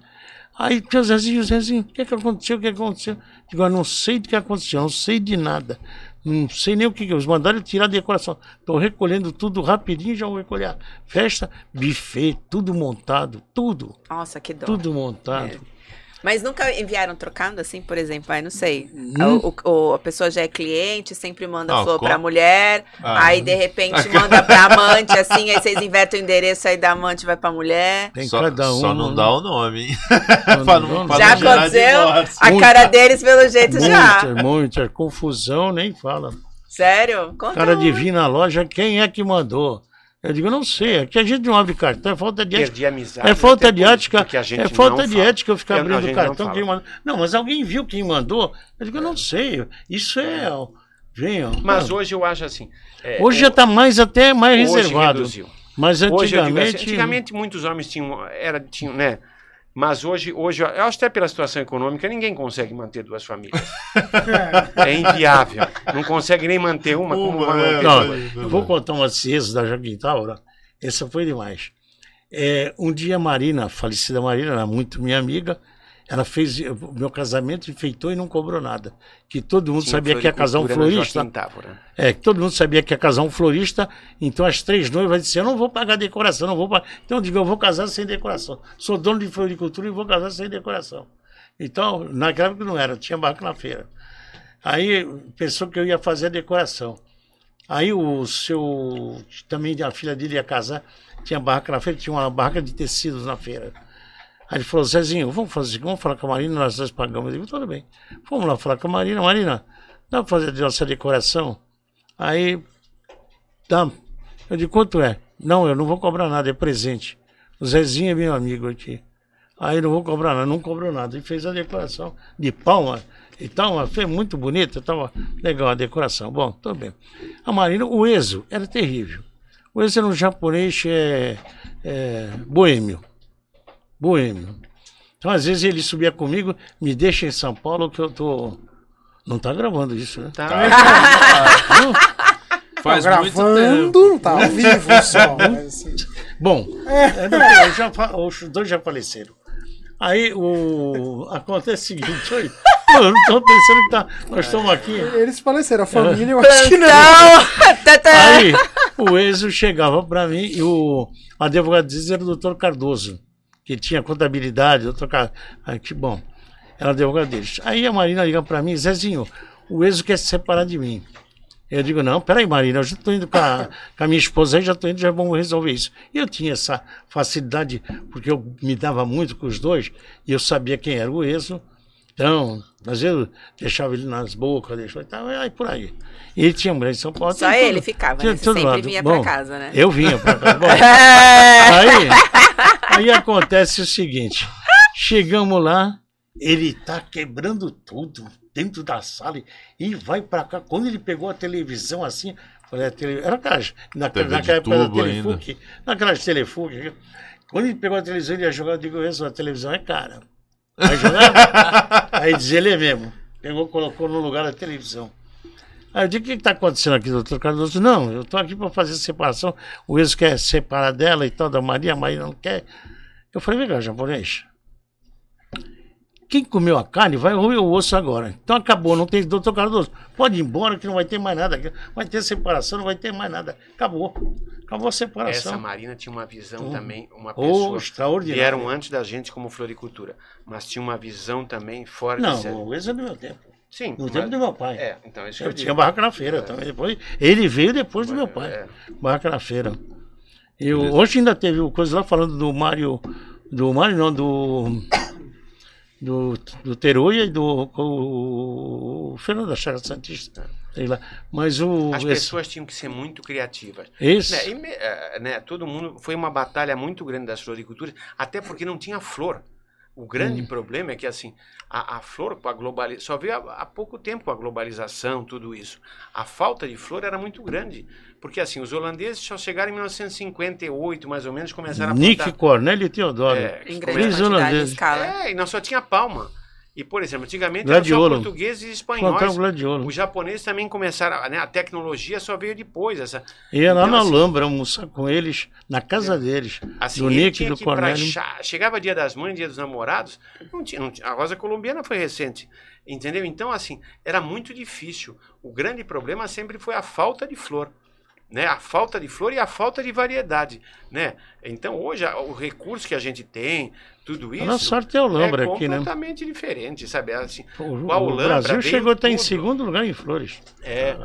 S4: Aí, Zezinho, Zezinho, o que, que aconteceu? O que, aconteceu? Digo, eu não sei do que aconteceu, não sei de nada. Não sei nem o que que eles mandaram tirar a decoração. Estou recolhendo tudo rapidinho, já vou recolher. a Festa, buffet, tudo montado, tudo,
S3: Nossa, que dó.
S4: tudo montado.
S3: Mas nunca enviaram trocado assim, por exemplo? Aí não sei.
S4: Hum.
S3: O- o- a pessoa já é cliente, sempre manda
S2: Ah,
S3: flor
S2: com-
S3: pra mulher.
S2: Ah.
S3: Aí de repente manda pra amante, assim, aí vocês invertem o endereço aí da amante vai pra mulher.
S4: Tem
S2: Só,
S4: cada um.
S2: só não dá o nome, hein?
S4: Não,
S2: pra
S4: não,
S2: não,
S4: não.
S2: pra
S3: Já aconteceu? A
S4: Muita-
S3: cara deles, pelo jeito, já.
S4: Muita, muita confusão, nem fala.
S3: Sério?
S4: O
S3: Conta
S4: cara
S3: um.
S4: de vir na loja, quem é que mandou? Eu digo, não sei, é que a gente não abre cartão, é falta de ética.
S5: Perdi a amizade.
S4: É falta de ética,
S5: porque a gente
S4: é falta
S5: não
S4: de
S5: fala.
S4: ética eu ficar
S5: Eu-
S4: abrindo
S5: não
S4: cartão.
S5: fala.
S4: quem mandou. Não, mas alguém viu quem mandou? Eu digo, eu não sei, isso é... ó, Vem, ó.
S5: Mas
S4: Ah,
S5: hoje eu acho assim. é,
S4: hoje
S5: o-
S4: já está mais até mais
S5: hoje
S4: reservado.
S5: reduziu.
S4: Mas
S5: Hoje eu digo assim,
S4: antigamente...
S5: antigamente muitos homens tinham, era, tinham, né? Mas hoje, hoje, eu acho até pela situação econômica, ninguém consegue manter duas famílias. É inviável. Não consegue nem manter uma, como
S2: Uma,
S5: manter
S4: Não,
S5: duas?
S4: eu vou contar uma ciência da Joaquim Taura. Essa foi demais. É, um dia a Marina, a falecida Marina, era muito minha amiga, ela fez o meu casamento, enfeitou e não cobrou nada. Que todo mundo sabia que ia casar um florista. É, que todo mundo sabia que ia casar um florista, então as três noivas disseram, eu não vou pagar decoração, não vou pagar. Então eu digo, eu vou casar sem decoração. Sou dono de floricultura e vou casar sem decoração. Então, naquela época não era, tinha barco na feira. Aí pensou que eu ia fazer a decoração. Aí o seu, também a filha dele ia casar, tinha barraca na feira, tinha uma barraca de tecidos na feira. Aí ele falou, Zezinho, vamos fazer, vamos falar com a Marina, nós dois pagamos. Eu digo, tudo bem. Vamos lá falar com a Marina. Marina, dá para fazer a nossa decoração? Aí, dá. Eu digo, quanto é? Não, eu não vou cobrar nada, é presente. O Zezinho é meu amigo aqui. Aí não vou cobrar nada, não cobrou nada. E fez a decoração de palma e tal, foi muito bonita, estava legal a decoração. Bom, tudo bem. A Marina, o Ezo era terrível. O Ezo era um japonês é, é, boêmio. Boêmio. Então, às vezes, ele subia comigo, me deixa em São Paulo que eu tô. Não tá gravando isso, né?
S5: Tá.
S2: Faz
S1: Tá
S2: muito tempo.
S1: gravando, tá ao vivo só. mas, assim,
S4: Bom, é, não, eu já os dois já faleceram. Aí o, acontece o seguinte, oi, eu não tô pensando que tá, nós estamos aqui.
S1: eles faleceram, a família eu acho que não.
S3: Tantã.
S4: Aí o Enzo chegava para mim e o advogado dizia era o doutor Cardoso, que tinha contabilidade, doutor Car... ah, que bom, era advogado deles. Aí a Marina liga para mim, Zezinho, o Enzo quer se separar de mim. Eu digo, não, peraí, Marina, eu já estou indo com a, com a minha esposa aí, já estou indo, já vamos resolver isso. E eu tinha essa facilidade, porque eu me dava muito com os dois, e eu sabia quem era o Enzo, então, às vezes eu deixava ele nas bocas, deixava e tal, aí por aí. E ele tinha mulher em São Paulo.
S3: Só ele
S4: tudo-
S3: ficava,
S4: tinha
S3: né? Você sempre
S4: lado.
S3: vinha
S4: Bom,
S3: pra casa, né?
S4: Eu vinha pra casa. Bom. Aí, aí acontece o seguinte: chegamos lá, ele tá quebrando tudo dentro da sala e vai pra cá. Quando ele pegou a televisão assim, falei, a tele... era aquela, naquela,
S2: TV de
S4: naquela época da Telefuc, naquelas Telefuc. Quando ele pegou a televisão, ele ia jogar, eu digo, a televisão é cara. Vai jogar? aí diz ele é mesmo. Pegou, colocou no lugar da televisão. Aí eu digo, o que está acontecendo aqui, doutor Cardoso? Não, eu estou aqui para fazer separação. O Enzo quer separar dela e tal, da Maria, a Maria não quer. Eu falei, vem cá, japonês. Quem comeu a carne vai roer o osso agora. Então acabou, não tem doutor Cardoso. Pode ir embora que não vai ter mais nada. Vai ter separação, não vai ter mais nada. Acabou. Acabou a
S5: Essa
S4: separação.
S5: Marina tinha uma visão
S4: Hum.
S5: também, uma
S4: Oh,
S5: pessoa.
S4: extraordinário.
S5: Vieram antes da gente como floricultura, mas tinha uma visão também fora de
S4: Não,
S5: série.
S4: o Enzo é do meu tempo.
S5: Sim,
S4: No
S5: mas-
S4: tempo do meu pai.
S5: É, então isso
S4: Eu
S5: eu
S4: tinha barraca na feira também. Depois, ele veio depois do meu pai.
S5: É.
S4: Barraca na feira. E o- hoje ainda teve coisa lá falando do Mário. Do Mário não, do. Do, do Teruia e do o, o Fernando da Chaga Santista. Lá. Mas o.
S5: As
S4: esse-
S5: pessoas tinham que ser muito criativas.
S4: esse-
S5: Né, e eh, né, todo mundo foi uma batalha muito grande das floriculturas, até porque não tinha flor. O
S4: Hum.
S5: grande problema é que assim a, a flor com a globalização só veio há, há pouco tempo com a globalização tudo isso. A falta de flor era muito grande porque assim os holandeses só chegaram em 1958 mais ou menos começaram a
S4: Nick. Cornélio e Teodoro.
S5: É,
S3: Em grande quantidade escala.
S5: É, e não só tinha palma. E, por exemplo, antigamente eram
S4: Gladiolo.
S5: só portugueses e espanhóis.
S4: gladiolo.
S5: Os japoneses também começaram, né, a tecnologia só veio depois. Essa,
S4: Ia lá
S5: Então,
S4: na
S5: assim-
S4: Alhambra almoçar com eles, na casa deles.
S5: assim,
S4: do Nick e do
S5: pra
S4: Cornélio.
S5: chá- Chegava dia das mães, dia dos namorados, não tinha, não tinha- a Rosa Colombiana foi recente, entendeu? Então, assim, era muito difícil. O grande problema sempre foi a falta de flor. Né? A falta de flor e a falta de variedade, né? Então hoje a- o recurso que a gente tem, tudo isso
S4: A nossa sorte é o Lambra
S5: é
S4: aqui, né?
S5: completamente diferente, sabe? Assim,
S4: O, o
S5: Lambra
S4: Brasil chegou a estar em segundo lugar em flores.
S5: é,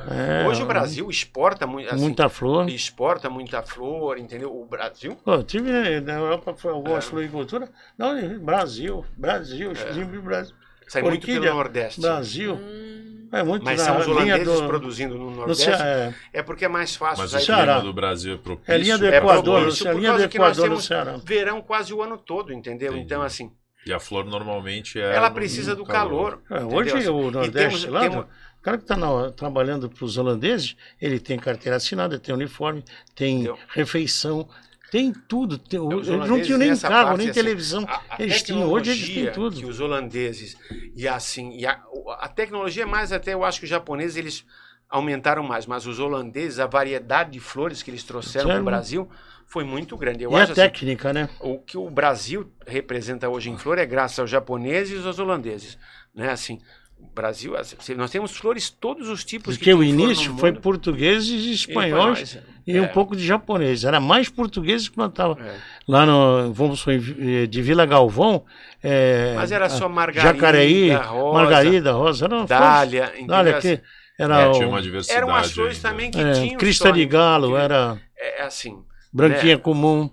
S4: É,
S5: hoje o Brasil exporta muito, assim,
S4: muita flor.
S5: exporta muita flor, entendeu? O Brasil
S4: Pô, eu tive na Europa foi
S5: É.
S4: algumas floricultura. Não, Brasil, Brasil, é. Brasil.
S5: sai muito
S4: Orquídea,
S5: pelo Nordeste.
S4: Brasil.
S3: Hum,
S4: É muito
S5: Mas
S4: na
S5: são os
S4: linha
S5: holandeses
S4: do,
S5: produzindo no Nordeste.
S4: Ceará.
S5: É porque é mais fácil.
S2: Mas o
S5: de-
S4: Ceará.
S2: clima do Brasil é propício.
S4: É linha do
S5: É
S4: Equador,
S5: propício
S4: é
S5: por
S4: linha do
S5: causa que nós
S4: Equador no Ceará.
S5: verão quase o ano todo, entendeu?
S2: Entendi.
S5: Então, assim,
S2: E a flor normalmente é.
S5: ela
S2: no-
S5: precisa
S2: no
S5: do calor.
S4: É,
S5: entendeu?
S4: hoje
S5: Assim,
S4: o Nordeste
S5: temos-
S4: lá,
S5: temos-
S4: o cara que está trabalhando para os holandeses, ele tem carteira assinada, tem uniforme, tem
S5: Entendeu?
S4: refeição, tem tudo. Tem, eles não tinham nem carro,
S5: parte,
S4: nem
S5: assim,
S4: televisão.
S5: a, a
S4: eles tinham, hoje eles têm tudo.
S5: que os holandeses e assim, e a, a tecnologia mais até eu acho que os japoneses eles aumentaram mais, mas os holandeses, a variedade de flores que eles trouxeram para o Brasil foi muito grande. Eu
S4: E a
S5: acho assim,
S4: técnica, né?
S5: o que o Brasil representa hoje em flor é graças aos japoneses e aos holandeses, né? Assim, o Brasil, assim, nós temos flores todos os tipos
S4: Porque o
S5: flor no
S4: início foi portugueses e espanhóis
S5: espanhóis,
S4: e um
S5: é.
S4: pouco de japonês. Era mais portugueses que plantavam.
S5: É.
S4: Lá no, vamos em- de Vila Galvão, é,
S5: Mas era só margarida,
S4: Jacareí,
S5: rosa,
S4: Margarida, Rosa, flores-
S5: dália, entendeu?
S4: Dália,
S5: Assim,
S4: que era
S2: É,
S4: o,
S2: tinha uma diversidade.
S5: eram as flores
S2: ainda.
S5: também que
S4: é,
S5: tinham
S4: crista de galo,
S5: que-
S4: era
S5: é assim,
S4: branquinha comum.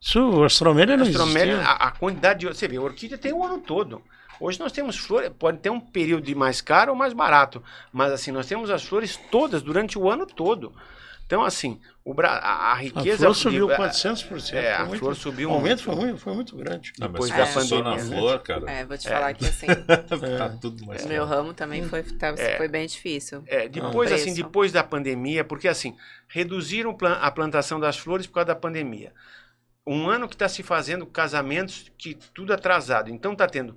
S4: Isso, o astromélia não
S5: Astromélia,
S4: existia.
S5: a, a quantidade de. Você vê, a orquídea tem o ano todo. Hoje nós temos flores, pode ter um período de mais caro ou mais barato, mas assim, nós temos as flores todas durante o ano todo. Então, assim, o, Bra- a, a
S4: A
S5: riqueza.
S4: flor subiu
S5: de-
S4: 400%.
S5: É, a
S4: muito-
S5: flor subiu
S4: O aumento foi
S5: muito.
S4: foi muito grande.
S2: Mas
S5: depois
S3: da
S5: pandemia, né?
S2: flor, cara,
S3: É, vou te
S5: É.
S3: falar que assim,
S2: tá tudo mais
S3: o meu ramo também foi, tá-
S5: É.
S3: foi bem difícil.
S5: É, depois, assim, depois da pandemia, porque assim, reduziram a plantação das flores por causa da pandemia. Um ano que está se fazendo casamentos que tudo atrasado. Então está tendo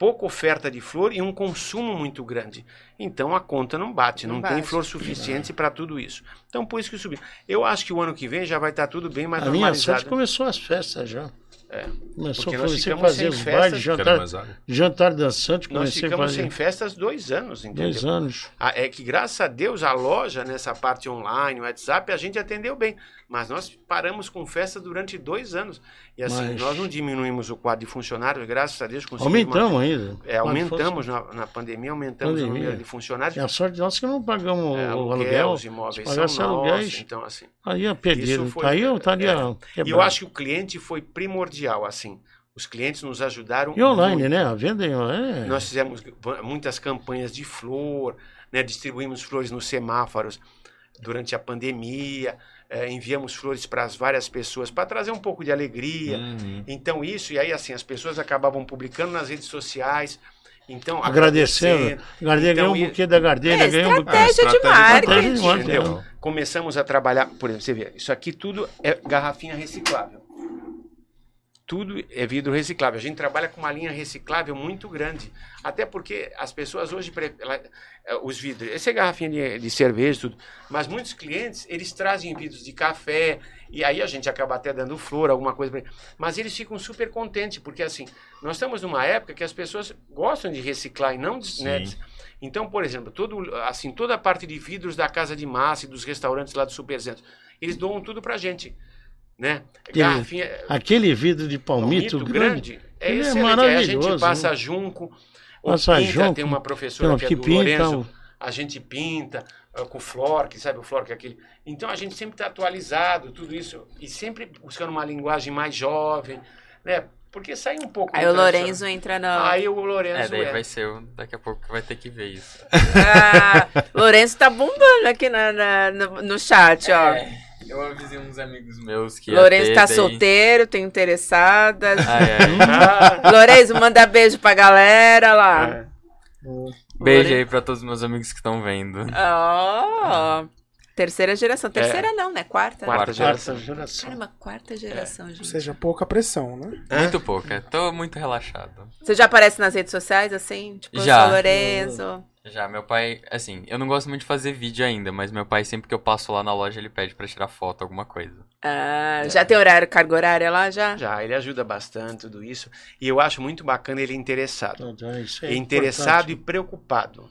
S5: pouca oferta de flor e um consumo muito grande. Então a conta não bate, não,
S3: Não
S5: tem
S3: bate.
S5: flor suficiente para tudo isso. Então por isso que subiu. Eu acho que o ano que vem já vai estar tudo bem mais
S4: a minha sorte
S5: normalizado.
S4: começou as festas já.
S5: É,
S4: Começou
S5: Porque
S4: a
S5: nós
S4: comecei a
S5: ficamos
S4: fazer
S5: sem
S4: os
S5: festas.
S4: bailes, jantar, jantar dançante,
S5: Nós
S4: comecei a
S5: ficamos
S4: fazer
S5: sem festas dois anos, entendeu?
S4: dois anos.
S5: Ah, É que graças a Deus a loja nessa parte online, o WhatsApp, a gente atendeu bem. Mas nós paramos com festa durante dois anos. E assim,
S4: Mas-
S5: nós não diminuímos o quadro de funcionários, graças a Deus conseguimos.
S4: Aumentamos ainda.
S5: É, aumentamos na, na pandemia, aumentamos o
S4: Pandemia.
S5: número de funcionários.
S4: fosse- A sorte nossa é que não pagamos
S5: É,
S4: o
S5: aluguel, os imóveis são nossos,
S4: aluguéis,
S5: então assim.
S4: aí ia perder.
S5: Isso foi-
S4: Aí eu estaria
S5: é.
S4: quebrado.
S5: E eu acho que o cliente foi primordial, assim. Os clientes nos ajudaram
S4: E online,
S5: muito.
S4: né? A venda em online.
S5: Nós fizemos muitas campanhas de flor, né? distribuímos flores nos semáforos durante a pandemia, eh, enviamos flores para as várias pessoas para trazer um pouco de alegria.
S2: Uhum.
S5: Então isso, e aí assim, as pessoas acabavam publicando nas redes sociais, então
S4: Agradecendo. Gardenia
S5: Então,
S4: ganhou um buquê da Gardenia,
S3: É,
S4: ganhou um buquê.
S3: estratégia de
S2: estratégia
S3: marketing.
S4: Estratégia de marketing.
S5: Entendeu? Começamos a trabalhar, por exemplo, você vê, isso aqui tudo é garrafinha reciclável. Tudo é vidro reciclável. A gente trabalha com uma linha reciclável muito grande. Até porque as pessoas hoje, ela- eh, os vidros, essa é garrafinha de, de cerveja, tudo. Mas muitos clientes, eles trazem vidros de café, e aí a gente acaba até dando flor, alguma coisa. pra. Mas eles ficam super contentes, porque assim, nós estamos numa época que as pessoas gostam de reciclar e não de. Né, então, por exemplo, todo, assim, toda a parte de vidros da casa de massa e dos restaurantes lá do Supercentro, eles doam tudo pra gente. Né?
S4: Aquele-
S5: Garrafinha,
S4: Aquele vidro de palmito,
S5: palmito
S4: grande.
S5: grande. É
S4: é
S5: excelente. Aí a gente
S4: maravilhoso,
S5: passa
S4: né?
S5: junco.
S4: Passa
S5: pinta,
S4: junco,
S5: tem uma professora
S4: Então,
S5: que é
S4: que
S5: do
S4: pinta.
S5: Lourenço,
S4: o-
S5: a gente pinta ah, com flor, que sabe o flor que é aquele. Então a gente sempre está atualizado, tudo isso, e sempre buscando uma linguagem mais jovem, né? Porque sai um pouco.
S3: Aí o. Lorenzo entra na.
S5: Aí o Lourenço
S6: É, daí
S5: é.
S6: vai ser o. Daqui a pouco vai ter que ver isso.
S3: Ah, Lourenço tá bombando aqui na, na- no, no chat, ó.
S6: É, eu avisei uns amigos meus que.
S3: Lourenço tá
S6: daí-
S3: solteiro, tem interessadas.
S6: Ah, é.
S5: Ah,
S3: Lourenço, manda beijo pra galera lá.
S5: é.
S6: Beijo aí pra todos os meus amigos que estão vendo.
S3: Ó. Terceira geração. Terceira não, né? Quarta.
S5: Quarta
S4: Quarta
S5: geração.
S4: geração.
S3: Caramba, quarta geração,
S1: Ou
S3: gente.
S1: seja, pouca pressão, né?
S6: Muito pouca. Tô muito relaxado.
S3: Você já aparece nas redes sociais, assim? Tipo, eu
S6: Já.
S3: sou Lourenço.
S6: Já, meu pai, assim, eu não gosto muito de fazer vídeo ainda, mas meu pai, sempre que eu passo lá na loja, ele pede pra tirar foto, alguma coisa.
S3: Ah, já tem horário, carga horária lá, já?
S5: Já, ele ajuda bastante tudo isso. E eu acho muito bacana ele interessado.
S4: Então, é isso aí,
S5: É interessado e
S4: importante,
S5: preocupado.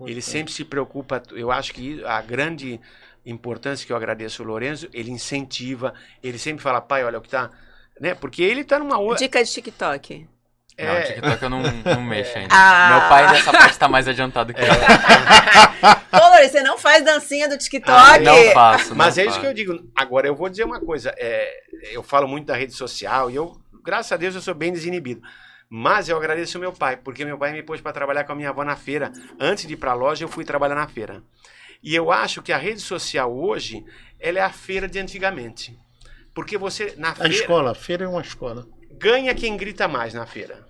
S5: Ele
S4: importante.
S5: sempre se preocupa. Eu acho que a grande importância que eu agradeço o Lourenço, ele incentiva, ele sempre fala, pai, olha o que tá. Né? Porque ele tá numa outra.
S3: Dica de TikTok.
S6: Não,
S5: É.
S6: TikTok eu não, não mexo ainda.
S3: Ah.
S6: Meu pai nessa parte tá mais adiantado que eu.
S3: Ô, Lourenço, você não faz dancinha do TikTok?
S5: Ah,
S6: Não faço.
S5: Mas
S6: não
S5: é isso
S6: faço.
S5: que eu digo. Agora, eu vou dizer uma coisa. é, eu falo muito da rede social e eu, graças a Deus, eu sou bem desinibido. Mas eu agradeço ao meu pai, porque meu pai me pôs para trabalhar com a minha avó na feira. Antes de ir para a loja, eu fui trabalhar na feira. E eu acho que a rede social hoje, ela é a feira de antigamente. Porque você, na
S4: A
S5: feira,
S4: escola, a feira é uma escola.
S5: ganha quem grita mais na feira.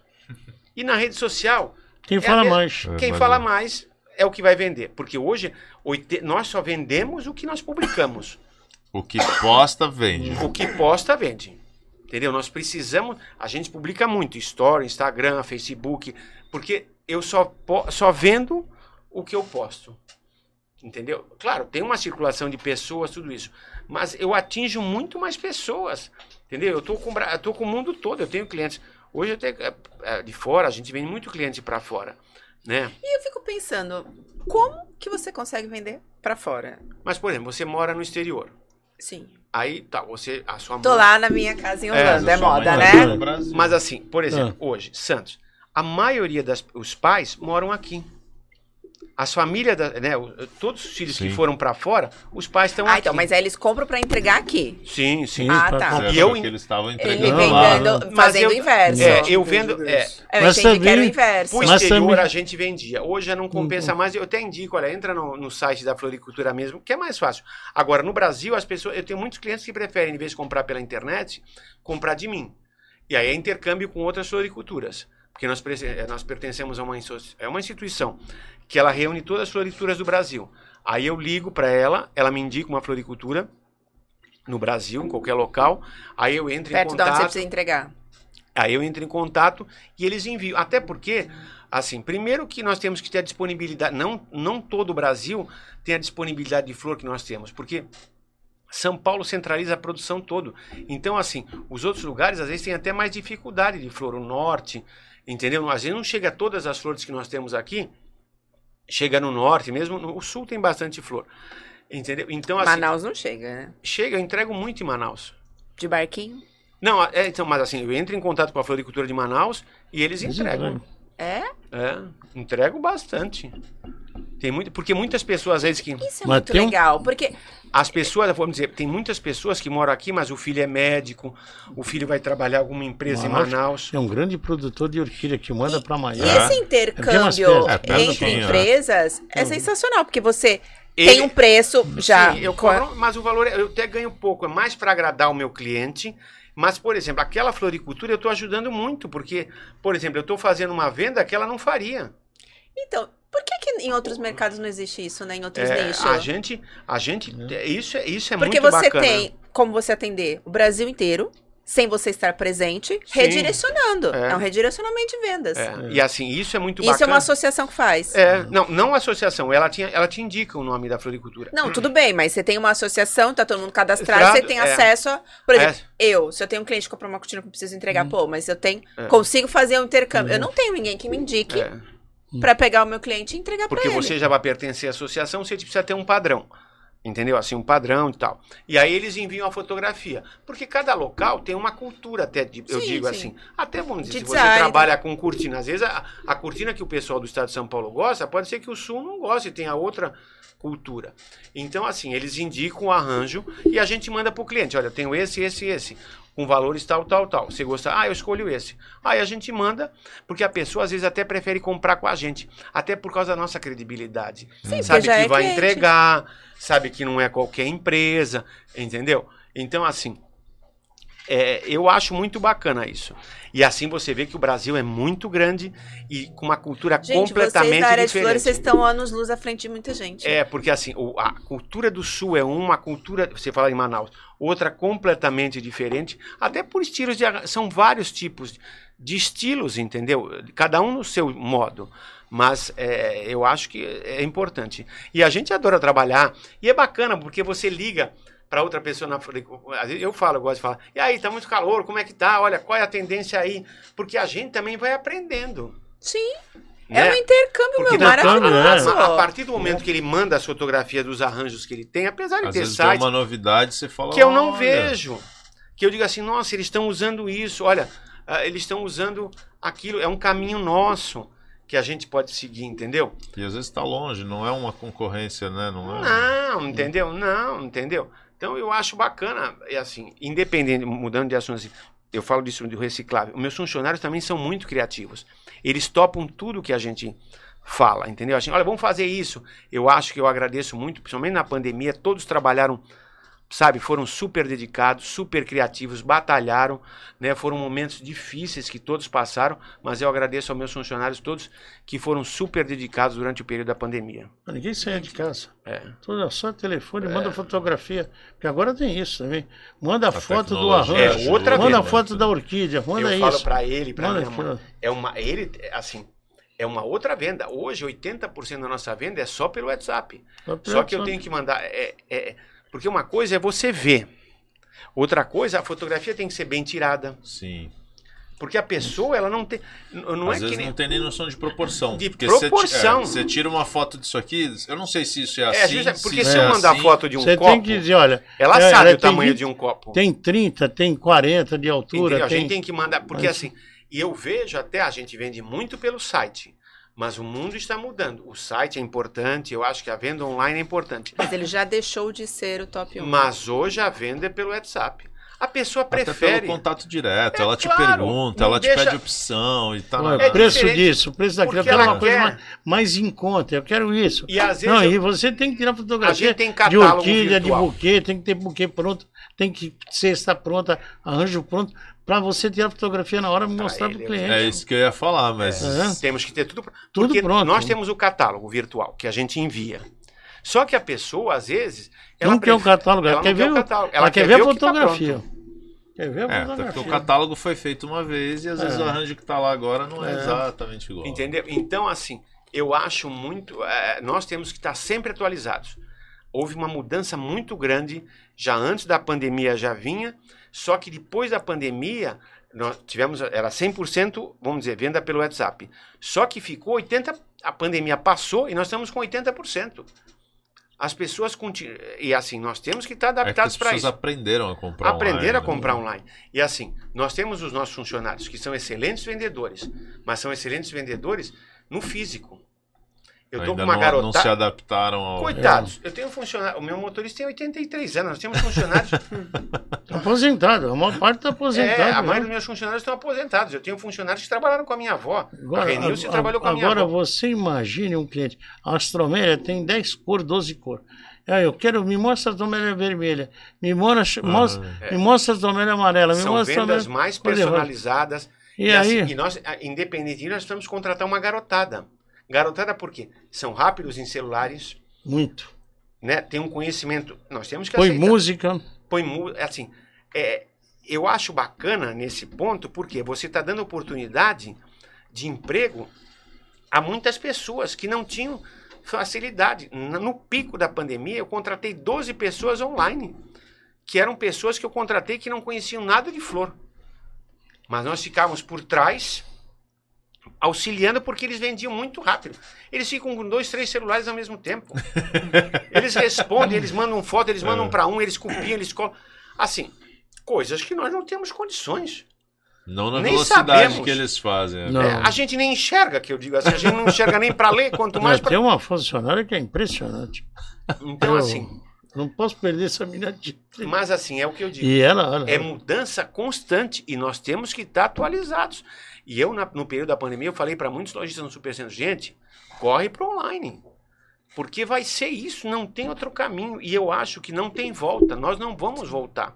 S5: E na rede social,
S4: Quem
S5: É
S4: fala
S5: a me-
S4: mais.
S5: quem
S2: mas-
S5: fala mais é o que vai vender. Porque hoje, oite- nós só vendemos o que nós publicamos.
S2: O que posta, vende.
S5: O que posta, vende. Entendeu? Nós precisamos. A gente publica muito: Story, Instagram, Facebook. Porque eu só, po- só vendo o que eu posto. Entendeu? Claro, tem uma circulação de pessoas, tudo isso. Mas eu atinjo muito mais pessoas. Entendeu? Eu tô com, eu tô com o mundo todo. Eu tenho clientes. Hoje tenho. é, é, De fora, a gente vende muito cliente para fora. Né?
S3: E eu fico pensando, como que você consegue vender pra fora?
S5: Mas, por exemplo, você mora no exterior.
S3: Sim.
S5: Aí tá, você. A sua
S3: Tô
S5: mãe-
S3: lá na minha casa em
S5: É,
S3: Orlando, é,
S2: mãe
S3: moda, né?
S5: Mas assim, por exemplo, hoje, Santos, a maioria dos os pais moram aqui. As famílias, da- né, todos os filhos que
S2: Sim.
S5: foram para fora, os pais estão
S3: Ah,
S5: aqui.
S3: então, mas aí eles compram pra entregar aqui.
S5: Sim, sim.
S3: Ah, tá.
S4: comprar.
S5: E eu-
S2: Porque eles estavam
S3: Ele
S2: entregando
S3: vem
S2: lá.
S3: dando,
S5: Mas
S3: fazendo
S5: eu-
S3: o inverso.
S5: É, eu vendo- é.
S3: Eu
S4: Mas
S3: entendi que era o
S4: também-
S3: inverso.
S5: Pro exterior
S4: também-
S5: a gente vendia. Hoje já não compensa mais. Eu até indico, olha, entra no, no site da floricultura mesmo, que é mais fácil. Agora, no Brasil, as pessoas. Eu tenho muitos clientes que preferem, em vez de comprar pela internet, comprar de mim. E aí é intercâmbio com outras floriculturas. Porque nós, eh, nós pertencemos a uma, é uma instituição que ela reúne todas as floriculturas do Brasil. Aí eu ligo para ela, ela me indica uma floricultura no Brasil, em qualquer local. Aí eu entro
S3: Perto
S5: em
S3: de onde você
S5: contato.
S3: precisa entregar.
S5: Aí eu entro em contato e eles enviam. Até porque, assim, primeiro que nós temos que ter a disponibilidade. Não, não todo o Brasil tem a disponibilidade de flor que nós temos, porque São Paulo centraliza a produção todo. Então, assim, os outros lugares às vezes têm até mais dificuldade de flor. O norte, entendeu? Às vezes não chega a todas as flores que nós temos aqui. Chega no norte, mesmo no o sul tem bastante flor. Entendeu? Então, assim,
S3: Manaus não chega, né?
S5: chega, eu entrego muito em Manaus.
S3: De barquinho.
S5: Não, é, então, mas assim, eu entro em contato com a floricultura de Manaus e eles entregam.
S3: É?
S5: É, entrego bastante. Tem muito, porque muitas pessoas às vezes que
S3: Isso é
S4: Mas
S3: muito
S4: tem um-
S3: legal. Porque
S5: as pessoas, vamos dizer, tem muitas pessoas que moram aqui, mas o filho é médico, o filho vai trabalhar em alguma empresa em
S4: Manaus
S5: Manaus.
S4: É um grande produtor de orquídea que manda para
S3: E
S4: Miami.
S2: É.
S3: esse intercâmbio
S2: é
S3: entre
S2: é.
S3: empresas é sensacional, porque você
S5: Ele-
S3: tem um preço já.
S5: Sim, eu cobro, mas o valor é- eu até ganho pouco, é mais para agradar o meu cliente. Mas, por exemplo, aquela floricultura eu estou ajudando muito, porque, por exemplo, eu estou fazendo uma venda que ela não faria.
S3: Então, por que, que em outros mercados não existe isso, né? Em outros
S5: É,
S3: nichos?
S5: a gente, a gente, isso é, isso é
S3: Porque
S5: muito
S3: você
S5: bacana.
S3: tem como você atender o Brasil inteiro, sem você estar presente,
S5: Sim.
S3: redirecionando.
S5: É.
S3: É, um redirecionamento de vendas.
S5: É, E assim, isso é muito
S3: Isso é
S5: bacana.
S3: uma associação que faz.
S5: É, não, não associação, ela, tinha, ela te indica o nome da floricultura.
S3: Não, tudo bem, mas você tem uma associação, tá todo mundo cadastrado,
S5: Estrado,
S3: você tem
S5: é.
S3: acesso a. Por exemplo,
S5: É.
S3: eu, se eu tenho um cliente que comprar uma cortina que eu preciso entregar,
S5: Hum.
S3: pô, mas eu tenho.
S5: É.
S3: Consigo fazer um intercâmbio. Eu não tenho ninguém que me indique
S5: É,
S3: pra pegar o meu cliente e entregar
S5: porque
S3: pra ele.
S5: você já vai pertencer à associação, você precisa ter um padrão. Entendeu? Assim, um padrão e tal. E aí eles enviam a fotografia. Porque cada local tem uma cultura, até, de- eu
S3: Sim,
S5: digo
S3: sim.
S5: assim. Até vamos dizer,
S3: De
S5: se
S3: design,
S5: você trabalha com cortina, às vezes a, a cortina que o pessoal do estado de São Paulo gosta, pode ser que o sul não goste, tenha outra cultura. Então, assim, eles indicam o arranjo e a gente manda pro cliente: olha, eu tenho esse, esse, esse. Com valores tal, tal, tal. Você gosta? Ah, eu escolho esse. Aí a gente manda, porque a pessoa às vezes até prefere comprar com a gente, até por causa da nossa credibilidade.
S3: Sim,
S5: sabe que
S3: é
S5: vai
S3: cliente.
S5: entregar, sabe que não é qualquer empresa, entendeu? Então, assim, é, eu acho muito bacana isso. E assim você vê que o Brasil é muito grande e com uma cultura
S3: Gente,
S5: completamente
S3: vocês da área de
S5: diferente.
S3: flores, vocês estão anos luz à frente de muita gente.
S5: É, porque assim, a cultura do sul é uma, cultura, você fala em Manaus, outra completamente diferente, até por estilos de. São vários tipos de estilos, entendeu? Cada um no seu modo. Mas é, eu acho que é importante. E a gente adora trabalhar, e é bacana, porque você liga para outra pessoa na Eu falo, eu gosto de falar, e aí, tá muito calor, como é que tá? Olha, qual é a tendência aí? Porque a gente também vai aprendendo.
S3: Sim. É
S5: né?
S3: um intercâmbio,
S5: Porque
S3: meu,
S5: na-
S3: maravilhoso.
S5: a, a partir do momento que ele manda as fotografias dos arranjos que ele tem, apesar de
S2: Às
S5: ter
S2: vezes tem
S5: sites
S2: uma novidade, você fala.
S5: que eu não
S2: "Olha,
S5: vejo, que eu digo assim, nossa, eles estão usando isso, olha, ah, eles estão usando aquilo, é um caminho nosso que a gente pode seguir, entendeu?
S2: E às vezes tá longe, não é uma concorrência, né? Não é.
S5: Não, entendeu? Não, entendeu? Então eu acho bacana, é assim, independente, mudando de assunto assim, eu falo disso do reciclável. Meus funcionários também são muito criativos. Eles topam tudo que a gente fala, entendeu? Assim, olha, vamos fazer isso. Eu acho que eu agradeço muito, principalmente na pandemia, todos trabalharam, sabe, foram super dedicados, super criativos, batalharam, né? Foram momentos difíceis que todos passaram, mas eu agradeço aos meus funcionários todos que foram super dedicados durante o período da pandemia.
S4: Ninguém saia de casa.
S5: É.
S4: Tudo só telefone, manda fotografia. Porque agora tem isso também. Manda a foto do arranjo.
S5: é outra
S4: manda a
S2: vez,
S4: foto
S2: né?
S4: da orquídea. Manda
S5: eu falo
S4: isso.
S5: para ele, para
S4: Manda
S5: minha mãe. É uma, ele, assim, é uma outra venda. Hoje, 80% da nossa venda é só pelo WhatsApp. Só que eu tenho que mandar. É, é- porque uma coisa é você ver. Outra coisa, a fotografia tem que ser bem tirada.
S2: Sim.
S5: Porque a pessoa, ela não tem. Não
S2: Às
S5: é
S2: vezes
S5: que nem.
S2: não tem nem noção de proporção.
S5: De
S2: Porque você
S5: proporção.
S2: é, Você tira uma foto disso aqui, eu não sei se isso é
S5: É,
S2: assim.
S5: justa- porque
S2: isso
S5: se
S2: é
S5: eu mandar
S2: assim.
S5: foto de um
S4: Você
S5: copo,
S4: tem que dizer, olha.
S5: ela
S4: é,
S5: sabe
S4: ela
S5: o
S4: tem
S5: tamanho
S4: 20
S5: de um copo.
S4: Tem 30, tem 40 de altura.
S5: Entendeu? A
S4: tem...
S5: gente tem que mandar. Porque
S4: Mas-
S5: assim, e eu vejo até, a gente vende muito pelo site. Mas o mundo está mudando. O site é importante, eu acho que a venda online é importante.
S3: Mas ele já deixou de ser o top 1.
S5: Mas hoje a venda é pelo WhatsApp. A pessoa
S2: Até
S5: prefere.
S2: pelo contato direto,
S5: É
S2: ela te
S5: claro,
S2: pergunta, ela te
S5: deixa-
S2: pede opção e tal.
S4: Olha,
S5: É
S4: o preço disso, o preço daquilo, eu
S5: porque
S4: quero
S5: ela
S4: uma coisa
S5: quer.
S4: mais, mais em conta, eu quero isso.
S5: E às vezes
S4: Não,
S5: eu-
S4: e você tem que tirar
S5: a
S4: fotografia
S5: gente tem
S4: de orquídea, de
S5: virtual.
S4: buquê, tem que ter buquê pronto, tem que cesta pronta, arranjo pronto, para você tirar fotografia na hora e mostrar
S5: ele
S4: para o
S5: é
S4: cliente.
S2: É isso que eu ia falar, mas.
S4: É.
S5: Temos que ter tudo, pr-
S4: Tudo pronto.
S5: Nós temos o catálogo virtual que a gente envia. Só que a pessoa, às vezes, ela
S4: não quer o catálogo, ela,
S5: ela
S4: quer
S5: quer
S4: ver,
S5: o catálogo,
S4: ela, quer ver a
S5: tá
S4: fotografia. quer ver a
S2: É,
S4: fotografia.
S2: porque o catálogo foi feito uma vez e às vezes
S4: É.
S2: o arranjo que tá lá agora não é,
S4: É.
S2: exatamente igual.
S5: Entendeu? Então, assim, eu acho muito. é, nós temos que estar sempre atualizados. Houve uma mudança muito grande, já antes da pandemia já vinha, só que depois da pandemia, nós tivemos, era 100%, vamos dizer, venda pelo WhatsApp. Só que ficou 80%, a pandemia passou e nós estamos com 80%. As pessoas continuam. E assim, nós temos que estar
S2: É
S5: adaptados
S2: as
S5: para
S2: pessoas
S5: isso.
S2: aprenderam a comprar
S5: Aprenderam a
S2: online, né?
S5: comprar online. E assim, nós temos os nossos funcionários que são excelentes vendedores, mas são excelentes vendedores no físico. Eu tô
S2: Ainda
S5: com uma
S2: não,
S5: garota.
S2: não se adaptaram ao.
S5: Coitados, eu tenho um funcionário. O meu motorista tem 83 anos. Nós temos funcionários.
S4: Aposentado, a maior parte está aposentada.
S5: é, a
S4: né?
S5: maioria dos meus funcionários estão aposentados. Eu tenho funcionários que trabalharam com a minha avó.
S4: Agora,
S5: a Renilce
S4: a-
S5: trabalhou com a minha
S4: agora
S5: avó.
S4: você imagine um cliente. A Astromélia tem 10 cores, 12 cores. Ah, eu quero, me mostra a astromélia vermelha, me mostra, mostra, me mostra a astromélia amarela, me
S5: Ah, São
S4: mostra a
S5: vendas mais
S4: cor
S5: personalizadas.
S4: E,
S5: assim,
S4: aí,
S5: e nós, independente disso, nós precisamos contratar uma garotada. Garotada por quê? São rápidos em celulares,
S4: muito.
S5: né? Tem um conhecimento. Nós temos que
S4: Põe
S5: aceitar.
S4: música,
S5: põe mu- assim, é, eu acho bacana nesse ponto porque você está dando oportunidade de emprego a muitas pessoas que não tinham facilidade. No pico da pandemia, eu contratei 12 pessoas online, que eram pessoas que eu contratei que não conheciam nada de flor. Mas nós ficávamos por trás, auxiliando porque eles vendiam muito rápido. Eles ficam com dois, três celulares ao mesmo tempo. Eles respondem, eles mandam foto, eles mandam
S2: É.
S5: para um, eles copiam, eles colam. Assim, coisas que nós não temos condições.
S2: Não na
S5: Nem
S2: velocidade
S5: sabemos.
S2: que eles fazem.
S4: Não.
S5: É, a gente nem enxerga, que eu digo assim, a gente não enxerga nem para ler, quanto mais para.
S4: tem uma funcionária que é impressionante.
S5: Então,
S4: Eu
S5: assim,
S4: Não posso perder essa menina de...
S5: mas assim, é o que eu digo.
S4: E ela, olha,
S5: É mudança constante e nós temos que estar atualizados. E eu, na- no período da pandemia, eu falei para muitos lojistas no Supercentro, gente, corre para online. Porque vai ser isso, não tem outro caminho. E eu acho que não tem volta, nós não vamos voltar.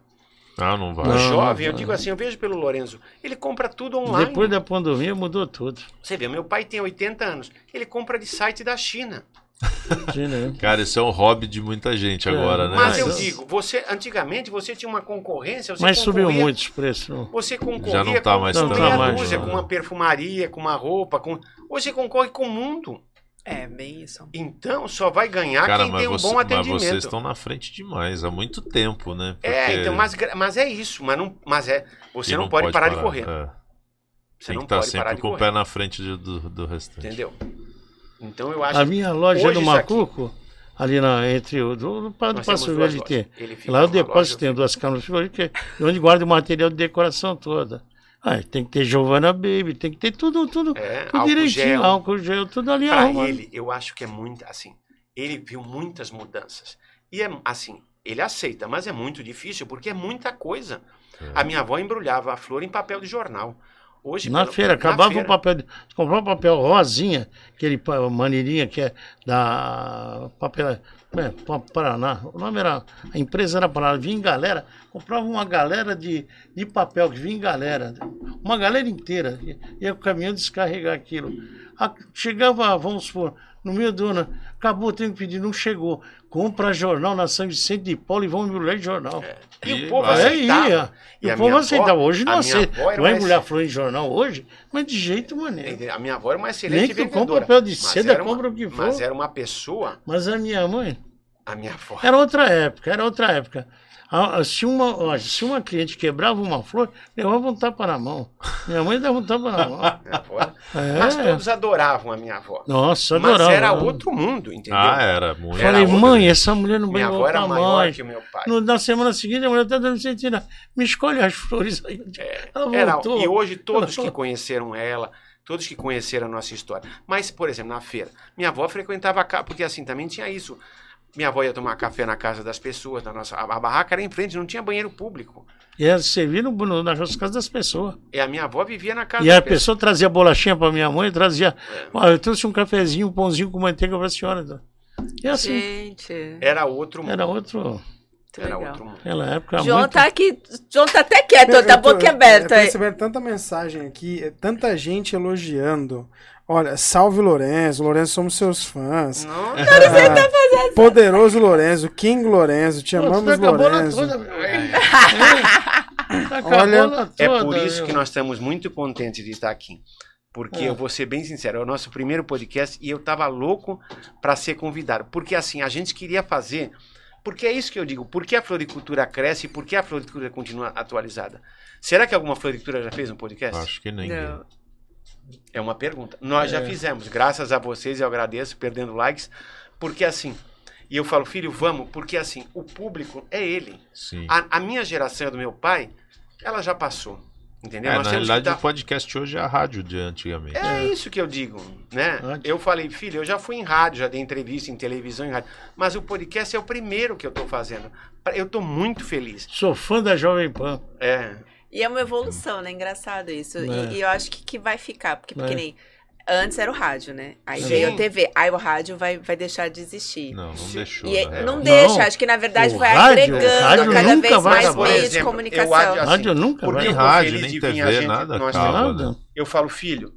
S2: Ah, não vai.
S5: O
S4: Não,
S5: jovem, eu
S4: não.
S5: digo assim, eu vejo pelo Lorenzo, ele compra tudo online.
S4: depois da pandemia mudou tudo.
S5: Você vê, meu pai tem 80 anos, ele compra de site da China.
S2: Cara, isso é um hobby de muita gente
S4: É,
S2: agora, né?
S5: Mas eu
S4: Mas-
S5: digo, você antigamente você tinha uma concorrência, você
S4: Mas subiu muito os preços. não?
S5: Você concorria
S2: Já não tá
S5: com,
S2: mais
S5: com
S4: Não tá mais,
S5: dúzia,
S2: não.
S5: com uma perfumaria, com uma roupa, com. Hoje você concorre com o mundo.
S3: É, bem isso.
S5: Então só vai ganhar
S2: Cara,
S5: quem
S2: mas,
S5: tem um
S2: você-
S5: bom
S2: mas
S5: atendimento.
S2: vocês estão na frente demais, há muito tempo, né?
S5: É,
S2: Porque-
S5: então, mas, mas é isso, mas, não, mas é. Você
S2: e
S5: não, pode, parar, de correr.
S2: é.
S5: Você
S2: Tem
S5: não
S2: que estar
S5: pode parar
S2: sempre com o pé na frente de- do, do restante.
S5: Entendeu? Então eu acho
S4: A minha loja
S5: hoje
S4: do
S5: isso aqui-
S4: Macuco, ali na, entre o do, do, do
S5: Nós
S4: Passo Verde tem. Lá
S5: loja,
S4: depósito tem duas câmeras frigoríficas, onde guarda o material de decoração toda. Ah, tem que ter Giovanna Baby, tem que ter tudo, tudo,
S5: É,
S4: tudo
S5: álcool
S4: direitinho,
S5: gel.
S4: álcool gel, tudo ali
S5: Pra
S4: arrumado.
S5: ele, eu acho que é muito assim. Ele viu muitas mudanças. E é assim, ele aceita, mas é muito difícil porque é muita coisa. A minha avó embrulhava a flor em papel de jornal. Hoje
S4: Na
S5: pelo-
S4: feira,
S5: na
S4: acabava
S5: feira.
S4: o papel. de- Comprava um papel rosinha, aquele maneirinha que é da papel. É, Pa- Paraná. O nome era. A empresa era Paraná. Vinha em galera, comprava uma galera de, de papel que vinha em galera. Uma galera inteira. Ia- Ia com o caminhão descarregar aquilo. A- chegava, vamos supor, no meio do ano, acabou, tenho que pedir, não chegou. Compra jornal na São Vicente de Paulo e vão embrulhar em jornal.
S5: E
S2: E
S5: o povo.
S4: É,
S5: aceitava.
S4: E,
S5: a
S4: o povo aceitava. Hoje não aceita. Vai embrulhar flor em jornal hoje, mas de jeito maneiro.
S5: A minha avó era uma
S4: Nem
S5: excelente
S4: que tu compra
S5: vendedora.
S4: papel de seda, compra o que for.
S5: Mas era uma pessoa,
S4: Mas a minha mãe,
S5: a minha avó.
S4: era outra época, era outra época. A- a- Se uma, se uma cliente quebrava uma flor, levava um tapa na mão. Minha mãe dava um tapa na mão.
S5: Era-
S4: É.
S5: Mas todos adoravam a minha avó.
S4: Nossa,
S5: Mas
S4: adorava.
S5: era
S4: né?
S5: outro mundo, entendeu?
S2: Ah, era muito.
S5: Era
S4: Falei,
S5: outra-
S4: mãe, essa mulher não vai
S5: minha avó era
S4: voltar
S5: maior
S4: mais.
S5: que o meu pai.
S4: No- na semana seguinte, a mulher tá dando sentina. Me escolhe as flores aí. Ela
S5: Era-
S4: voltou.
S5: e hoje todos
S4: Ela
S5: que conheceram ela, todos que conheceram a nossa história. Mas, por exemplo, na feira, minha avó frequentava cá, porque assim também tinha isso. Minha avó ia tomar café na casa das pessoas, na nossa, a, a barraca era em frente, não tinha banheiro público.
S4: E ela servia no, no, nas casas das pessoas.
S5: E a minha avó vivia na casa
S4: E a pessoa trazia bolachinha pra minha mãe, trazia.
S5: É.
S4: Olha, eu trouxe um cafezinho, um pãozinho com manteiga pra senhora. tá? E assim,
S3: Gente,
S5: Era outro mundo.
S4: era outro.
S3: muito
S5: Era
S3: legal.
S5: outro mundo.
S4: Naquela época.
S3: João
S4: muito-
S3: tá aqui, João tá até quieto,
S1: Eu-
S3: tá
S1: eu
S3: boca aberta
S1: Eu tô
S3: aí.
S1: recebendo tanta mensagem aqui, é tanta gente elogiando. Olha, salve Lourenço, Lourenço, somos seus fãs.
S5: Não,
S1: Ah, Poderoso Lourenço, King Lourenço, te
S4: Pô,
S1: amamos
S4: tá com a bola
S1: Lourenço.
S4: toda, meu. É. Tá com a
S1: Olha,
S5: É por isso que nós estamos muito contentes de estar aqui. Porque
S4: É.
S5: eu vou ser bem sincero, é o nosso primeiro podcast e eu tava louco para ser convidado. Porque assim, a gente queria fazer. Porque é isso que eu digo. Por que a floricultura cresce e por que a floricultura continua atualizada? Será que alguma floricultura já fez um podcast?
S2: Acho que ninguém.
S3: Não.
S5: É uma pergunta. Nós já
S4: É.
S5: fizemos. Graças a vocês, eu agradeço, perdendo likes. Porque assim. E eu falo, filho, vamos, porque assim, o público é ele.
S2: Sim.
S5: A, a minha geração do meu pai, ela já passou. Entendeu?
S2: É,
S5: Nós
S2: na realidade,
S5: dar-
S2: o podcast hoje é a rádio de antigamente.
S5: É isso que eu digo, né? Eu falei, filho, eu já fui em rádio, já dei entrevista em televisão, em rádio, mas o podcast é o primeiro que eu tô fazendo. Eu tô muito feliz.
S4: Sou fã da Jovem Pan.
S5: É,
S3: E é uma evolução, né? Engraçado isso.
S4: É.
S3: E, e eu acho que, que vai ficar, porque, porque
S4: É.
S3: nem. Antes era o rádio, né? Aí
S5: Sim.
S3: veio a TV. Aí o rádio vai, vai deixar de existir.
S2: Não, não
S5: Sim.
S2: deixou.
S3: E é-
S2: na real.
S3: não deixa,
S4: Não.
S3: acho que na verdade
S4: O
S3: vai
S4: rádio-
S3: agregando
S4: rádio
S3: cada
S4: nunca
S3: vez
S4: vai
S3: mais
S4: acabar.
S3: meios de comunicação.
S5: eu assim,
S4: rádio nunca
S5: porque
S4: vai.
S2: Nem
S5: tô
S2: rádio, nem TV, nada
S5: nós temos-
S2: né?
S5: eu falo, filho,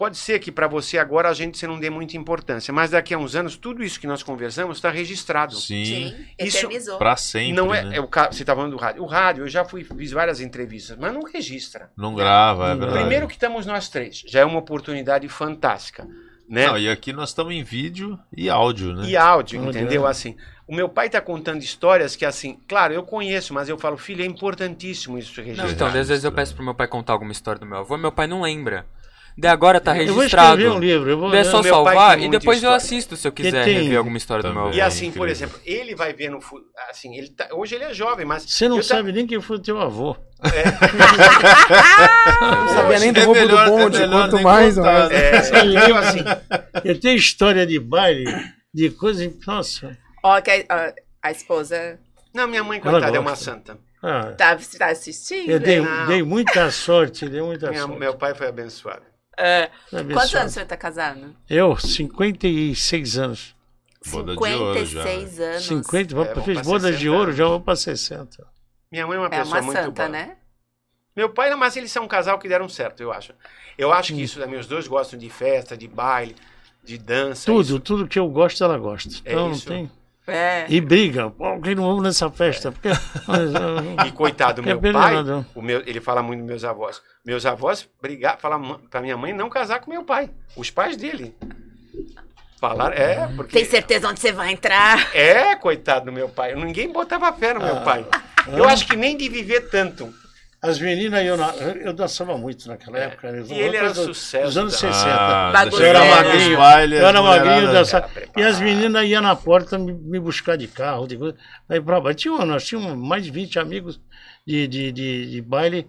S5: pode ser que para você agora a gente você não dê muita importância, mas daqui a uns anos tudo isso que nós conversamos está registrado.
S2: Sim,
S3: Sim,
S5: Isso-
S3: eternizou.
S2: pra sempre.
S5: não é,
S2: né?
S5: é o você tá falando do rádio. O rádio, eu já fui fiz várias entrevistas, mas não registra.
S2: Não grava, é
S4: Não
S2: verdade.
S5: Primeiro que estamos nós três, já é uma oportunidade fantástica, né?
S2: Não, e aqui nós estamos em vídeo e áudio, né?
S5: E áudio, entendeu?
S4: é.
S5: Assim, o meu pai tá contando histórias que, assim, claro, eu conheço, mas eu falo, filho, é importantíssimo isso
S6: Não,
S5: registrar.
S6: então, às vezes eu peço pro meu pai contar alguma história do meu avô, meu pai não lembra. Daí agora tá
S4: Eu vou
S6: registrado.
S4: escrever um livro. Eu vou,
S6: é só salvar e depois eu assisto se eu quiser
S4: tem-
S6: rever alguma história do meu
S2: Também.
S6: avô.
S5: E assim, por exemplo, ele vai ver no assim, ele tá- hoje ele é jovem, mas
S4: Você não
S5: eu
S4: sabe nem quem foi o teu avô.
S1: Não sabia nem do
S2: É
S1: roubo
S2: melhor-
S1: do bonde,
S2: é melhor
S1: quanto mais.
S2: contar.
S5: É, entendeu? Assim,
S4: Eu tenho história de baile, de coisa. Nossa.
S3: Ó, que a, a- esposa
S5: não, minha mãe, coitada, é uma santa.
S4: Ah,
S3: tá, tá assistindo.
S4: eu dei, dei muita sorte, dei muita
S5: Minha-
S4: sorte.
S5: meu pai foi abençoado.
S3: É. Quantos anos você tá casado?
S4: Eu, 56 anos.
S2: Boda de ouro já.
S3: 56 anos.
S4: 50,
S5: É, vou
S4: fiz
S5: pra
S4: bodas
S5: 60
S4: de ouro,
S5: anos.
S4: já vou pra 60.
S5: Minha mãe é uma
S3: É
S5: pessoa
S3: uma
S5: muito
S3: santa,
S5: boa.
S3: né?
S5: Meu pai, mas eles são um casal que deram certo, eu acho. Eu acho que isso, né, meus dois gostam de festa, de baile, de dança.
S4: Tudo,
S5: isso.
S4: tudo que eu gosto, ela gosta.
S5: É
S4: Então não
S5: isso.
S4: tem.
S3: É.
S4: E briga. Pô, que não vamos nessa festa? Porque. Mas, ah,
S5: E coitado do
S4: É
S5: meu pai,
S4: peleado.
S5: o meu, ele fala muito dos meus avós. Meus avós brigaram, falaram pra minha mãe não casar com meu pai. Os pais dele. Falaram, é, porque.
S3: Tem certeza onde você vai entrar?
S5: É, coitado do meu pai. Ninguém botava fé no meu
S4: Ah.
S5: pai. Eu acho que nem de viver tanto.
S4: As meninas, eu, na- eu dançava muito naquela época. né?
S5: E ele era sucesso
S4: Dos anos
S5: da-
S4: 60.
S2: Ah,
S4: Eu era magrinho,
S2: nos bailes,
S4: eu era magrinho, dançava. E as meninas iam na porta me, me buscar de carro, de coisa. Daí pra baixo. Tinha, nós tínhamos mais de 20 amigos de, de, de, de baile.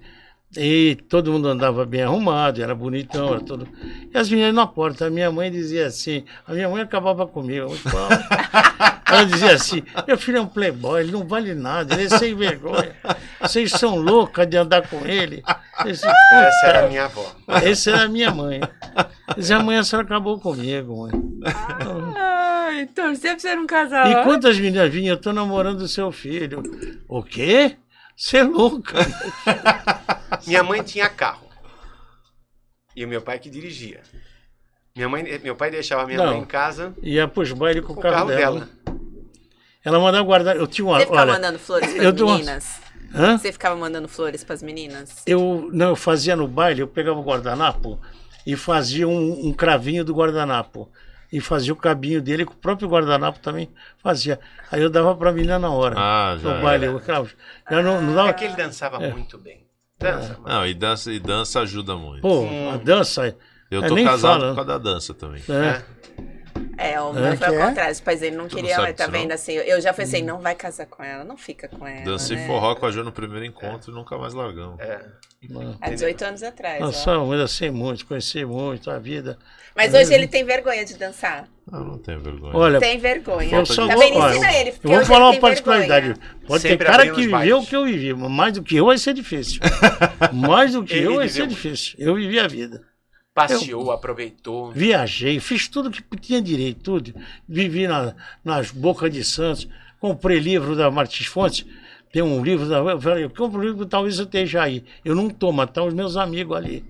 S4: E todo mundo andava bem arrumado, era bonitão, era tudo. E as meninas na porta, a minha mãe dizia assim, a minha mãe acabava comigo. Ela dizia assim, meu filho é um playboy, ele não vale nada, ele é sem vergonha. Vocês são loucas de andar com ele. Esse,
S5: Essa era a minha avó.
S4: essa era a minha mãe. Dizia, mãe, a senhora acabou comigo, mãe.
S3: Ai, torcer pra você não casar.
S4: E quantas meninas vinham? Eu tô namorando o seu filho. O quê? Você é louca.
S5: Minha mãe tinha carro. E o meu pai que dirigia. Minha mãe, meu pai deixava minha
S4: Não.
S5: mãe em casa
S4: Ia pros bailes com
S5: com
S4: o carro, dela.
S5: dela.
S4: Ela mandava guardar. Eu tinha uma.
S3: Você ficava
S4: olha,
S3: mandando flores
S4: dou umas-
S3: meninas?
S4: Hã?
S3: Você ficava mandando flores pras meninas?
S4: Eu não, eu fazia no baile, eu pegava o guardanapo e fazia um, um cravinho do guardanapo. E fazia o cabinho dele, que o próprio guardanapo também fazia. Aí eu dava pra menina na hora.
S2: Ah, já
S4: no baile, eu. Eu não, não dava.
S5: É que ele dançava muito bem. Dança, mano.
S2: Não, e dança, e dança ajuda muito.
S4: Pô, a dança.
S2: eu
S4: é,
S2: tô casado
S4: fala.
S2: por causa da dança também.
S4: É.
S3: É, o
S4: É,
S3: meu foi ao
S1: é?
S3: contrário. Os pais dele não
S2: não
S3: queriam,
S2: sabe
S3: tá vendo
S2: não?
S3: assim? Eu já pensei, não vai casar com ela, não fica com ela.
S2: Dancei
S3: né?
S2: forró com a Jo no primeiro encontro e nunca mais largamos.
S5: É.
S3: Há 18 anos atrás. ó.
S4: Nossa, eu dancei muito, conheci muito a vida.
S3: Mas hoje ele tem vergonha de dançar.
S2: Ah, não tenho vergonha.
S4: Olha,
S3: Tem vergonha.
S4: eu só
S3: tá
S4: vou,
S3: Ensina ele.
S4: eu vou falar uma particularidade.
S3: vergonha.
S4: Pode
S5: Sempre
S4: ter cara que viveu o que eu vivi, mas mais do que eu vai ser difícil. mais do que
S5: Ele
S4: eu vai ser difícil. Eu vivi a vida.
S5: Passeou, aproveitou.
S4: Viajei, fiz tudo que tinha direito, tudo. Vivi na- nas bocas de Santos, comprei livro da Martins Fontes. Tem um livro da. Eu falei, eu compro um livro, talvez eu esteja aí. Eu não tô, mas tá os meus amigos ali.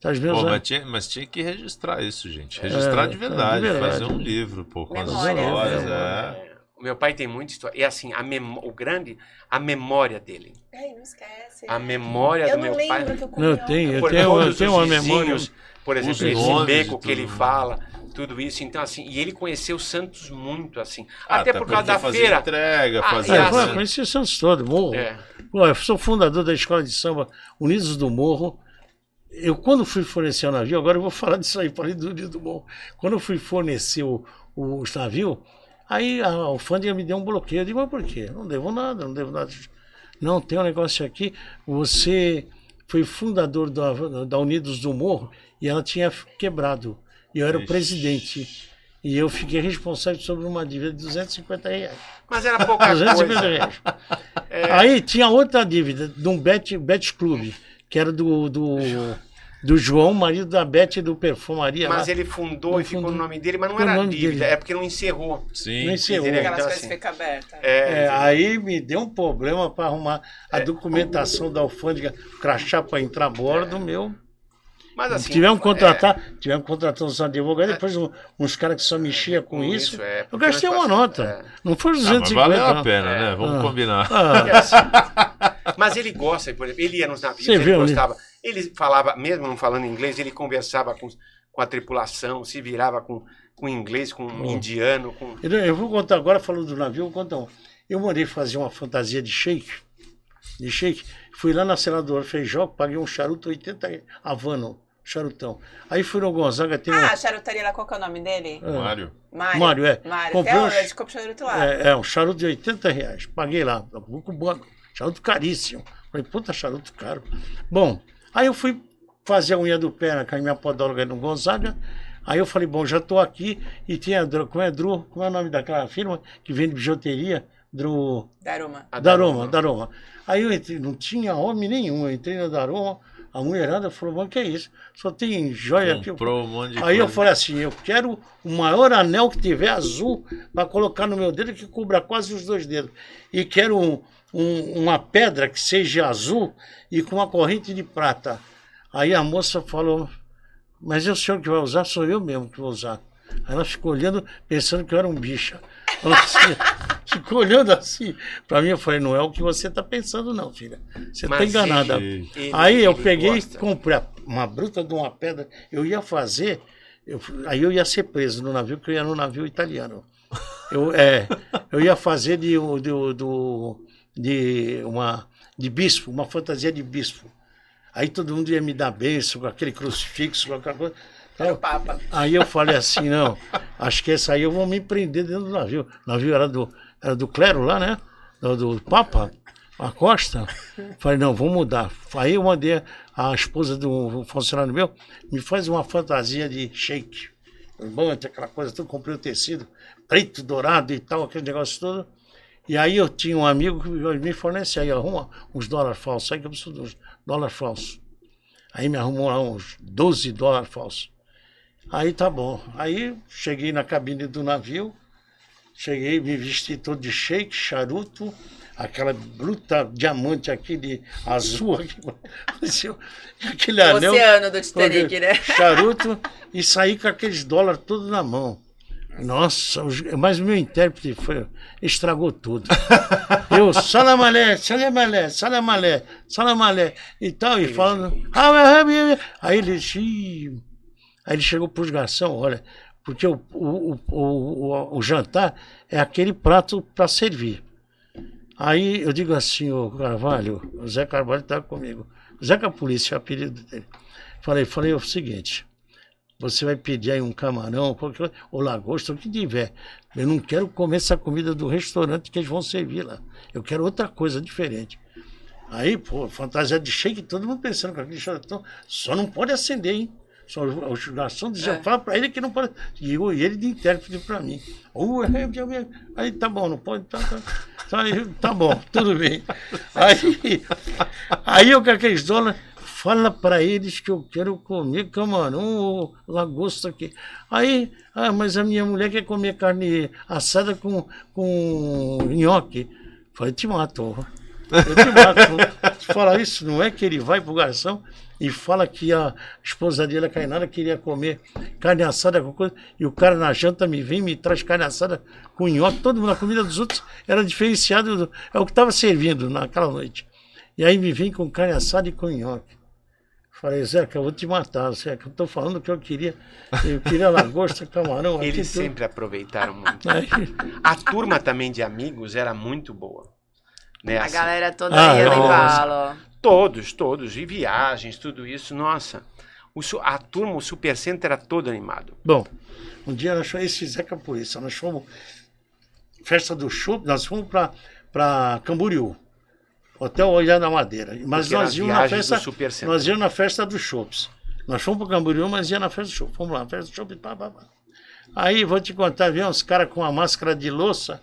S4: Tá os meus
S2: Pô, mas
S4: amigos.
S2: tinha, mas tinha que registrar isso, gente. Registrar
S4: É,
S2: de, verdade,
S4: de verdade.
S2: fazer um livro, pô, com as
S3: Memória,
S2: histórias.
S3: né?
S2: É.
S5: É, O meu pai tem muita história. E assim, a memó- o grande, a memória dele.
S3: Ai, não esquece.
S5: A memória
S3: eu
S5: do
S3: não
S5: meu
S3: lembro
S5: pai.
S3: que eu comi
S4: Não, eu tenho, eu tenho, eu tenho uma memória.
S5: Por exemplo,
S2: Os
S5: esse beco que ele fala, tudo isso. Então, assim, e ele conheceu Santos muito, assim.
S2: Ah,
S5: até por causa da feira.
S2: entrega,
S5: Ah,
S2: fazia.
S5: e
S4: É,
S5: assim-
S4: conheci o Santos todo, morro.
S5: É.
S4: Pô, eu sou fundador da escola de samba Unidos do Morro. Eu, quando fui fornecer o navio, agora eu vou falar disso aí, falei do Unidos do Morro. Quando eu fui fornecer o, o, os navios, aí a alfândega me deu um bloqueio. Eu digo, mas por quê? Não devo nada, não devo nada. Não, tem um negócio aqui. Você foi fundador da, da Unidos do Morro e ela tinha quebrado. E eu era o
S2: Ixi.
S4: presidente. E eu fiquei responsável sobre uma dívida de 250 reais.
S5: Mas era pouca
S4: 250
S5: coisa.
S4: reais. Aí tinha outra dívida de um Bet, Bet Club, que era do, do, do João, marido da Beth do Perfumaria.
S5: Mas
S4: lá.
S5: ele fundou
S4: Não
S5: e ficou no nome dele, mas não
S4: Ficou
S5: era dívida,
S4: dele.
S5: é porque não encerrou.
S2: Sim.
S5: Entendeu?
S4: onde.
S3: Aquelas
S5: Então,
S3: coisas
S5: assim,
S3: ficam abertas.
S5: É,
S4: É, aí me deu um problema para arrumar a documentação da alfândega, crachá para entrar a bordo, meu.
S5: Mas assim.
S4: tivemos que
S5: é,
S4: contratar, tivemos que contratar uns advogados, depois um- uns caras que só mexiam com,
S5: Com
S4: isso.
S5: isso, é,
S4: eu gastei uma nota.
S5: é.
S4: Não foi os
S2: Ah, mas
S4: 250.
S2: valeu a pena, né? Vamos
S4: Ah.
S2: combinar.
S4: Ah,
S5: É assim. Mas ele gosta, por exemplo, ele ia nos navios,
S4: Você
S5: ele
S4: viu, né?
S5: gostava. Ele falava, mesmo não falando inglês, ele conversava com, com a tripulação, se virava com, com inglês, com
S4: Hum.
S5: indiano, com.
S4: Eu, eu vou contar agora, falando do navio, eu vou contar um. Eu mandei fazer uma fantasia de shake, de shake. Fui lá na senadora Feijó, paguei um charuto 80 reais, Havana, charutão. Aí fui no Gonzaga, tem um...
S3: Ah, a charutaria lá, qual que é o nome dele?
S2: Mário.
S3: Mário.
S4: Mário, é.
S3: Mário.
S4: Comprei
S3: Até
S4: um-
S3: hoje, charuto lá.
S4: É, é, um charuto de 80 reais. Paguei lá, um cubano. Charuto caríssimo. Falei, puta, charuto caro. Bom, aí eu fui fazer a unha do pé na com a minha podóloga no Gonzaga. Aí eu falei, bom, já tô aqui e tem a Dru, como é Dru, como é o nome daquela firma que vende bijuteria? Dru...
S3: Daruma.
S5: a
S4: Daroma, Daroma. Aí eu entrei, não tinha homem nenhum, eu entrei na Daroma, a mulherada falou, mas que é isso? Só tem joia aqui.
S2: Comprou um monte de
S4: Aí eu
S2: coisa.
S4: falei assim, eu quero o maior anel que tiver azul para colocar no meu dedo que cubra quase os dois dedos. E quero um- um- uma pedra que seja azul e com uma corrente de prata. Aí a moça falou, mas é o senhor que vai usar? Sou eu mesmo que vou usar. Aí ela ficou olhando, pensando que eu era um bicha. Ela assim, ficou olhando assim. Para mim, eu falei, não é o que você está pensando, não, filha. Você está
S5: Mas
S4: enganada.
S5: ele- ele-
S4: Aí eu
S5: ele
S4: peguei,
S5: gosta.
S4: comprei uma bruta de uma pedra. Eu ia fazer, eu- aí eu ia ser preso no navio, porque eu ia no navio italiano. Eu, é, eu ia fazer de, do, do, de, uma, de bispo, uma fantasia de bispo. Aí todo mundo ia me dar bênção com aquele crucifixo, com aquela coisa.
S3: Era o Papa.
S4: Aí eu falei assim, não, acho que essa aí eu vou me prender dentro do navio. O navio era do, do clero lá, né? Do, do Papa, a Costa. Falei, não, vou mudar. Aí eu mandei a esposa do funcionário meu, me faz uma fantasia de shake. Levante, aquela coisa, tudo, comprei o tecido, preto, dourado e tal, aquele negócio todo. E aí eu tinha um amigo que me fornecia aí, arruma uns dólares falsos, aí que eu preciso dos dólares falsos. Aí me arrumou lá uns 12 dólares falsos. Aí tá bom. Aí cheguei na cabine do navio, cheguei, me vesti todo de shake, charuto, aquela bruta diamante, aquele azul, aquele, aquele
S3: O
S4: anel.
S3: oceano do Titanic, né?
S4: Charuto e saí com aqueles dólares todos na mão. Nossa, os- mas o meu intérprete foi, estragou tudo. Eu, salamalé, salamalé, salamalé, salamalé e tal, e falando. Aí ele, "Ih." aí ele chegou para os garçom, olha, porque o, o, o, o, o jantar é aquele prato para servir. Aí eu digo assim, ô Carvalho, o Zé Carvalho está comigo. Zeca Polícia é o apelido dele. Falei, falei o seguinte, você vai pedir aí um camarão, qualquer coisa, ou lagosta, o que tiver. Eu não quero comer essa comida do restaurante que eles vão servir lá. Eu quero outra coisa diferente. Aí, pô, fantasia de shake, todo mundo pensando com aquele charatão, só não pode acender, hein? Só o o garçom dizia,
S3: É.
S4: fala pra ele que não pode. E eu- ele de intérprete pra mim. Uh, é, é, é. aí tá bom, não pode. Tá, tá, tá, aí, tá bom, tudo bem. Aí, aí eu com aqueles dólares, fala pra eles que eu quero comer camarão ou lagosta aqui. Aí, ah, mas a minha mulher quer comer carne assada com, com nhoque. Falei, te mato. Eu te mato. Se falar isso, não é que ele vai pro garçom e fala que a esposa dele, a Cainara, queria comer carne assada com coisa, e o cara na janta me vem e me traz carne assada com nhoque. Todo mundo, a comida dos outros era diferenciado, do- é o que estava servindo naquela noite. E aí me vem com carne assada e com nhoque. Falei, Zeca, eu vou te matar, Zeca. Eu tô falando que eu queria. Eu queria lagosta, camarão.
S5: Eles sempre aproveitaram muito.
S4: Aí,
S5: A turma também de amigos era muito boa. Né?
S3: A
S5: assim,
S3: galera toda
S4: Ah,
S3: ia no
S4: nossa.
S3: embalo.
S5: Todos, todos. E viagens, tudo isso. Nossa. O a turma, o Supercenter era todo animado.
S4: Bom, um dia nós fomos, esse Zeca Polícia, nós fomos, festa do chopp, nós fomos para Camboriú, Hotel Olhar da Madeira. Mas
S5: Porque
S4: nós íamos na festa, nós íamos na festa dos chopps. Nós fomos para Camboriú, mas ia na festa do chopp. Fomos lá, festa do chopp, pá, pá, pá. Aí, vou te contar, vinha uns caras com uma máscara de louça,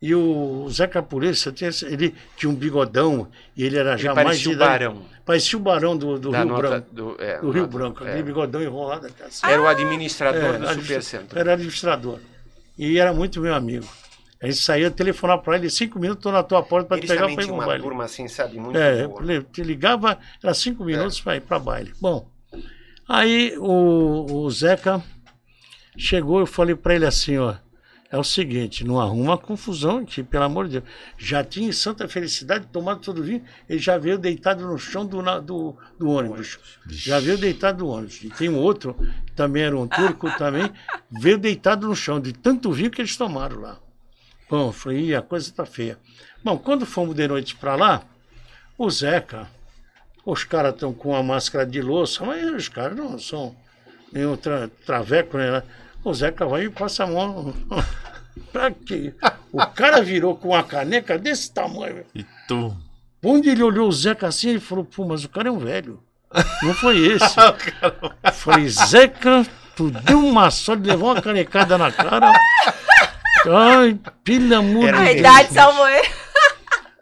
S4: e o Zeca esse- ele tinha um bigodão, e ele era
S5: Ele
S4: já mais de
S5: o
S4: idade.
S5: barão.
S4: Parecia o barão do, do Rio
S5: nota
S4: Branco.
S5: Do, é,
S4: Do Rio
S5: nota-
S4: Branco,
S5: é.
S4: aquele bigodão enrolado. assim.
S5: Era o administrador
S4: É,
S5: do
S4: administra-
S5: Supercenter.
S4: Era administrador. E era muito meu amigo. A gente saía, telefonava para ele, cinco minutos, estou na tua porta para te pegar para ir no
S5: uma
S4: baile.
S5: turma assim, sabe, muito
S4: É,
S5: boa.
S4: te ligava, era cinco minutos para ir para baile. Bom, aí o, o Zeca chegou, eu falei para ele assim, ó, é o seguinte, não arruma confusão aqui, pelo amor de Deus. Já tinha em Santa Felicidade tomado todo o vinho, ele já veio deitado no chão do, do, do ônibus. Já veio deitado no ônibus. E tem um outro, que também era um turco também, veio deitado no chão, de tanto vinho que eles tomaram lá. Bom, falei, "Ih, a coisa tá feia. Bom, quando fomos de noite para lá, o Zeca, os caras estão com a máscara de louça, mas os caras não são nenhum tra traveco, né? O Zeca vai e passa a mão. pra quê? O cara virou com uma caneca desse tamanho.
S2: E tu?
S4: Onde ele olhou o Zeca assim, ele falou, pô, mas o cara é um velho. Não foi esse. Eu Falei, Zeca, tu deu uma sorte, levou uma canecada na cara. Ai, pelo amor de
S3: A
S4: Deus.
S3: idade salvou ele.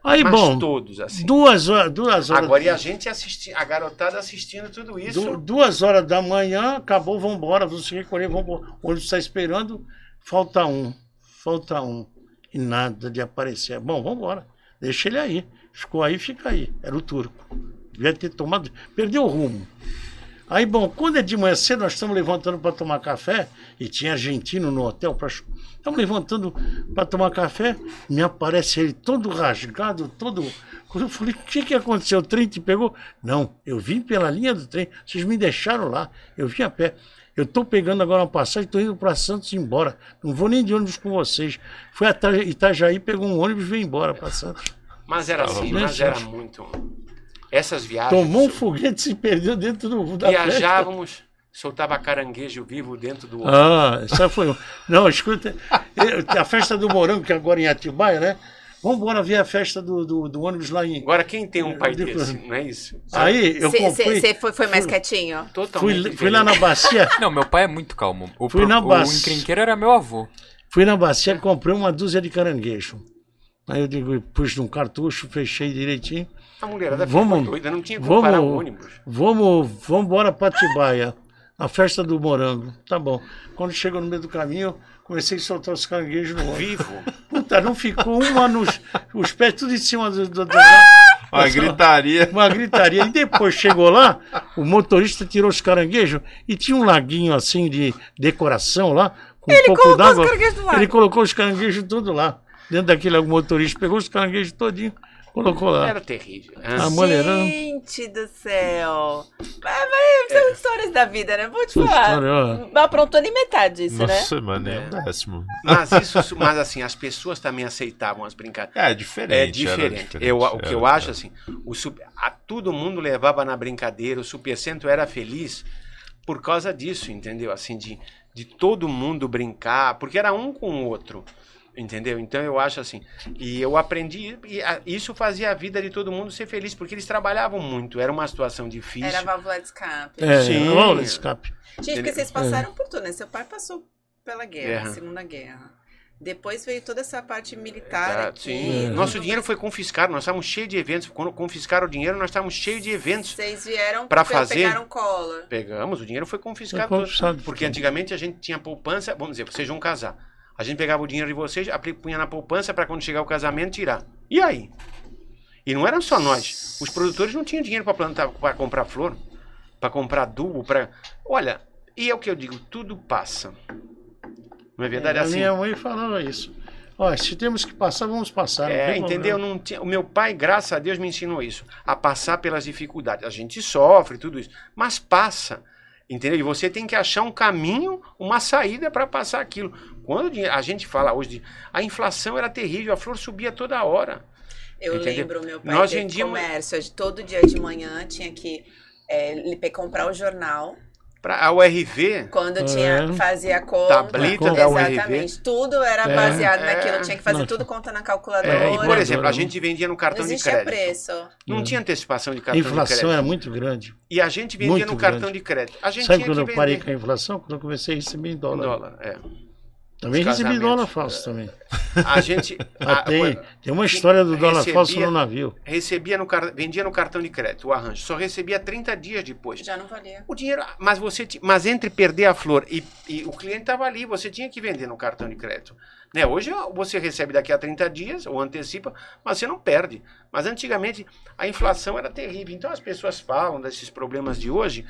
S4: Aí,
S5: Mas
S4: bom,
S5: todos, assim.
S4: duas horas, duas horas.
S5: Agora, e a gente assisti, a garotada assistindo tudo isso.
S4: Du- duas horas da manhã, acabou, vamos embora, vamos se recolher, vamos. O ônibus está esperando, falta um, falta um. E nada de aparecer. Bom, vamos embora. Deixa ele aí. Ficou aí, fica aí. Era o turco. Devia ter tomado. Perdeu o rumo. Aí, bom, quando é de manhã cedo, nós estamos levantando para tomar café, e tinha argentino no hotel para. Estamos levantando para tomar café, me aparece ele todo rasgado, todo. Eu falei, o que, que aconteceu? O trem te pegou? Não, eu vim pela linha do trem, vocês me deixaram lá, eu vim a pé. Eu tô pegando agora uma passagem, tô indo para Santos e embora. Não vou nem de ônibus com vocês. Fui até Itajaí, pegou um ônibus e veio embora para Santos.
S5: Mas era assim, mas era muito. Essas viagens.
S4: Tomou um foguete e se perdeu dentro do, da festa.
S5: Viajávamos, soltava caranguejo vivo dentro do.
S4: Ah, essa foi. um- Não, escuta. A festa do Morango, que agora em Atibaia, né? Vamos embora ver a festa do, do, do ônibus lá em.
S5: Agora, quem tem um pai
S4: Depois-
S5: desse, não é isso?
S4: Aí eu comprei.
S3: Você foi, foi mais quietinho?
S5: Totalmente.
S4: Fui, fui lá na bacia.
S6: Não, meu pai é muito calmo. O,
S4: Fui
S6: pro-
S4: na
S6: o
S4: base.
S6: encrenqueiro era meu avô.
S4: Fui na bacia e comprei uma dúzia de caranguejo. Aí eu digo, pus num cartucho, fechei direitinho.
S5: A mulherada
S4: Vamos-
S5: ficou doida, não tinha como parar o
S4: Vamos,
S5: ônibus.
S4: vamos, vamos embora pra Atibaia. A festa do morango. Tá bom. Quando chegou no meio do caminho, comecei a soltar os caranguejos no ônibus.
S5: Vivo.
S4: Puta, não ficou uma nos os pés tudo em cima do, do, do-
S2: Uma gritaria.
S4: uma gritaria. E depois chegou lá, o motorista tirou os caranguejos e tinha um laguinho assim de decoração lá, com um pouco
S3: colocou os
S4: d'água.
S3: caranguejos do lado.
S4: Ele colocou os caranguejos tudo lá. Dentro daquele motorista, pegou os caranguejos todinho, colocou lá.
S5: Era terrível.
S4: A maneirão.
S3: Gente do céu. Mas, mas são histórias da vida, né? Vou te
S4: Sua
S3: falar.
S4: história.
S3: Não aprontou nem metade disso, né?
S2: Nossa, mano, nem um décimo.
S5: Mas isso, mas assim, as pessoas também aceitavam as brincadeiras.
S2: É diferente.
S5: É
S2: era
S5: diferente. Eu, o que
S2: era
S5: eu acho
S2: diferente.
S5: assim, o super, a, todo mundo levava na brincadeira, o Supercentro era feliz por causa disso, entendeu? Assim, de, de todo mundo brincar, porque era um com o outro. Entendeu? Então eu acho assim. E eu aprendi. E a- isso fazia a vida de todo mundo ser feliz, porque eles trabalhavam muito. Era uma situação difícil.
S3: Era a válvula de escape.
S4: É,
S5: Sim.
S4: válvula de escape.
S3: Gente, porque vocês passaram por tudo, né? Seu pai passou pela guerra,
S5: Guerra.
S3: Segunda Guerra. Depois veio toda essa parte militar
S5: Tá,
S3: aqui.
S5: sim.
S4: É.
S5: Nosso dinheiro foi confiscado, nós estávamos cheios de eventos. Quando confiscaram o dinheiro, nós estávamos cheios de eventos.
S3: Vocês vieram pe-
S5: fazer?
S3: pegaram cola.
S5: Pegamos, o dinheiro foi confiscado.
S4: Foi confiscado.
S5: Porque antigamente a gente tinha poupança, vamos dizer, vocês vão casar. A gente pegava o dinheiro de vocês, punha na poupança para quando chegar o casamento tirar. E aí? E não eram só nós. Os produtores não tinham dinheiro para plantar, para comprar flor, para comprar adubo, para. Olha, e é o que eu digo, tudo passa. Não é verdade
S4: a
S5: assim?
S4: minha mãe falava isso. Ó, se temos que passar, vamos passar.
S5: É, entendeu? Não tinha- o meu pai, graças a Deus, me ensinou isso. A passar pelas dificuldades. A gente sofre, tudo isso. Mas passa. Entendeu? E você tem que achar um caminho, uma saída para passar aquilo. Quando a gente fala hoje de. A inflação era terrível, a flor subia toda hora.
S3: Eu
S5: Entendeu?
S3: lembro, meu pai
S5: Nós vendíamos-
S3: comércio. Todo dia de manhã tinha que é, comprar o jornal.
S5: Pra, a URV,
S3: Quando
S4: É.
S3: tinha, fazia conta.
S5: Tablita
S4: da
S3: Exatamente. Tudo era
S4: É.
S3: baseado
S5: É.
S3: naquilo. Tinha que fazer
S4: Nossa.
S3: tudo conta na calculadora.
S5: é, e por exemplo, a gente vendia no cartão de
S3: existia
S5: crédito.
S3: preço.
S5: Não
S4: É.
S5: tinha antecipação de
S4: A
S5: cartão de
S4: inflação
S5: crédito.
S4: era muito grande.
S5: E a gente vendia
S4: muito
S5: no cartão
S4: grande.
S5: de crédito. A gente
S4: Sabe
S5: tinha
S4: quando
S5: que
S4: eu parei com a inflação? Quando eu comecei a receber em
S5: em
S4: dólar.
S5: dólar. É.
S4: Também recebi dólar falso também.
S5: A gente. A-
S4: tem, tem uma história do dólar
S5: recebia-
S4: falso no navio.
S5: recebia no vendia no cartão de crédito o arranjo, só recebia 30 dias depois.
S3: Já não valia.
S5: O dinheiro, mas você, mas entre perder a flor e, e o cliente estava ali, você tinha que vender no cartão de crédito. Né? Hoje você recebe daqui a 30 dias ou antecipa, mas você não perde. Mas antigamente a inflação era terrível. Então as pessoas falam desses problemas de hoje.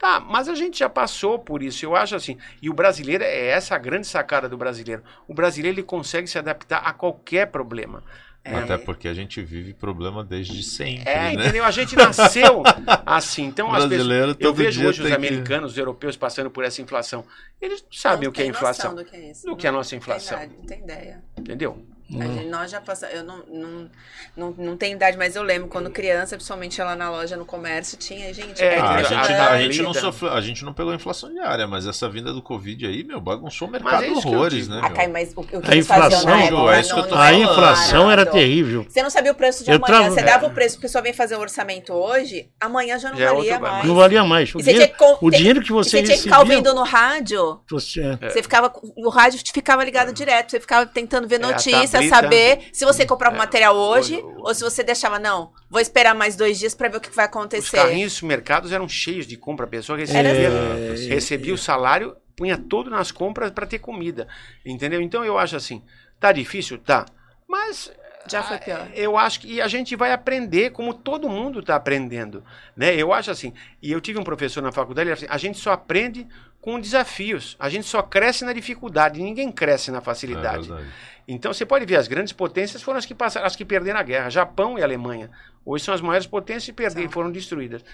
S5: Tá, mas a gente já passou por isso, eu acho assim. E o brasileiro, é essa a grande sacada do brasileiro. O brasileiro ele consegue se adaptar a qualquer problema.
S3: É.
S2: Até porque a gente vive problema desde sempre,
S5: É,
S2: né?
S5: entendeu? A gente nasceu assim. Então,
S2: O
S5: as pessoas,
S2: brasileiro
S5: eu vejo
S2: dia
S5: hoje os
S2: tem que-
S5: americanos, os europeus passando por essa inflação. Eles sabem
S3: Não
S5: o que é inflação.
S3: noção Do que é isso.
S5: Do
S3: Não
S5: que é a nossa inflação.
S3: Não tem ideia.
S5: Entendeu?
S3: A gente- nós já passamos. Eu não, não, não, não tenho idade, mas eu lembro quando criança, principalmente lá na loja, no comércio, tinha gente.
S5: É,
S2: Ah, a, gente,
S3: banca.
S2: a, gente não sofreu, a gente não pegou a inflação diária, mas essa vinda do Covid aí, meu, bagunçou o
S5: Mas
S2: mercado
S5: é
S2: horrores, né,
S3: Ah? Caio, mas o, o que
S4: A inflação,
S3: época
S2: é isso que eu tô
S4: A
S3: era
S2: falando.
S4: inflação era terrível.
S3: Você não sabia o preço de
S4: Eu
S3: amanhã. Você dava o preço, a pessoa vem fazer o orçamento hoje, amanhã já não
S5: Já é
S3: valia mais.
S4: Não valia mais. O
S3: E você
S4: dinheiro,
S3: com-
S4: o dinheiro que
S3: E
S4: você
S3: você tinha que ficar
S4: recebia...
S3: ouvindo no rádio.
S4: Você,
S3: Você ficava, o rádio ficava ligado direto, você ficava tentando ver
S5: É,
S3: saber se você comprava
S5: É,
S3: material hoje
S5: o- o-
S3: ou se você deixava, não, vou esperar mais dois dias pra ver o que vai
S5: Os
S3: acontecer.
S5: carrinhos supermercados eram cheios de compra. A pessoa recebia,
S3: Era
S4: assim.
S5: recebia o salário, punha todo nas compras para ter comida. Entendeu? Então eu acho assim, tá difícil? Tá. Mas
S3: Já foi pior.
S5: eu acho que e a gente vai aprender como todo mundo está aprendendo, né? Eu acho assim. E eu tive um professor na faculdade, ele falou assim, a gente só aprende com desafios. A gente só cresce na dificuldade, ninguém cresce na
S2: É
S5: facilidade.
S2: verdade.
S5: Então você pode ver, as grandes potências foram as que passaram, as que perderam a guerra, Japão e Alemanha. Hoje são as maiores potências e perderam,
S3: São.
S5: foram destruídas.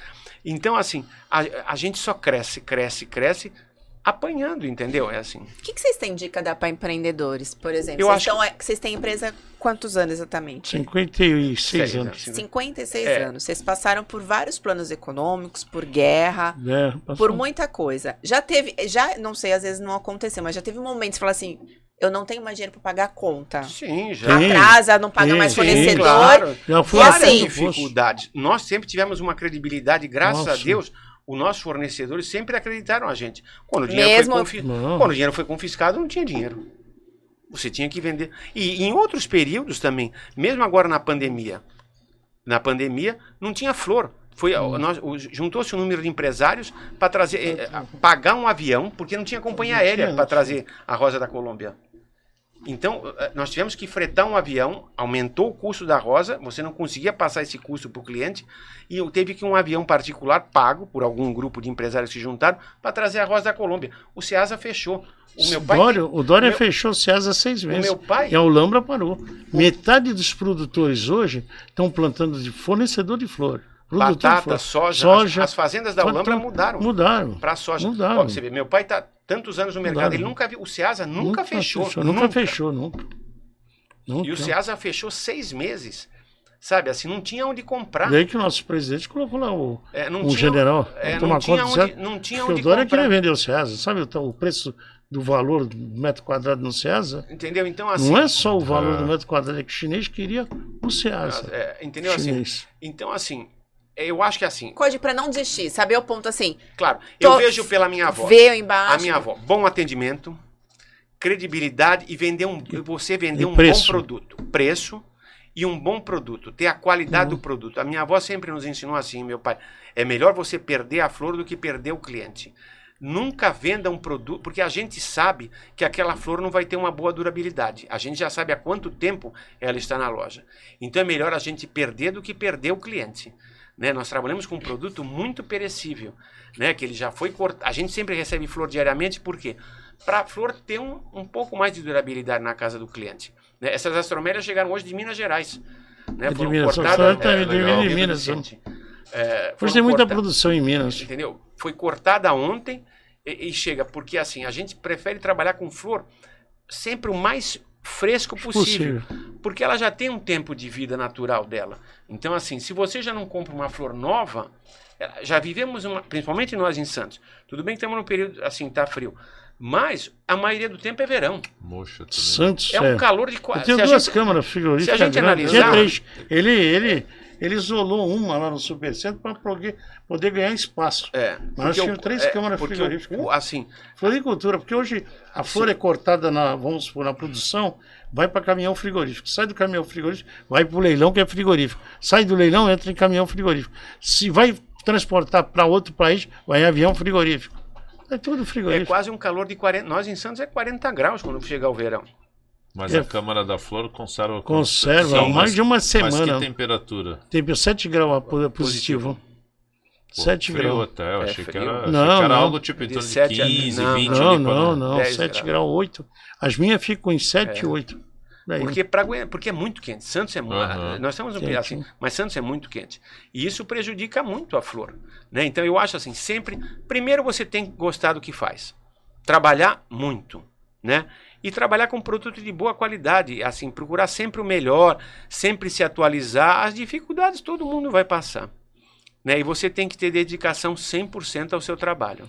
S5: Então, assim, a, a gente só cresce, cresce, cresce apanhando, entendeu? É assim.
S3: O que, que vocês têm dica dar para empreendedores, por exemplo?
S5: Eu
S3: vocês,
S5: acho
S3: estão- é, vocês têm empresa há quantos anos exatamente?
S4: 56
S5: Sei,
S4: anos.
S5: assim,
S3: 56
S5: É.
S3: anos. Vocês passaram por vários planos econômicos, por guerra,
S4: É,
S3: por muita coisa. Já teve, já, não sei, às vezes não aconteceu, mas já teve momentos que você fala assim, eu não tenho mais dinheiro para pagar a conta.
S5: Sim, já.
S4: Sim.
S3: Atrasa, não paga
S4: Sim,
S3: mais
S4: sim,
S3: fornecedor.
S5: claro.
S4: Já fui
S3: E
S5: Várias
S3: assim-
S5: dificuldades. Nós sempre tivemos uma credibilidade, graças a
S4: Nossa.
S5: Deus. Os nossos fornecedores sempre acreditaram a gente. Quando o dinheiro,
S3: Mesmo-
S5: foi, confi-
S4: Não.
S5: Quando o dinheiro foi confiscado, não tinha dinheiro. Você tinha que vender. E em outros períodos também, mesmo agora na pandemia, na pandemia não tinha flor. Foi,
S4: Hum.
S5: nós- o- Juntou-se um número de empresários para trazer, eh, eh, pagar um avião, porque não tinha companhia aérea para trazer a rosa da Colômbia. Então, eh, nós tivemos que fretar um avião, aumentou o custo da rosa, você não conseguia passar esse custo para o cliente, e eu teve que um avião particular pago por algum grupo de empresários que se juntaram para trazer a rosa da Colômbia. O Ceasa fechou. O meu pai.
S4: Dória, o Dória
S5: meu-
S4: fechou o Ceasa seis
S5: o
S4: meses.
S5: meu pai.
S4: E a Ulambra parou. Metade dos produtores hoje estão plantando de fornecedor de flor.
S5: Batata, soja,
S4: soja
S5: as, as fazendas da
S4: tão-
S5: mudaram.
S4: Mudaram.
S5: Para soja.
S4: Mudaram.
S5: Ó, você vê, meu pai está tantos anos no mercado, ele nunca viu. O Ceasa nunca, fechou.
S4: Nunca, fechou, nunca. Nunca.
S5: E o Ceasa fechou seis meses. Sabe, assim, não tinha onde comprar.
S4: Daí que o nosso presidente colocou lá o,
S5: É,
S4: um
S5: tinha-
S4: general
S5: é, não tinha onde-
S4: Ceasa.
S5: não tinha onde
S4: o Dória
S5: comprar.
S4: queria vender o Ceasa. Sabe o, o preço do valor do metro quadrado no Ceasa?
S5: Entendeu? Então, assim.
S4: Não é só o valor
S2: Ah.
S4: do metro quadrado, é que o chinês queria o Ceasa.
S5: é, entendeu? Assim,
S4: chinês.
S5: então, assim, eu acho que assim,
S3: Code para não desistir, saber o ponto assim,
S5: claro, eu
S3: Tô-
S5: vejo pela minha avó.
S3: veio embaixo.
S5: A minha avó, bom atendimento, credibilidade e vender um, você vender
S4: E
S5: um
S4: preço.
S5: bom produto, preço e um bom produto, ter a qualidade
S4: Uhum.
S5: do produto. A minha avó sempre nos ensinou assim, meu pai, é melhor você perder a flor do que perder o cliente. Nunca venda um produto, porque a gente sabe que aquela flor não vai ter uma boa durabilidade. A gente já sabe há quanto tempo ela está na loja. Então é melhor a gente perder do que perder o cliente. Né? Nós trabalhamos com um produto muito perecível, né? que ele já foi cortado. A gente sempre recebe flor diariamente, por quê? Para a flor ter um, um pouco mais de durabilidade na casa do cliente. né? Essas astromélias chegaram hoje de Minas Gerais. Né?
S4: É de
S5: Foram
S4: Minas,
S5: cortadas,
S4: tá
S5: é,
S4: de
S5: legal.
S4: Minas,
S5: Pedro
S4: Minas,
S5: Vicente. É,
S4: Hoje tem muita produção em Minas.
S5: Entendeu? Foi cortada ontem e, e chega, porque assim, a gente prefere trabalhar com flor sempre o mais fresco possível, porque ela já tem um tempo de vida natural dela. Então, assim, se você já não compra uma flor nova, já vivemos uma, principalmente nós em Santos. Tudo bem que estamos num período assim, tá frio, mas a maioria do tempo é verão.
S2: Moxa.
S4: Santos,
S5: É um calor de quase.
S4: tenho duas câmaras frigoríficas.
S5: se a gente
S4: grandes,
S5: analisar-.
S4: Ele, ele, ele isolou uma lá no Supercentro para poder, poder ganhar espaço.
S5: É,
S4: Nós
S5: porque
S4: tínhamos três
S5: é,
S4: câmaras frigoríficas.
S5: assim,
S4: Floricultura, porque hoje a flor é cortada na, vamos supor, na produção, vai para caminhão frigorífico. Sai do caminhão frigorífico, vai para o leilão que é frigorífico. Sai do leilão, entra em caminhão frigorífico. Se vai transportar para outro país, vai em avião frigorífico. É tudo
S5: é
S4: frigorífico.
S5: quase um calor de 40. Nós em Santos é 40 graus quando chegar o verão.
S2: Mas
S4: É.
S2: a Câmara da Flor conserva.
S4: Conserva
S2: Sim,
S4: mais
S2: mas-
S4: de uma
S2: Mas
S4: semana.
S2: que temperatura?
S4: Teve 7 graus po- positivo.
S2: Pô,
S4: 7
S2: frio
S4: graus.
S2: até, eu
S5: É
S2: achei que era, achei
S4: Não,
S2: que era
S4: não.
S2: algo tipo em torno de
S5: sete a-
S2: 15,
S5: não,
S2: 20
S4: Não, não, não.
S5: 10
S4: 7
S5: graus.
S4: graus, 8. As minhas ficam em 7, 8. Daí.
S5: Porque, pra, porque é muito quente. Santos é muito.
S2: Aham.
S5: Nós estamos no
S4: Quente.
S5: assim, mas Santos é muito quente. E isso prejudica muito a flor. Né? Então eu acho assim, sempre. Primeiro você tem que gostar do que faz. Trabalhar muito. Né? E trabalhar com produto de boa qualidade. Assim, procurar sempre o melhor, sempre se atualizar. As dificuldades todo mundo vai passar. Né? E você tem que ter dedicação 100% ao seu trabalho.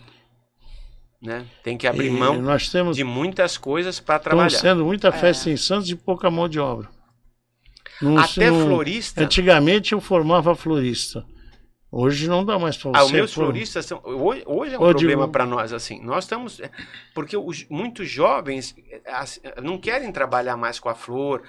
S5: Né? Tem que abrir
S4: E
S5: mão
S4: nós temos
S5: de muitas coisas para trabalhar.
S4: sendo muita festa em Santos e pouca mão de obra. Não-
S5: Até
S4: não-
S5: florista.
S4: Antigamente eu formava florista. Hoje não dá mais para você.
S5: Ah, os meus floristas são. Hoje, hoje é um problema
S4: digo-
S5: para nós, assim. Nós estamos. é, Porque os, muitos jovens é, assim, não querem trabalhar mais com a flor,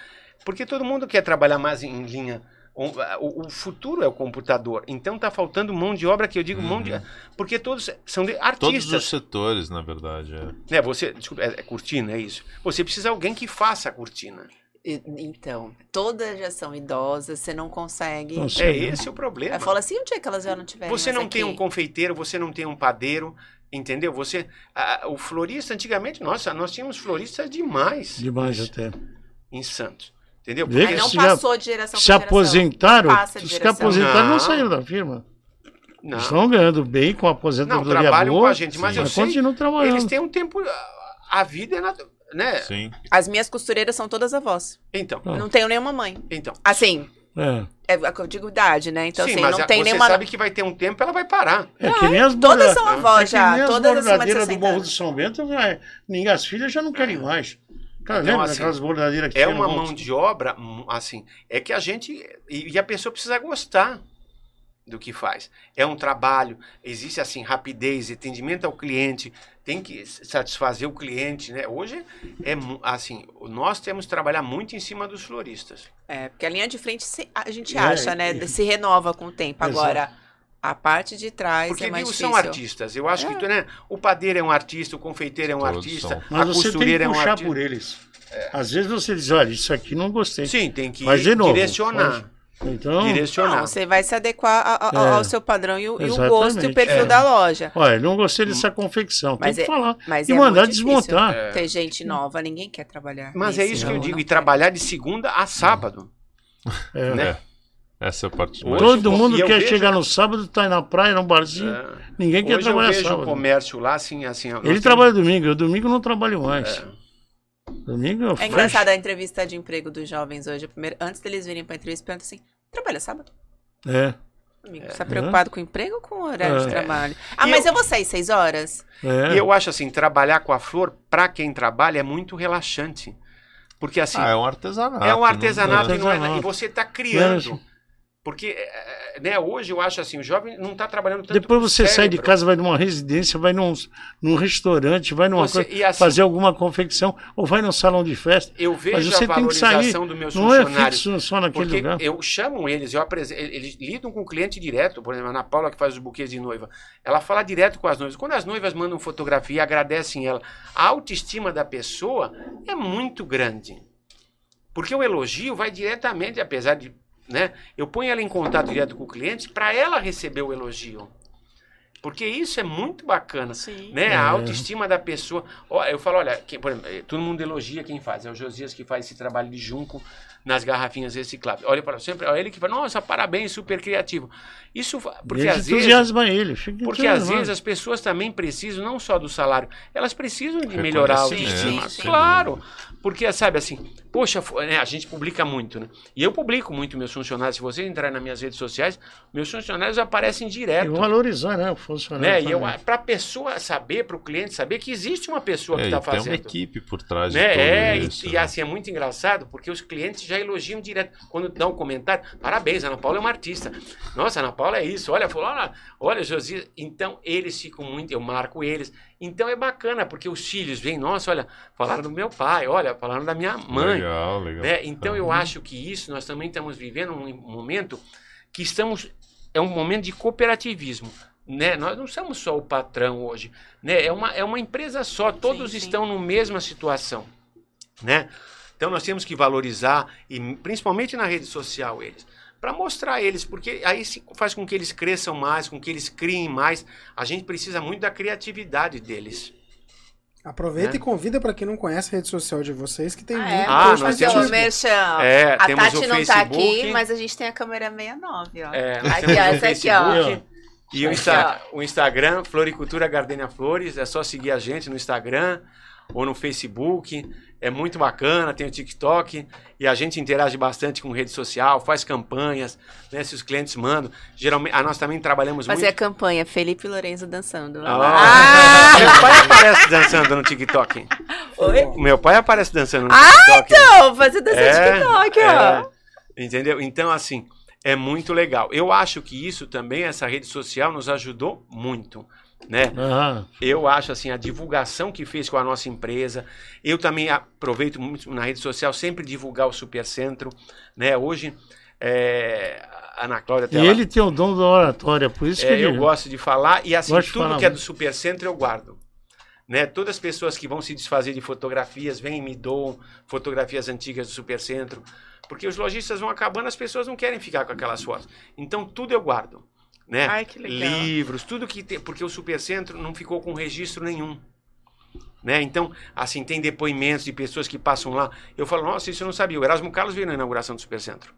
S5: porque todo mundo quer trabalhar mais em linha. O, o- futuro é o computador. Então está faltando mão de obra, que eu digo mão de. Porque todos são de
S2: Uhum. Todos os
S5: artistas.
S2: setores, na verdade. é.
S5: Né? Você, desculpa, é, é cortina, é isso. Você precisa de alguém que faça a cortina.
S3: Então, todas já são idosas, você não consegue.
S4: Não
S5: É
S4: sei.
S5: esse o problema.
S3: Eu falo assim, o dia que elas já não tiverem
S5: Você não tem
S3: aqui?
S5: um confeiteiro, você não tem um padeiro, entendeu? Você, a- o florista antigamente, nossa, nós tínhamos floristas demais
S4: Demais até.
S5: em Santos, entendeu?
S3: Aí
S5: Porque
S3: não
S4: se já
S3: passou de geração
S4: se
S3: para geração.
S4: aposentaram,
S3: Passa de
S4: os que aposentaram não
S5: Não.
S4: saíram da firma.
S5: Não.
S4: Estão ganhando bem com a
S5: Não,
S4: aposentadoria
S5: trabalham
S4: boa.
S5: com a gente, mas
S2: sim.
S5: eu
S4: mas
S5: sei,
S4: continuam trabalhando.
S5: eles têm um tempo, a vida é, nat- né?
S2: Sim.
S3: As minhas costureiras são todas avós.
S5: Então,
S4: Ah.
S3: Não tenho nenhuma mãe.
S5: então.
S3: Assim,
S4: É.
S3: é eu digo idade, né? Então,
S5: Sim,
S3: assim,
S5: mas
S3: não
S5: a-
S3: tem
S5: você
S3: nenhuma.
S5: sabe que vai ter um tempo, ela vai parar.
S4: É que nem as
S3: Todas são avós
S4: é
S3: já,
S4: as
S3: todas de
S4: bordadeiras do
S3: 60
S4: Morro do. São Bento, vai- ninguém, as filhas já não querem mais. Cara,
S5: Então,
S4: lembra
S5: assim,
S4: daquelas bordadeiras que
S5: É uma mão de obra, assim, é que a gente. E, e a pessoa precisa gostar do que faz. É um trabalho, existe assim, rapidez, atendimento ao cliente, tem que satisfazer o cliente, né? Hoje é assim, nós temos que trabalhar muito em cima dos floristas.
S3: É, porque a linha de frente se- a gente
S4: É,
S3: acha, né?
S4: e-
S3: Se renova com o tempo.
S4: Exato.
S3: Agora, a parte de trás
S5: Porque
S3: é mais
S5: viu,
S3: difícil.
S5: são artistas. Eu acho que né, o padeiro é um artista, o confeiteiro é um
S2: Todos
S5: artista,
S2: são.
S5: a
S4: Mas você tem que
S5: costureira é um
S4: puxar
S5: artista.
S4: por eles. Às vezes você diz, olha, isso aqui não gostei.
S5: Sim, tem que
S4: de novo,
S5: direcionar.
S4: faz. Então,
S5: Direcionar.
S3: Não, você vai se adequar a- a-
S4: É.
S3: ao seu padrão e o, e o gosto e o perfil
S5: É.
S3: da loja.
S4: olha, não gostei dessa confecção. Tem
S3: Mas
S4: que
S3: é-
S4: falar.
S3: Mas
S4: E
S3: é
S4: mandar
S3: muito difícil
S4: desmontar.
S3: Ter gente nova, ninguém quer trabalhar.
S5: Mas é isso que eu
S3: não,
S5: digo, e trabalhar de segunda a sábado.
S4: É.
S5: né?
S2: É. Essa é a parte
S5: Hoje.
S4: Todo
S5: eu-
S4: mundo
S5: eu
S4: quer
S5: vejo-
S4: chegar no sábado, tá aí na praia, num barzinho.
S5: É.
S4: Ninguém quer
S5: Hoje eu
S4: trabalhar
S5: vejo o
S4: sábado.
S5: comércio lá, assim, assim.
S4: Ele
S5: temos-
S4: trabalha domingo, eu domingo não trabalho mais.
S5: É.
S4: Domingo eu
S3: É
S4: fecho.
S3: engraçado a entrevista de emprego dos jovens hoje. Primeiro, antes deles virem pra entrevista, pergunta assim: trabalha sábado?
S4: É,
S3: Amigo, você tá preocupado com o emprego ou com o horário
S4: É.
S3: de trabalho? Ah,
S5: E
S3: mas
S5: eu-
S3: eu... vou sair seis horas?
S4: é.
S5: E eu acho assim, trabalhar com a flor, para quem trabalha, é muito relaxante. Porque assim,
S2: Ah, é um artesanato.
S5: é um
S2: não-
S5: artesanato e, não é-
S4: Artesanato.
S5: e você está criando. Porque é, né, hoje eu acho assim, o jovem não está trabalhando tanto
S4: Depois você sai de
S5: cérebro.
S4: casa, vai numa residência, vai num, num restaurante, vai numa
S5: Você-
S4: coisa,
S5: assim-
S4: fazer alguma confecção, ou vai num salão de festa.
S5: Eu
S4: Mas
S5: vejo
S4: você
S5: a
S4: tem que sair.
S5: valorização dos meus
S4: Não é
S5: funcionários.
S4: fixo só naquele
S5: Porque
S4: lugar.
S5: eu chamo eles, eu apresen- eles lidam com o cliente direto. Por exemplo, a Ana Paula, que faz os buquês de noiva, ela fala direto com as noivas. Quando as noivas mandam fotografia e agradecem ela, a autoestima da pessoa é muito grande. Porque o elogio vai diretamente, apesar de. Né, eu ponho ela em contato direto com o cliente para ela receber o elogio. Porque isso é muito bacana.
S3: Sim.
S5: Né?
S4: É.
S5: A autoestima da pessoa. Ó, eu falo, olha, quem- por exemplo, eh, todo mundo elogia quem faz. É o Josias que faz esse trabalho de junco nas garrafinhas recicláveis. Olha para sempre, é ele que fala, nossa, parabéns, super criativo. Isso porque
S4: Ele
S5: às vezes
S4: entusiasma ele. Fica
S5: porque às vezes as pessoas também precisam não só do salário, elas precisam de melhorar a autoestima.
S3: sim,
S5: Claro, porque sabe assim, poxa, né, a gente publica muito, né? E eu publico muito meus funcionários. Se você entrar nas minhas redes sociais, meus funcionários aparecem
S4: E
S5: direto.
S4: valorizar, né? O funcionário.
S5: Né? E para a pessoa saber, para o cliente saber que existe uma pessoa
S2: É,
S5: que
S2: e
S5: está
S2: tem uma
S5: fazendo.
S2: equipe por trás de
S5: Né?
S2: tudo
S5: É, e-
S2: isso.
S5: e,
S2: né?
S5: assim é muito engraçado porque os clientes já elogiam direto. Quando dão um comentário, parabéns, Ana Paula é uma artista. Nossa, Ana Paula é isso. Olha, falou, olha, olha, Josias. Então eles ficam muito, eu marco eles. Então é bacana, porque os filhos vêm, nossa, olha, falaram do meu pai, olha, falaram da minha mãe.
S2: Legal, legal.
S5: Né? Então eu acho que isso nós também estamos vivendo um momento que estamos é um momento de cooperativismo. Né? Nós não somos só o patrão hoje, né? É uma, é uma empresa só, todos
S3: sim.
S5: estão na mesma situação, né? Então nós temos que valorizar e principalmente na rede social eles, para mostrar a eles, porque aí se- faz com que eles cresçam mais, com que eles criem mais. A gente precisa muito da criatividade deles.
S1: Aproveita
S5: Né?
S1: e convida pra quem não conhece a rede social de vocês, que tem
S3: Ah,
S1: muito
S3: é?
S5: Ah, nós temos-
S3: o merchan.
S5: É,
S3: a
S5: temos
S3: Tati
S5: o
S3: não tá
S5: Facebook.
S3: aqui, mas a gente tem a câmera 69, ó.
S5: É,
S3: aqui, ó, essa aqui, ó.
S5: E o, Insta- o Instagram, Floricultura Gardenia Flores, é só seguir a gente no Instagram ou no Facebook. É muito bacana, tem o TikTok e a gente interage bastante com rede social, faz campanhas, né? Se os clientes mandam. Geralmente, a nós também trabalhamos
S3: Fazer a
S5: muito.
S3: campanha, Felipe Lorenzo dançando.
S5: Ah,
S3: Ah,
S5: Meu pai aparece dançando no TikTok.
S3: Oi?
S5: Meu pai aparece dançando no
S3: Ah,
S5: TikTok.
S3: Então, fazer dança
S5: É,
S3: TikTok, ó.
S5: é. Entendeu? Então, assim, é muito legal. Eu acho que isso também, essa rede social, nos ajudou muito. Né?
S4: Ah,
S5: Eu acho assim, a divulgação que fez com a nossa empresa. Eu também aproveito muito na rede social sempre divulgar o Supercentro. Né? Hoje, é, a Ana Cláudia
S4: e
S5: tem lá-
S4: ele tem o dom da oratória, por isso que
S5: é,
S4: ele...
S5: eu gosto de falar e assim,
S4: Gosto
S5: tudo que é do. Supercentro eu guardo. Né? Todas as pessoas que vão se desfazer de fotografias vêm e me doam fotografias antigas do Supercentro. Porque os lojistas vão acabando, as pessoas não querem ficar com aquelas fotos. Então tudo eu guardo. Né?
S3: Ai, que legal.
S5: Livros, tudo que tem. Porque o Supercentro não ficou com registro nenhum. Né? Então, assim, tem depoimentos de pessoas que passam lá. Eu falo, nossa, isso eu não sabia. O Erasmo Carlos veio na inauguração do Supercentro.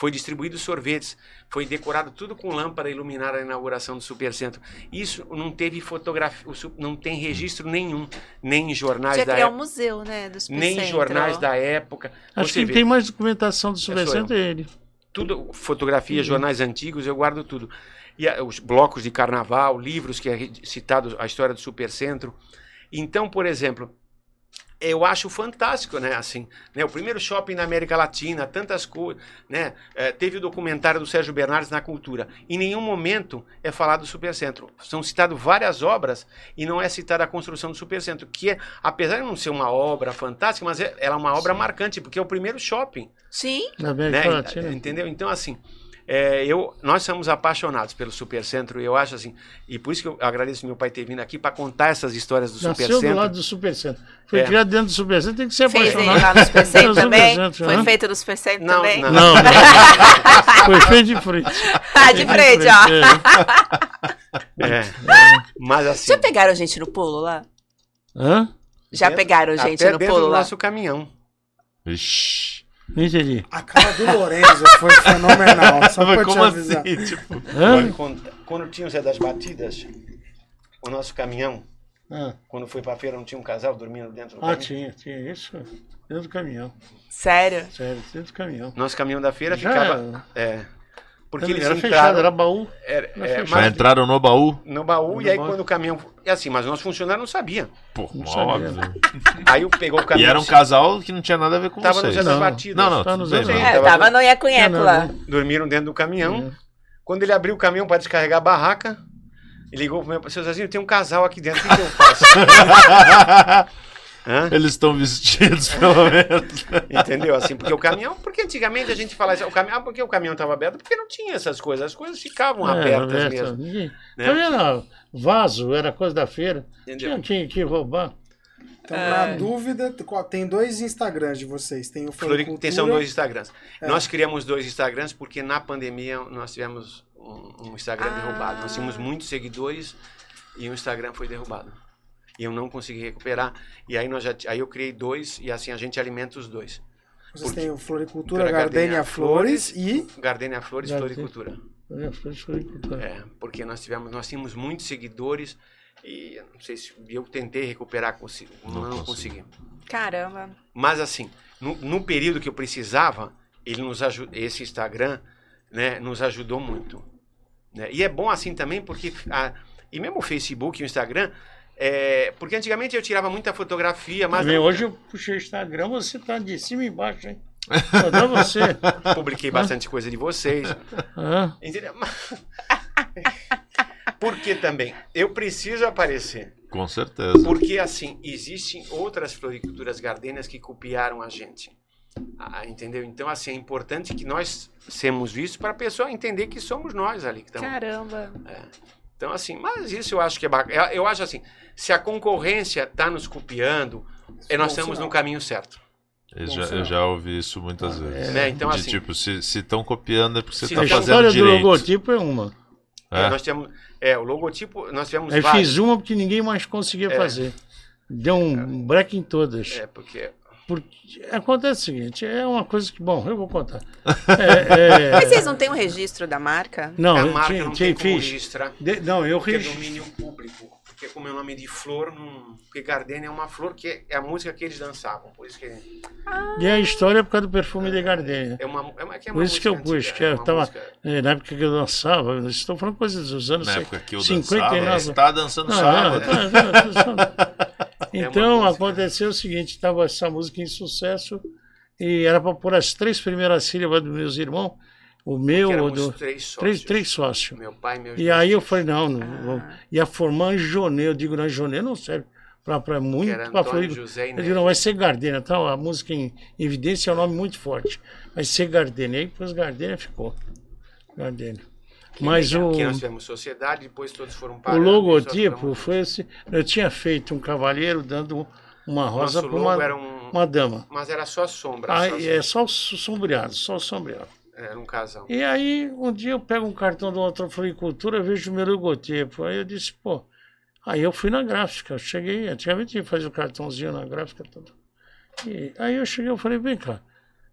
S5: Foi distribuído sorvetes, foi decorado tudo com lâmpada iluminada a inauguração do Supercentro. Isso não teve fotografia, não tem registro nenhum, nem em jornais
S3: Tinha
S5: da
S3: criar um
S5: época,
S3: museu, né? Do
S5: nem em
S3: Supercentro.
S5: jornais da época.
S4: Acho
S5: Você
S4: que
S5: vê,
S4: tem mais documentação do
S5: sou
S4: Supercentro é ele.
S5: Tudo, fotografia, jornais antigos, eu guardo tudo. E a- os blocos de carnaval, livros que é citado a história do Supercentro. Então, por exemplo, eu acho fantástico, né? Assim, né? O primeiro shopping na América Latina, tantas coisas, né? É, teve o documentário do Sérgio Bernardes na cultura. Em nenhum momento é falado do Supercentro. São citadas várias obras e não é citada a construção do Supercentro, que é, apesar de não ser uma obra fantástica, mas é, ela é uma obra marcante, porque é o primeiro shopping
S3: Sim.
S4: Na
S5: né?
S4: América Latina.
S5: Entendeu? Então, assim, é, eu, nós somos apaixonados pelo Supercentro e eu acho assim, e por isso que eu agradeço meu pai ter vindo aqui para contar essas histórias do
S4: Nasceu
S5: Supercentro.
S4: do lado do Supercentro. Foi
S5: É.
S4: criado dentro do Supercentro, tem que ser
S3: Fez
S4: apaixonado.
S3: lá no Supercentro também?
S4: Supercentro,
S3: Foi
S4: hã?
S3: feito no Supercentro
S5: Não,
S3: também?
S5: não.
S4: Não, não. Foi feito de frente.
S3: Ah, de frente, ó.
S4: É.
S5: É. Mas assim,
S3: Já pegaram gente no pulo lá?
S4: Hã?
S3: Já
S5: dentro-
S3: pegaram gente
S5: até
S3: no
S5: dentro
S3: pulo
S5: do
S3: lá?
S5: nosso caminhão.
S2: Ixi.
S4: Não entendi.
S1: A cara do Lorenzo foi fenomenal. Só pra
S2: Mas
S1: te
S2: como
S1: avisar.
S2: assim? Tipo?
S5: Quando, quando tinha o Zé das Batidas, o nosso caminhão,
S4: Ah,
S5: quando foi para feira, não tinha um casal dormindo dentro do
S4: ah,
S5: caminhão?
S4: tinha, tinha isso. Dentro do caminhão.
S3: Sério?
S4: Sério, dentro do caminhão.
S5: Nosso caminhão da feira
S4: Já
S5: ficava. É. Porque eles
S4: era
S5: entraram.
S4: fechado, era baú.
S5: era-
S4: era
S5: é, mas
S2: entraram no baú?
S5: no baú,
S4: No
S5: e aí
S4: baú.
S5: quando o caminhão. É assim, mas o nosso funcionário não sabia.
S2: Pô,
S4: Não
S2: óbvio.
S5: Aí eu pegou o
S2: E
S5: caminhão.
S2: era um casal que não tinha nada a ver com
S5: Tava
S2: vocês.
S5: Das
S4: Não.
S5: Batidas.
S2: Não, não,
S4: Tá nos
S2: bem,
S4: anos
S2: mas-
S3: É,
S5: tava-
S3: tava no Iaconheco
S4: Não, não,
S3: lá.
S5: dormiram dentro do caminhão.
S4: É.
S5: Quando ele abriu o caminhão para descarregar a barraca, ele ligou pro meu seu Zezinho, tem um casal aqui dentro, o que, que eu faço? Hã?
S2: Eles estão vestidos, pelo menos.
S5: Entendeu? Assim, porque o caminhão, porque antigamente a gente falava assim, o caminhão, ah, porque o caminhão estava aberto, porque não tinha essas coisas, as coisas ficavam
S4: É,
S5: abertas
S4: aberto.
S5: mesmo.
S4: Ninguém...
S5: né?
S4: Vendo? Vaso, era coisa da feira.
S5: Entendeu?
S4: Tinha que, que roubar.
S1: Então, na dúvida, tem dois Instagrams de vocês. Tem o
S5: Floricultura tem, são dois Instagrams. Nós criamos dois Instagrams porque na pandemia nós tivemos um, um Instagram
S3: Ah.
S5: derrubado. Nós tínhamos muitos seguidores e o Instagram foi derrubado. E eu não consegui recuperar. E aí, nós já, aí eu criei dois e assim a gente alimenta os dois.
S1: Vocês
S5: Porque-
S1: têm o Floricultura,
S5: Cultura
S1: Gardenia
S5: Gardenia
S1: Flores e...
S5: Gardenia Flores
S4: Gardenia.
S5: Floricultura.
S4: Olha, foi floricultura.
S5: É, porque nós tivemos, nós tínhamos muitos seguidores e eu não sei se eu tentei recuperar, consigo,
S2: Não
S5: não,
S2: consegui.
S3: Caramba.
S5: Mas assim, no, no período que eu precisava, ele nos aju- esse Instagram, né, nos ajudou muito. né? E é bom assim também porque a- e mesmo o Facebook e o Instagram, é, porque antigamente eu tirava muita fotografia, mas
S4: Também
S5: não-
S4: hoje eu puxei o Instagram, você tá de cima e embaixo, hein? Só dá você.
S5: publiquei bastante coisa de vocês. Entendeu? Porque também eu preciso aparecer.
S2: Com certeza.
S5: Porque, assim, existem outras floriculturas gardênias que copiaram a gente. Ah, entendeu? Então, assim, é importante que nós sejamos vistos para a pessoa entender que somos nós ali que estamos.
S3: Caramba.
S5: Então, assim, mas isso eu acho que é bacana. Eu acho assim, se a concorrência está nos copiando, é, nós estamos
S1: sinal.
S5: no caminho certo.
S2: Eu já, eu já ouvi isso muitas vezes.
S5: Né? Então,
S2: de
S5: assim,
S2: tipo, se estão copiando é porque você está
S4: A
S5: então-
S2: fazendo
S4: história do
S2: direito.
S4: logotipo é uma.
S2: É?
S5: nós temos. É, o logotipo, nós tivemos vários.
S4: fiz uma porque ninguém mais conseguia
S5: É.
S4: fazer. Deu um break em todas.
S5: É, porque.
S4: Porque acontece o seguinte, é uma coisa que, bom, eu vou contar. É, é,
S3: Mas vocês não têm um registro da marca?
S4: não,
S5: a
S4: eu
S5: marca
S4: tinha,
S5: não
S4: tinha,
S5: tem como
S4: fiz.
S5: registrar.
S4: De- não, eu
S5: é
S4: fiz.
S5: domínio público. Porque como é o nome de flor, não... porque Gardenia é uma flor que é- é a música que eles dançavam. Por isso que
S4: E a história é por causa do perfume de Gardenia.
S5: é uma, é uma, que é
S4: Por
S5: uma
S4: isso que eu pus, que
S5: é
S4: eu tava.
S5: música-
S4: é, Na época que eu dançava, estou falando coisas dos anos
S2: Na época que eu
S4: 59.
S2: dançava, você tá dançando
S4: Não,
S2: sábado.
S4: não, não.
S5: É
S4: Então aconteceu o seguinte, estava essa música em sucesso e era para pôr as três primeiras sílabas dos meus irmãos, o meu,
S5: que
S4: o
S5: éramos
S4: do
S5: três sócios.
S4: três, três sócios.
S5: Meu pai e meus
S4: E aí eu
S5: filhos,
S4: falei, não, não vou- ia formar Anjonê, eu digo, não, Anjonê não serve para
S5: que
S4: muito, para
S5: Antônio José e
S4: digo, não, vai ser Gardenia, então a música em evidência é um nome muito forte. Vai ser Gardenia, e depois Gardenia ficou. Gardenia. Mas o,
S5: Que nós tivemos sociedade, depois todos foram
S4: o
S5: e só
S4: logotipo foi esse. Eu tinha feito um cavalheiro dando uma rosa para uma,
S5: um...
S4: uma dama.
S5: Mas era só sombra.
S4: Ah,
S5: só
S4: é só o sombreado, só o sombreado.
S5: Era um casal.
S4: E aí, um dia eu pego um cartão de outra floricultura, vejo o meu logotipo. Aí eu disse, pô. Aí eu fui na gráfica. Eu cheguei, antigamente fazia o cartãozinho na gráfica. Tudo. E aí eu cheguei eu falei, vem cá.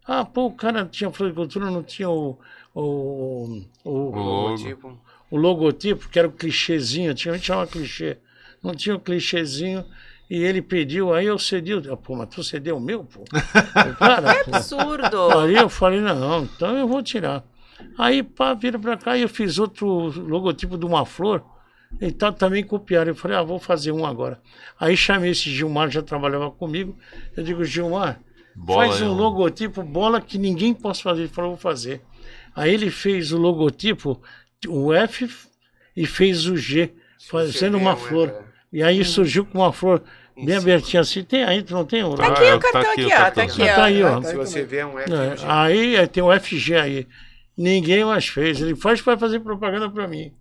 S4: Ah, pô, o cara tinha floricultura, não tinha o, o, o,
S2: O logo.
S5: Tipo,
S4: o logotipo, que era o clichêzinho, antigamente chamava clichê. Não tinha o clichêzinho. E ele pediu, aí eu cedi. o- Pô, mas tu cedeu o meu, pô? Eu, Cara,
S3: É
S4: pô.
S3: absurdo.
S4: Aí eu falei, não, então eu vou tirar. Aí, pá, vira pra cá e eu fiz outro logotipo de uma flor. E tal, também copiaram. Eu falei, ah, vou fazer um agora. Aí chamei esse Gilmar, já trabalhava comigo. Eu digo, Gilmar,
S2: Bola
S4: faz um
S2: um-
S4: logotipo bola que ninguém possa fazer. Ele falou, vou fazer. Aí ele fez o logotipo, o F e fez o G, fazendo uma
S5: é,
S4: flor. E aí surgiu com uma flor
S5: Em
S4: bem abertinha assim. Tem aí, não tem? o-
S3: Tá
S2: Ah,
S3: aqui
S2: é
S3: o
S2: tá
S3: cartão
S2: aqui, o
S3: ó. Tá aqui,
S4: Tá
S3: ó.
S4: aí, ó.
S1: Tá
S5: Se você vê um F,
S4: É,
S5: um
S4: aí é, tem o FG aí. Ninguém mais fez. Ele faz para fazer propaganda para mim.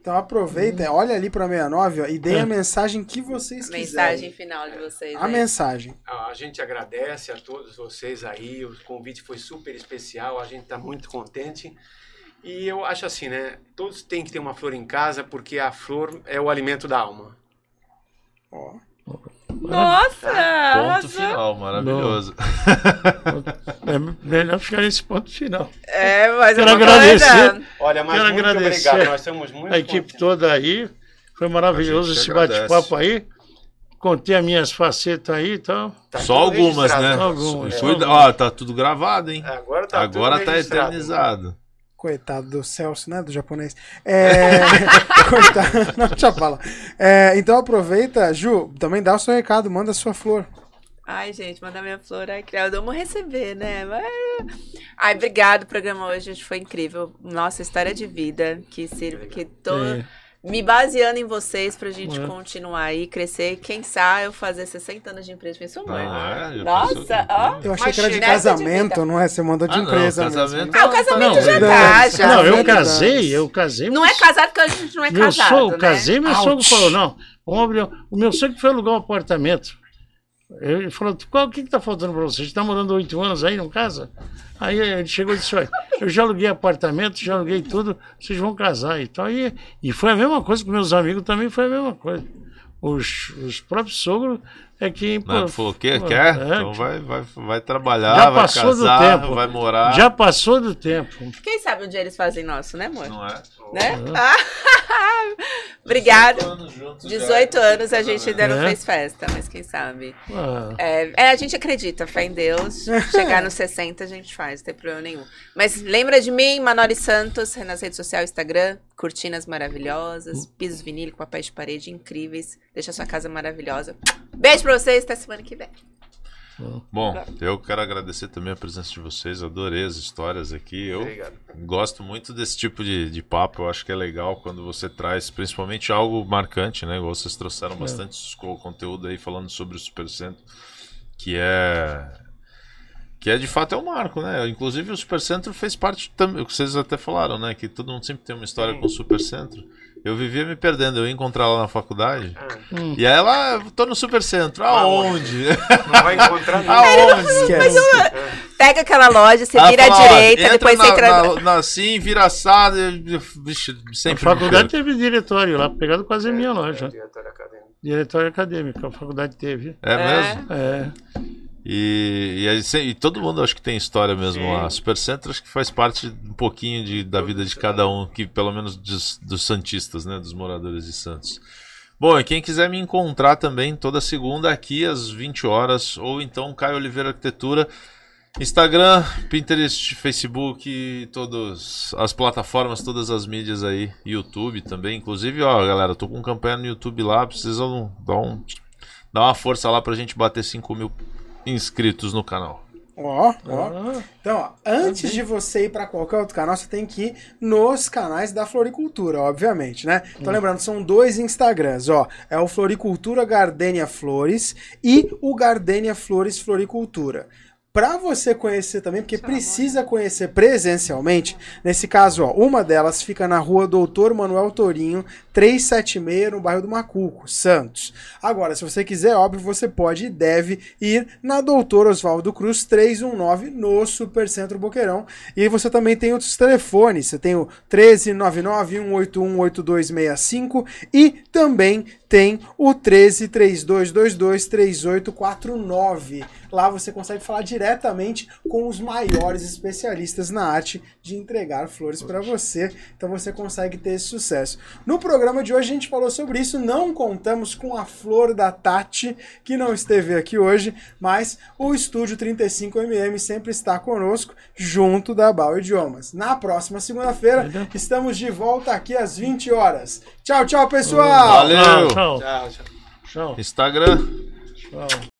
S1: Então aproveita, olha ali pra 69 ó, e dê
S4: É.
S1: a mensagem que vocês
S3: Mensagem
S1: quiserem.
S3: final de vocês.
S1: A
S3: aí.
S1: mensagem.
S5: Ah, A gente agradece a todos vocês aí, o convite foi super especial, a gente está muito contente. E eu acho assim, né? Todos têm que ter uma flor em casa, porque a flor é o alimento da alma.
S1: Ó.
S3: Nossa!
S2: Ponto
S3: arrasou.
S2: final, maravilhoso.
S4: É melhor ficar nesse ponto final.
S3: É, mas
S4: Quero
S3: uma
S4: agradecer.
S3: coisa-
S5: Olha, mas
S4: Quero
S5: muito
S4: agradecer
S5: obrigado, nós estamos muito
S4: A equipe
S5: contentes.
S4: toda aí. Foi maravilhoso esse bate-papo aí. Contei as minhas facetas aí e tal.
S5: Tá
S2: Só algumas, né?
S4: Algumas.
S2: Cuida, ó, tá tudo gravado, hein?
S5: Agora tá,
S2: Agora
S5: tudo
S2: tá eternizado.
S1: Coitado do Celso, né? Do japonês. É... Coitado. Não, deixa eu falar. É, então aproveita, Ju, também dá o seu recado, manda a sua flor.
S3: Ai, gente, mandar minha flor. Ai, criado, vamos receber, né? Mas- Ai, obrigado. O programa hoje foi incrível. Nossa, história de vida. Que sirva, que tô
S4: É.
S3: me baseando em vocês pra gente
S4: É.
S3: continuar aí, crescer. Quem sabe eu fazer 60 anos de empresa. Pensou,
S2: Não,
S3: mãe?
S2: é, já
S3: Nossa,
S2: pensou que-
S3: ó.
S1: Eu achei
S5: Mas
S1: que era de casamento,
S3: de
S1: não é? Você mandou de
S2: Ah, não,
S1: empresa
S2: casamento
S1: mesmo.
S3: Ah, o casamento
S4: Não,
S3: já
S1: não,
S3: tá, já.
S4: Não, eu
S1: Não,
S4: casei, eu casei.
S3: Não é casado porque a gente não é
S4: meu
S3: casado,
S4: sogro,
S3: né?
S4: casei, meu
S1: Ouch.
S4: sogro falou, não. O meu sogro foi alugar um apartamento. Ele falou, qual, o que que tá faltando pra você? A gente tá morando oito anos aí, não casa? Aí ele chegou e disse, olha, eu já aluguei apartamento, já aluguei tudo, vocês vão casar e. E, e foi a mesma coisa com meus amigos também, foi a mesma coisa. Os, os próprios sogros é que...
S2: Não,
S4: pô,
S2: falou, quer?
S4: pô,
S2: Quer?
S4: é,
S2: Então vai, vai, vai trabalhar,
S4: Já
S2: vai
S4: passou do
S2: casar,
S4: tempo.
S2: vai morar.
S4: Já passou do tempo.
S3: Quem sabe um dia eles fazem nosso, né, amor?
S2: Não é?
S3: Né? Ah, Obrigada.
S2: 18 anos juntos já.
S3: 18 anos a gente ainda não
S4: É.
S3: fez festa, mas quem sabe.
S4: Ah,
S3: É, é, a gente acredita, fé em Deus. Chegar nos 60 a gente faz, não tem problema nenhum. Mas lembra de mim, Manoli Santos, nas redes sociais, Instagram, cortinas maravilhosas, pisos vinílicos, papéis de parede incríveis. Deixa a sua casa maravilhosa. Beijo pra vocês, até semana que vem.
S2: Bom, eu quero agradecer também a presença de vocês, adorei as histórias aqui. Eu
S5: Obrigado.
S2: gosto muito desse tipo de, de papo, eu acho que é legal quando você traz principalmente algo marcante, né? Igual vocês trouxeram bastante co- conteúdo aí falando sobre o Supercentro, que é. Que é de fato é um marco, né? Inclusive o Supercentro fez parte também, o que vocês até falaram, né? Que todo mundo sempre tem uma história
S5: Sim.
S2: com o Supercentro. Eu vivia me perdendo, eu ia encontrar lá na faculdade.
S5: Ah,
S4: hum.
S2: E aí ela, eu tô no Supercentro, aonde?
S5: não vai encontrar nada.
S2: aonde?
S1: Esquece.
S3: Pega aquela loja, você
S2: Ela
S3: vira à direita,
S2: entra
S3: depois
S2: na,
S3: você entra.
S2: na, na, assim, vira assado. Vixe,
S4: A
S2: sempre.
S4: faculdade
S2: me
S4: teve diretório lá, pegado quase a minha loja.
S5: Diretor acadêmico.
S4: Diretório acadêmico, a faculdade teve.
S2: É,
S3: É.
S2: mesmo?
S4: É.
S2: E, e, e todo mundo acho que tem história mesmo
S5: Sim.
S2: lá. Supercentro acho que faz parte um pouquinho de, da vida de cada um, que pelo menos dos, dos Santistas, né? Dos moradores de Santos. Bom, e quem quiser me encontrar também toda segunda aqui às 20 horas, ou então Caio Oliveira Arquitetura. Instagram, Pinterest, Facebook, todas as plataformas, todas as mídias aí, YouTube também. Inclusive, ó, galera, tô com campanha no YouTube lá, precisam dar, um, dar uma força lá pra gente bater 5 mil inscritos no canal.
S1: Ó, ó.
S4: Ah,
S1: Então, ó, antes de você ir para qualquer outro canal, você tem que ir nos canais da Floricultura, obviamente, né? Então, lembrando, são dois Instagrams, ó. É o Floricultura Gardenia Flores e o Gardenia Flores Floricultura. Pra você conhecer também, porque precisa conhecer presencialmente, nesse caso, ó, uma delas fica na rua Doutor Manuel Torinho, 376, no bairro do Macuco, Santos. Agora, se você quiser, óbvio, você pode e deve ir na Doutor Oswaldo Cruz 319 no Supercentro Boqueirão. E você também tem outros telefones, você tem o 1399-181-8265 e também tem o 13 3222 3849. Lá você consegue falar diretamente com os maiores especialistas na arte de entregar flores para você. Então você consegue ter esse sucesso. No programa de hoje a gente falou sobre isso, não contamos com a flor da Tati, que não esteve aqui hoje, mas o estúdio 35mm sempre está conosco, junto da Bau Idiomas. Na próxima segunda-feira, estamos de volta aqui às 20 horas. Tchau, tchau, pessoal!
S2: Valeu!
S4: Tchau,
S5: Tchau, tchau.
S4: tchau.
S2: Instagram.
S4: tchau.